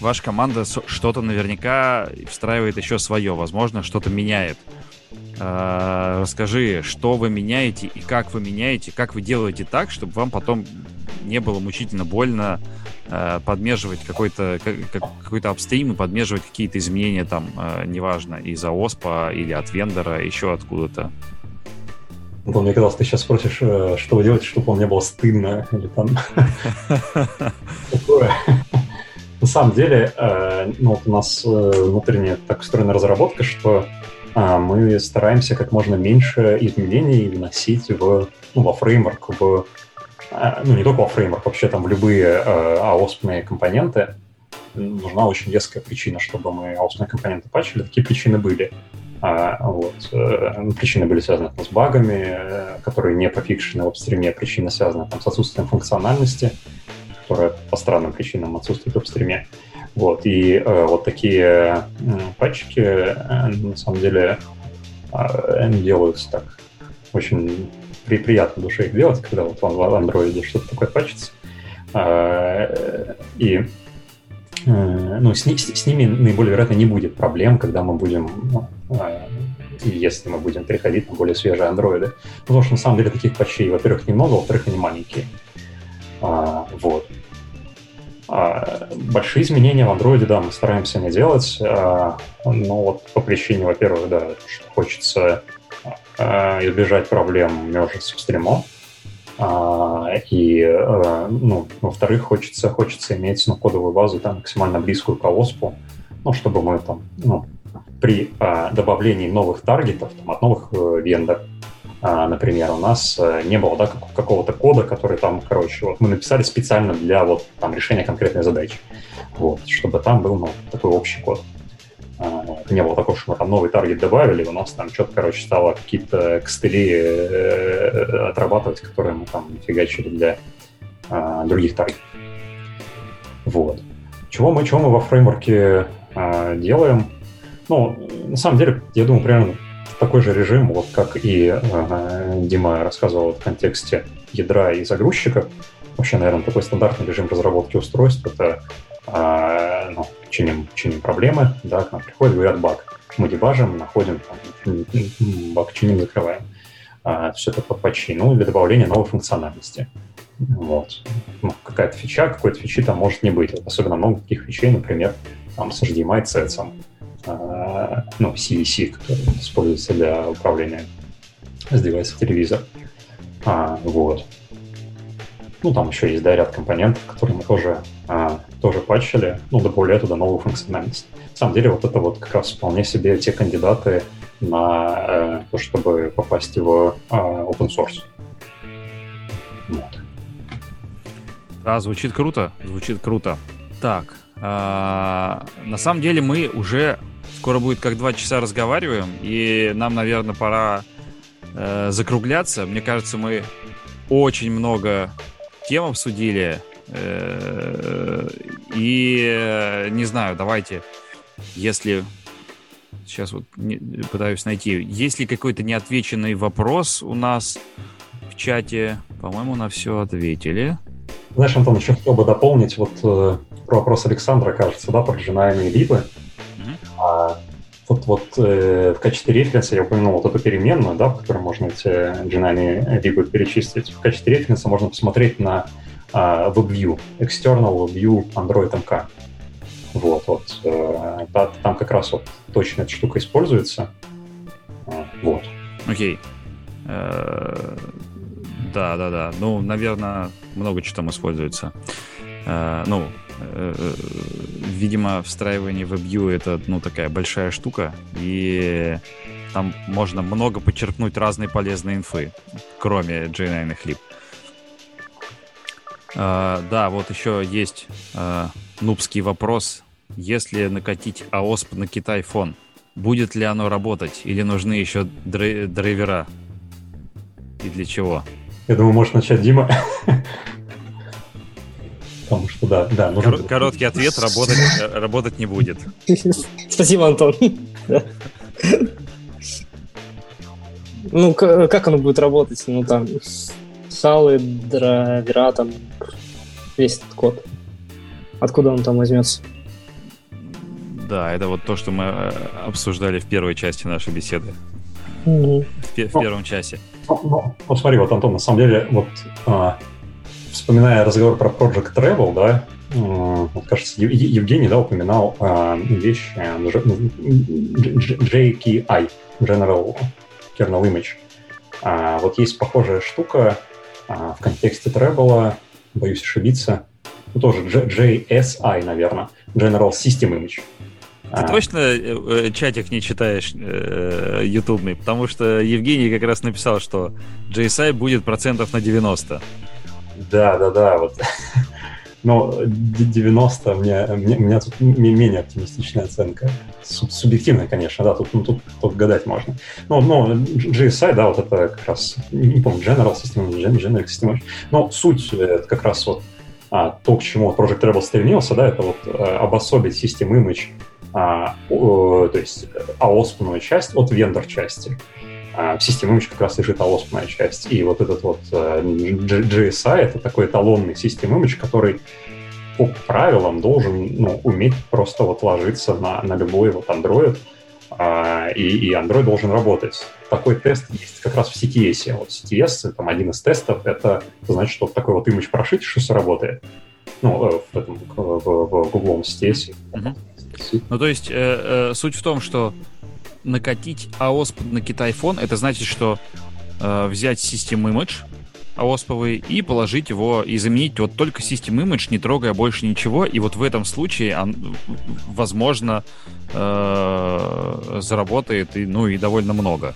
Speaker 1: ваша команда что-то наверняка встраивает еще свое, возможно, что-то меняет. Э, расскажи, что вы меняете и как вы меняете, как вы делаете так, чтобы вам потом не было мучительно больно э, подмеживать какой-то какой-то апстрим и подмеживать какие-то изменения там, э, неважно, из-за ОСПа или от вендора, еще откуда-то.
Speaker 3: Ну, мне казалось, ты сейчас спросишь, что вы делаете, чтобы вам не было стыдно или там такое. На самом деле, ну, у нас внутренняя так устроена разработка, что мы стараемся как можно меньше изменений вносить в, ну, во фреймворк, в а, ну, не только во фреймворк, вообще там в любые э, аоспные компоненты, нужна очень веская причина, чтобы мы аоспные компоненты патчили. Такие причины были. А, вот. Э, ну, причины были связаны там, с багами, э, которые не пофикшены в апстриме. Причины связаны там, с отсутствием функциональности, которая по странным причинам отсутствует в апстриме. Вот. И э, вот такие э, патчики, э, на самом деле, э, делаются так очень при, приятно душе их делать, когда вот в Android что-то такое пачется. А, и э, ну, с, с, ними наиболее вероятно не будет проблем, когда мы будем, а, если мы будем переходить на более свежие андроиды. Потому что на самом деле таких патчей, во-первых, немного, во-вторых, они маленькие. А, вот. А, большие изменения в андроиде, да, мы стараемся не делать, а, но вот по причине, во-первых, да, что хочется а, избежать проблем мержа с стримом, и, ну, во-вторых, хочется, хочется иметь ну, кодовую базу там, максимально близкую к ОСПу, ну, чтобы мы там, ну, при добавлении новых таргетов там, от новых э, вендор, а, например, у нас э, не было да, как, какого-то кода, который там, короче, вот мы написали специально для вот там решения конкретной задачи, вот, чтобы там был ну, такой общий код. А, не было такого, что мы там новый таргет добавили, у нас там что-то, короче, стало какие-то костыли э, отрабатывать, которые мы там фигачили для а, других таргетов. Вот. Чего мы, чего мы во фреймворке а, делаем? Ну, на самом деле, я думаю, примерно такой же режим, вот как и Дима рассказывал в контексте ядра и загрузчика. Вообще, наверное, такой стандартный режим разработки устройств — это ну, чиним, чиним проблемы, да, к нам приходят, говорят баг. Мы дебажим, находим, там, баг чиним, закрываем. А, все это под почти, ну, для добавления новой функциональности. Вот. Ну, какая-то фича, какой-то фичи там может не быть. особенно много таких фичей, например, там с HDMI цецом, а, ну, CEC, который используется для управления с девайса телевизор. А, вот. Ну, там еще есть, да, ряд компонентов, которые мы тоже, а, тоже патчили, ну, добавляя туда новую функциональность. На самом деле, вот это вот как раз вполне себе те кандидаты на э, то, чтобы попасть в э, open source.
Speaker 1: Вот. Да, звучит круто, звучит круто. Так, э, на самом деле мы уже скоро будет как два часа разговариваем, и нам, наверное, пора э, закругляться. Мне кажется, мы очень много тем обсудили. Э, и э, не знаю, давайте, если сейчас вот пытаюсь найти, есть ли какой-то неотвеченный вопрос у нас в чате? По-моему, на все ответили.
Speaker 3: Знаешь, Антон, еще хотел бы дополнить вот э, про вопрос Александра, кажется, да, про джинайные либы. Mm-hmm. А, вот, э, в качестве референса я упомянул вот эту переменную, да, в которой можно эти джинайные либы перечислить. В качестве референса можно посмотреть на э, WebView, External WebView Android MK. Вот, вот. Э, там как раз вот точно эта штука используется. Э, вот.
Speaker 1: Окей. Э, да, да, да. Ну, наверное, много чего там используется. Э, ну, видимо, встраивание в WebView это, ну, такая большая штука, и там можно много подчеркнуть разной полезной инфы, кроме J9 лип. Uh, да, вот еще есть uh, нубский вопрос. Если накатить AOSP на Китай фон, будет ли оно работать или нужны еще драйвера? И для чего?
Speaker 3: Я думаю, может начать Дима. Потому что да, да.
Speaker 1: Нужно... Кор- короткий ответ работать, работать не будет.
Speaker 2: Спасибо, Антон. Ну, как оно будет работать? Ну, там, салы, драйвера, там, весь этот код. Откуда он там возьмется?
Speaker 1: Да, это вот то, что мы э, обсуждали в первой части нашей беседы. Угу. В, в первом часе.
Speaker 3: Ну, ну, ну, смотри, вот, Антон, на самом деле, вот а, вспоминая разговор про Project Travel, да, вот, кажется, Евгений, да, упоминал э, вещь JKI, General Kernel Image. А, вот есть похожая штука а, в контексте Travel, боюсь ошибиться, ну, тоже JSI, наверное, General System Image.
Speaker 1: Ты а. точно э, э, чатик не читаешь э, ютубный? Потому что Евгений как раз написал, что JSI будет процентов на 90.
Speaker 3: Да, да, да, вот. Но 90 мне, мне, у меня тут менее оптимистичная оценка. Субъективная, конечно, да, тут, ну, тут, тут гадать можно. Но, но GSI, да, вот это как раз, не помню, General System, General System, но суть это как раз вот а, то, к чему Project Rebel стремился, да, это вот а, обособить System Image, а, о, то есть AOSP часть от вендор части. А в системе Image как раз лежит АОСПная часть. И вот этот вот GSI — это такой эталонный систем Image, который по правилам должен ну, уметь просто вот ложиться на, на любой вот Android, а, и, и Android должен работать. Такой тест есть как раз в CTS. Вот CTS, там один из тестов, это значит, что вот такой вот image прошить, что все работает. Ну, э, в этом, в, в Google CTS.
Speaker 1: Ну, то есть, э, э, суть в том, что накатить AOSP на Китай фон, это значит, что э, взять System Image, АОСПовый и положить его и заменить вот только System Image, не трогая больше ничего. И вот в этом случае, он, возможно, э, заработает и, ну, и довольно много.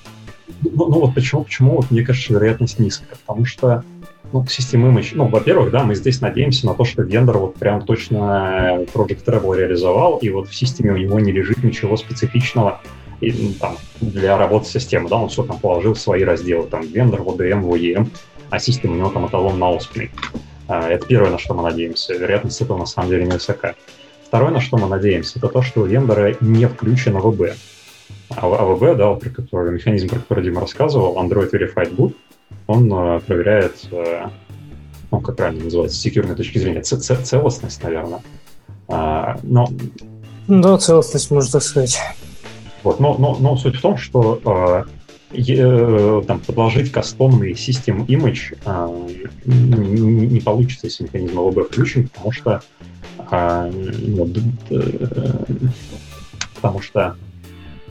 Speaker 3: Ну, ну вот почему, почему вот, мне кажется, вероятность низкая. Потому что ну, System Image, ну, во-первых, да, мы здесь надеемся на то, что вендор вот прям точно Project Travel реализовал, и вот в системе у него не лежит ничего специфичного и, ну, там, для работы системы, да, он все там положил в свои разделы, там, вендор, VDM, VEM, а система у него там эталон на оспный. А, это первое, на что мы надеемся. Вероятность этого на самом деле невысока. Второе, на что мы надеемся, это то, что у вендора не включено ВБ. А ВБ, а да, про который, механизм, про который Дима рассказывал, Android Verified Boot, он э, проверяет, э, ну, как правильно называется, с секьюрной точки зрения, целостность, наверное. А, но...
Speaker 2: Да, целостность, можно так сказать.
Speaker 3: Вот, но, но, но суть в том, что э, Э, там, подложить кастомный систем image а, не, не получится, если механизм ЛБ включен, потому что а, ну, потому что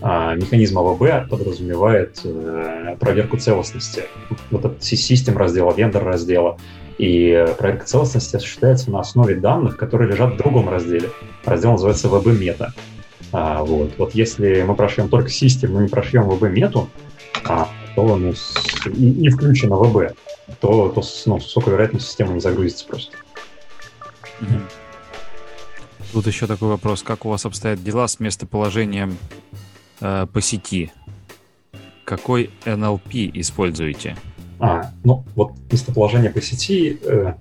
Speaker 3: а, механизм АВБ подразумевает а, проверку целостности. Вот этот систем раздела, вендор раздела. И проверка целостности осуществляется на основе данных, которые лежат в другом разделе. Раздел называется VB-мета. А, вот. вот если мы прошьем только систем, но не прошьем VB-мету, а, то ну, с, не включено ВБ, то, то ну, с высокой вероятностью система не загрузится просто.
Speaker 1: Тут еще такой вопрос. Как у вас обстоят дела с местоположением э, по сети? Какой NLP используете?
Speaker 3: А, ну вот местоположение по сети... Э,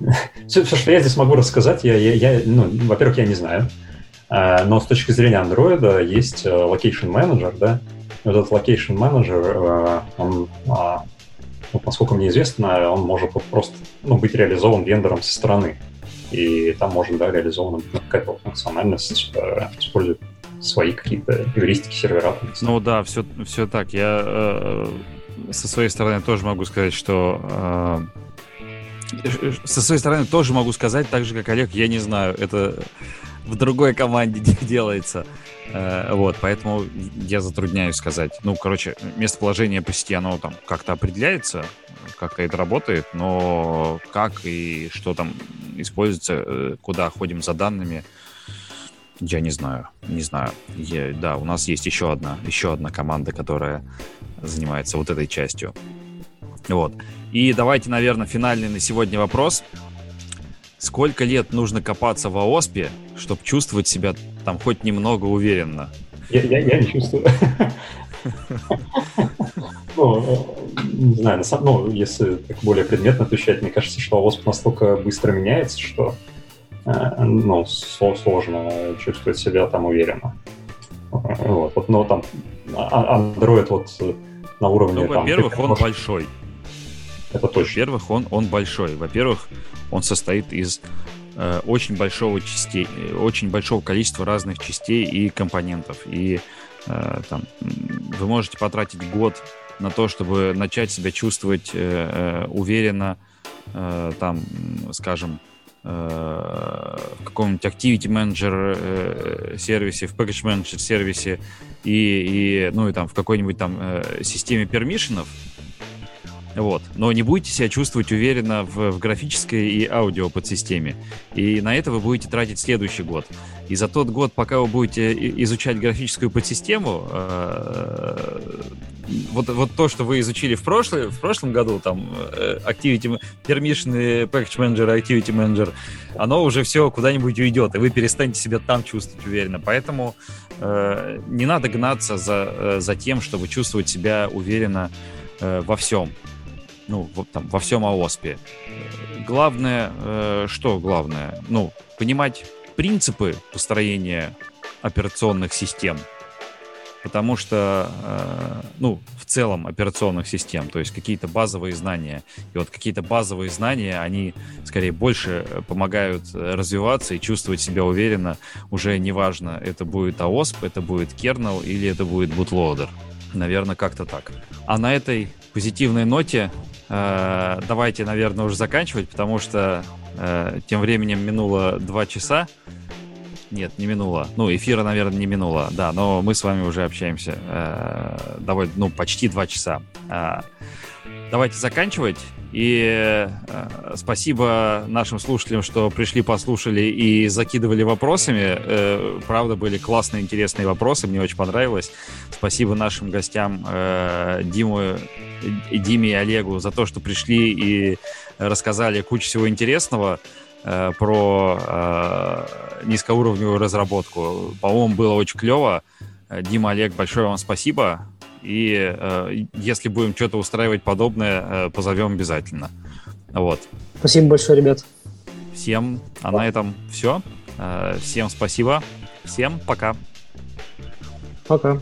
Speaker 3: все, все, что я здесь могу рассказать, я, я, я ну, во-первых, я не знаю. Э, но с точки зрения Android есть э, Location Manager, да, этот location manager, э, он, а, ну, насколько мне известно, он может просто ну, быть реализован вендором со стороны. И там может да, реализована какая-то функциональность, э, использует свои какие-то эвристики сервера.
Speaker 1: Ну да, все, все так. Я со своей стороны тоже могу сказать, что со своей стороны тоже могу сказать, так же, как Олег, я не знаю, это в другой команде делается. Э, вот, поэтому я затрудняюсь сказать. Ну, короче, местоположение по сети, оно там как-то определяется, как-то это работает, но как и что там используется, э, куда ходим за данными, я не знаю, не знаю. Я, да, у нас есть еще одна, еще одна команда, которая занимается вот этой частью. Вот. И давайте, наверное, финальный на сегодня вопрос. Сколько лет нужно копаться в ООСПе, чтобы чувствовать себя там хоть немного уверенно?
Speaker 3: Я, я, я не чувствую. Ну, не знаю, на самом, ну, если так более предметно отвечать, мне кажется, что ОСП настолько быстро меняется, что э, ну, сложно чувствовать себя там уверенно. Вот, вот, но там а, Android вот на уровне...
Speaker 1: Ну, во-первых, он большой.
Speaker 3: Это точно.
Speaker 1: Во-первых, он, он большой. Во-первых, он состоит из э, очень большого частей, очень большого количества разных частей и компонентов. И э, там, вы можете потратить год на то, чтобы начать себя чувствовать э, э, уверенно, э, там, скажем, э, в каком-нибудь Activity Manager э, сервисе, в Package Manager сервисе и, и, ну, и там в какой-нибудь там э, системе пермишенов, вот. Но не будете себя чувствовать уверенно в, в графической и аудио подсистеме. И на это вы будете тратить следующий год. И за тот год, пока вы будете изучать графическую подсистему, э, вот, вот то, что вы изучили в, прошлый, в прошлом году, там, э, Activity, Permission, Package Manager, Activity Manager, оно уже все куда-нибудь уйдет, и вы перестанете себя там чувствовать уверенно. Поэтому э, не надо гнаться за, э, за тем, чтобы чувствовать себя уверенно э, во всем ну, вот там, во всем ООСПе. Главное, э, что главное? Ну, понимать принципы построения операционных систем. потому что, э, ну, в целом операционных систем, то есть какие-то базовые знания. И вот какие-то базовые знания, они скорее больше помогают развиваться и чувствовать себя уверенно. Уже неважно, это будет AOSP, это будет kernel или это будет bootloader. Наверное, как-то так. А на этой позитивной ноте э, давайте, наверное, уже заканчивать, потому что э, тем временем минуло два часа. Нет, не минуло. Ну, эфира, наверное, не минуло, да, но мы с вами уже общаемся э, довольно, ну, почти два часа. Э, давайте заканчивать. И э, спасибо нашим слушателям, что пришли, послушали и закидывали вопросами. Э, правда, были классные, интересные вопросы, мне очень понравилось. Спасибо нашим гостям э, Диму, Диме и Олегу за то, что пришли и рассказали кучу всего интересного. Э, про э, низкоуровневую разработку. По-моему, было очень клево. Э, Дима, Олег, большое вам спасибо. И э, если будем что-то устраивать подобное, э, позовем обязательно. Вот.
Speaker 2: Спасибо большое, ребят.
Speaker 1: Всем, а на этом все. Э, всем спасибо. Всем пока.
Speaker 2: Пока.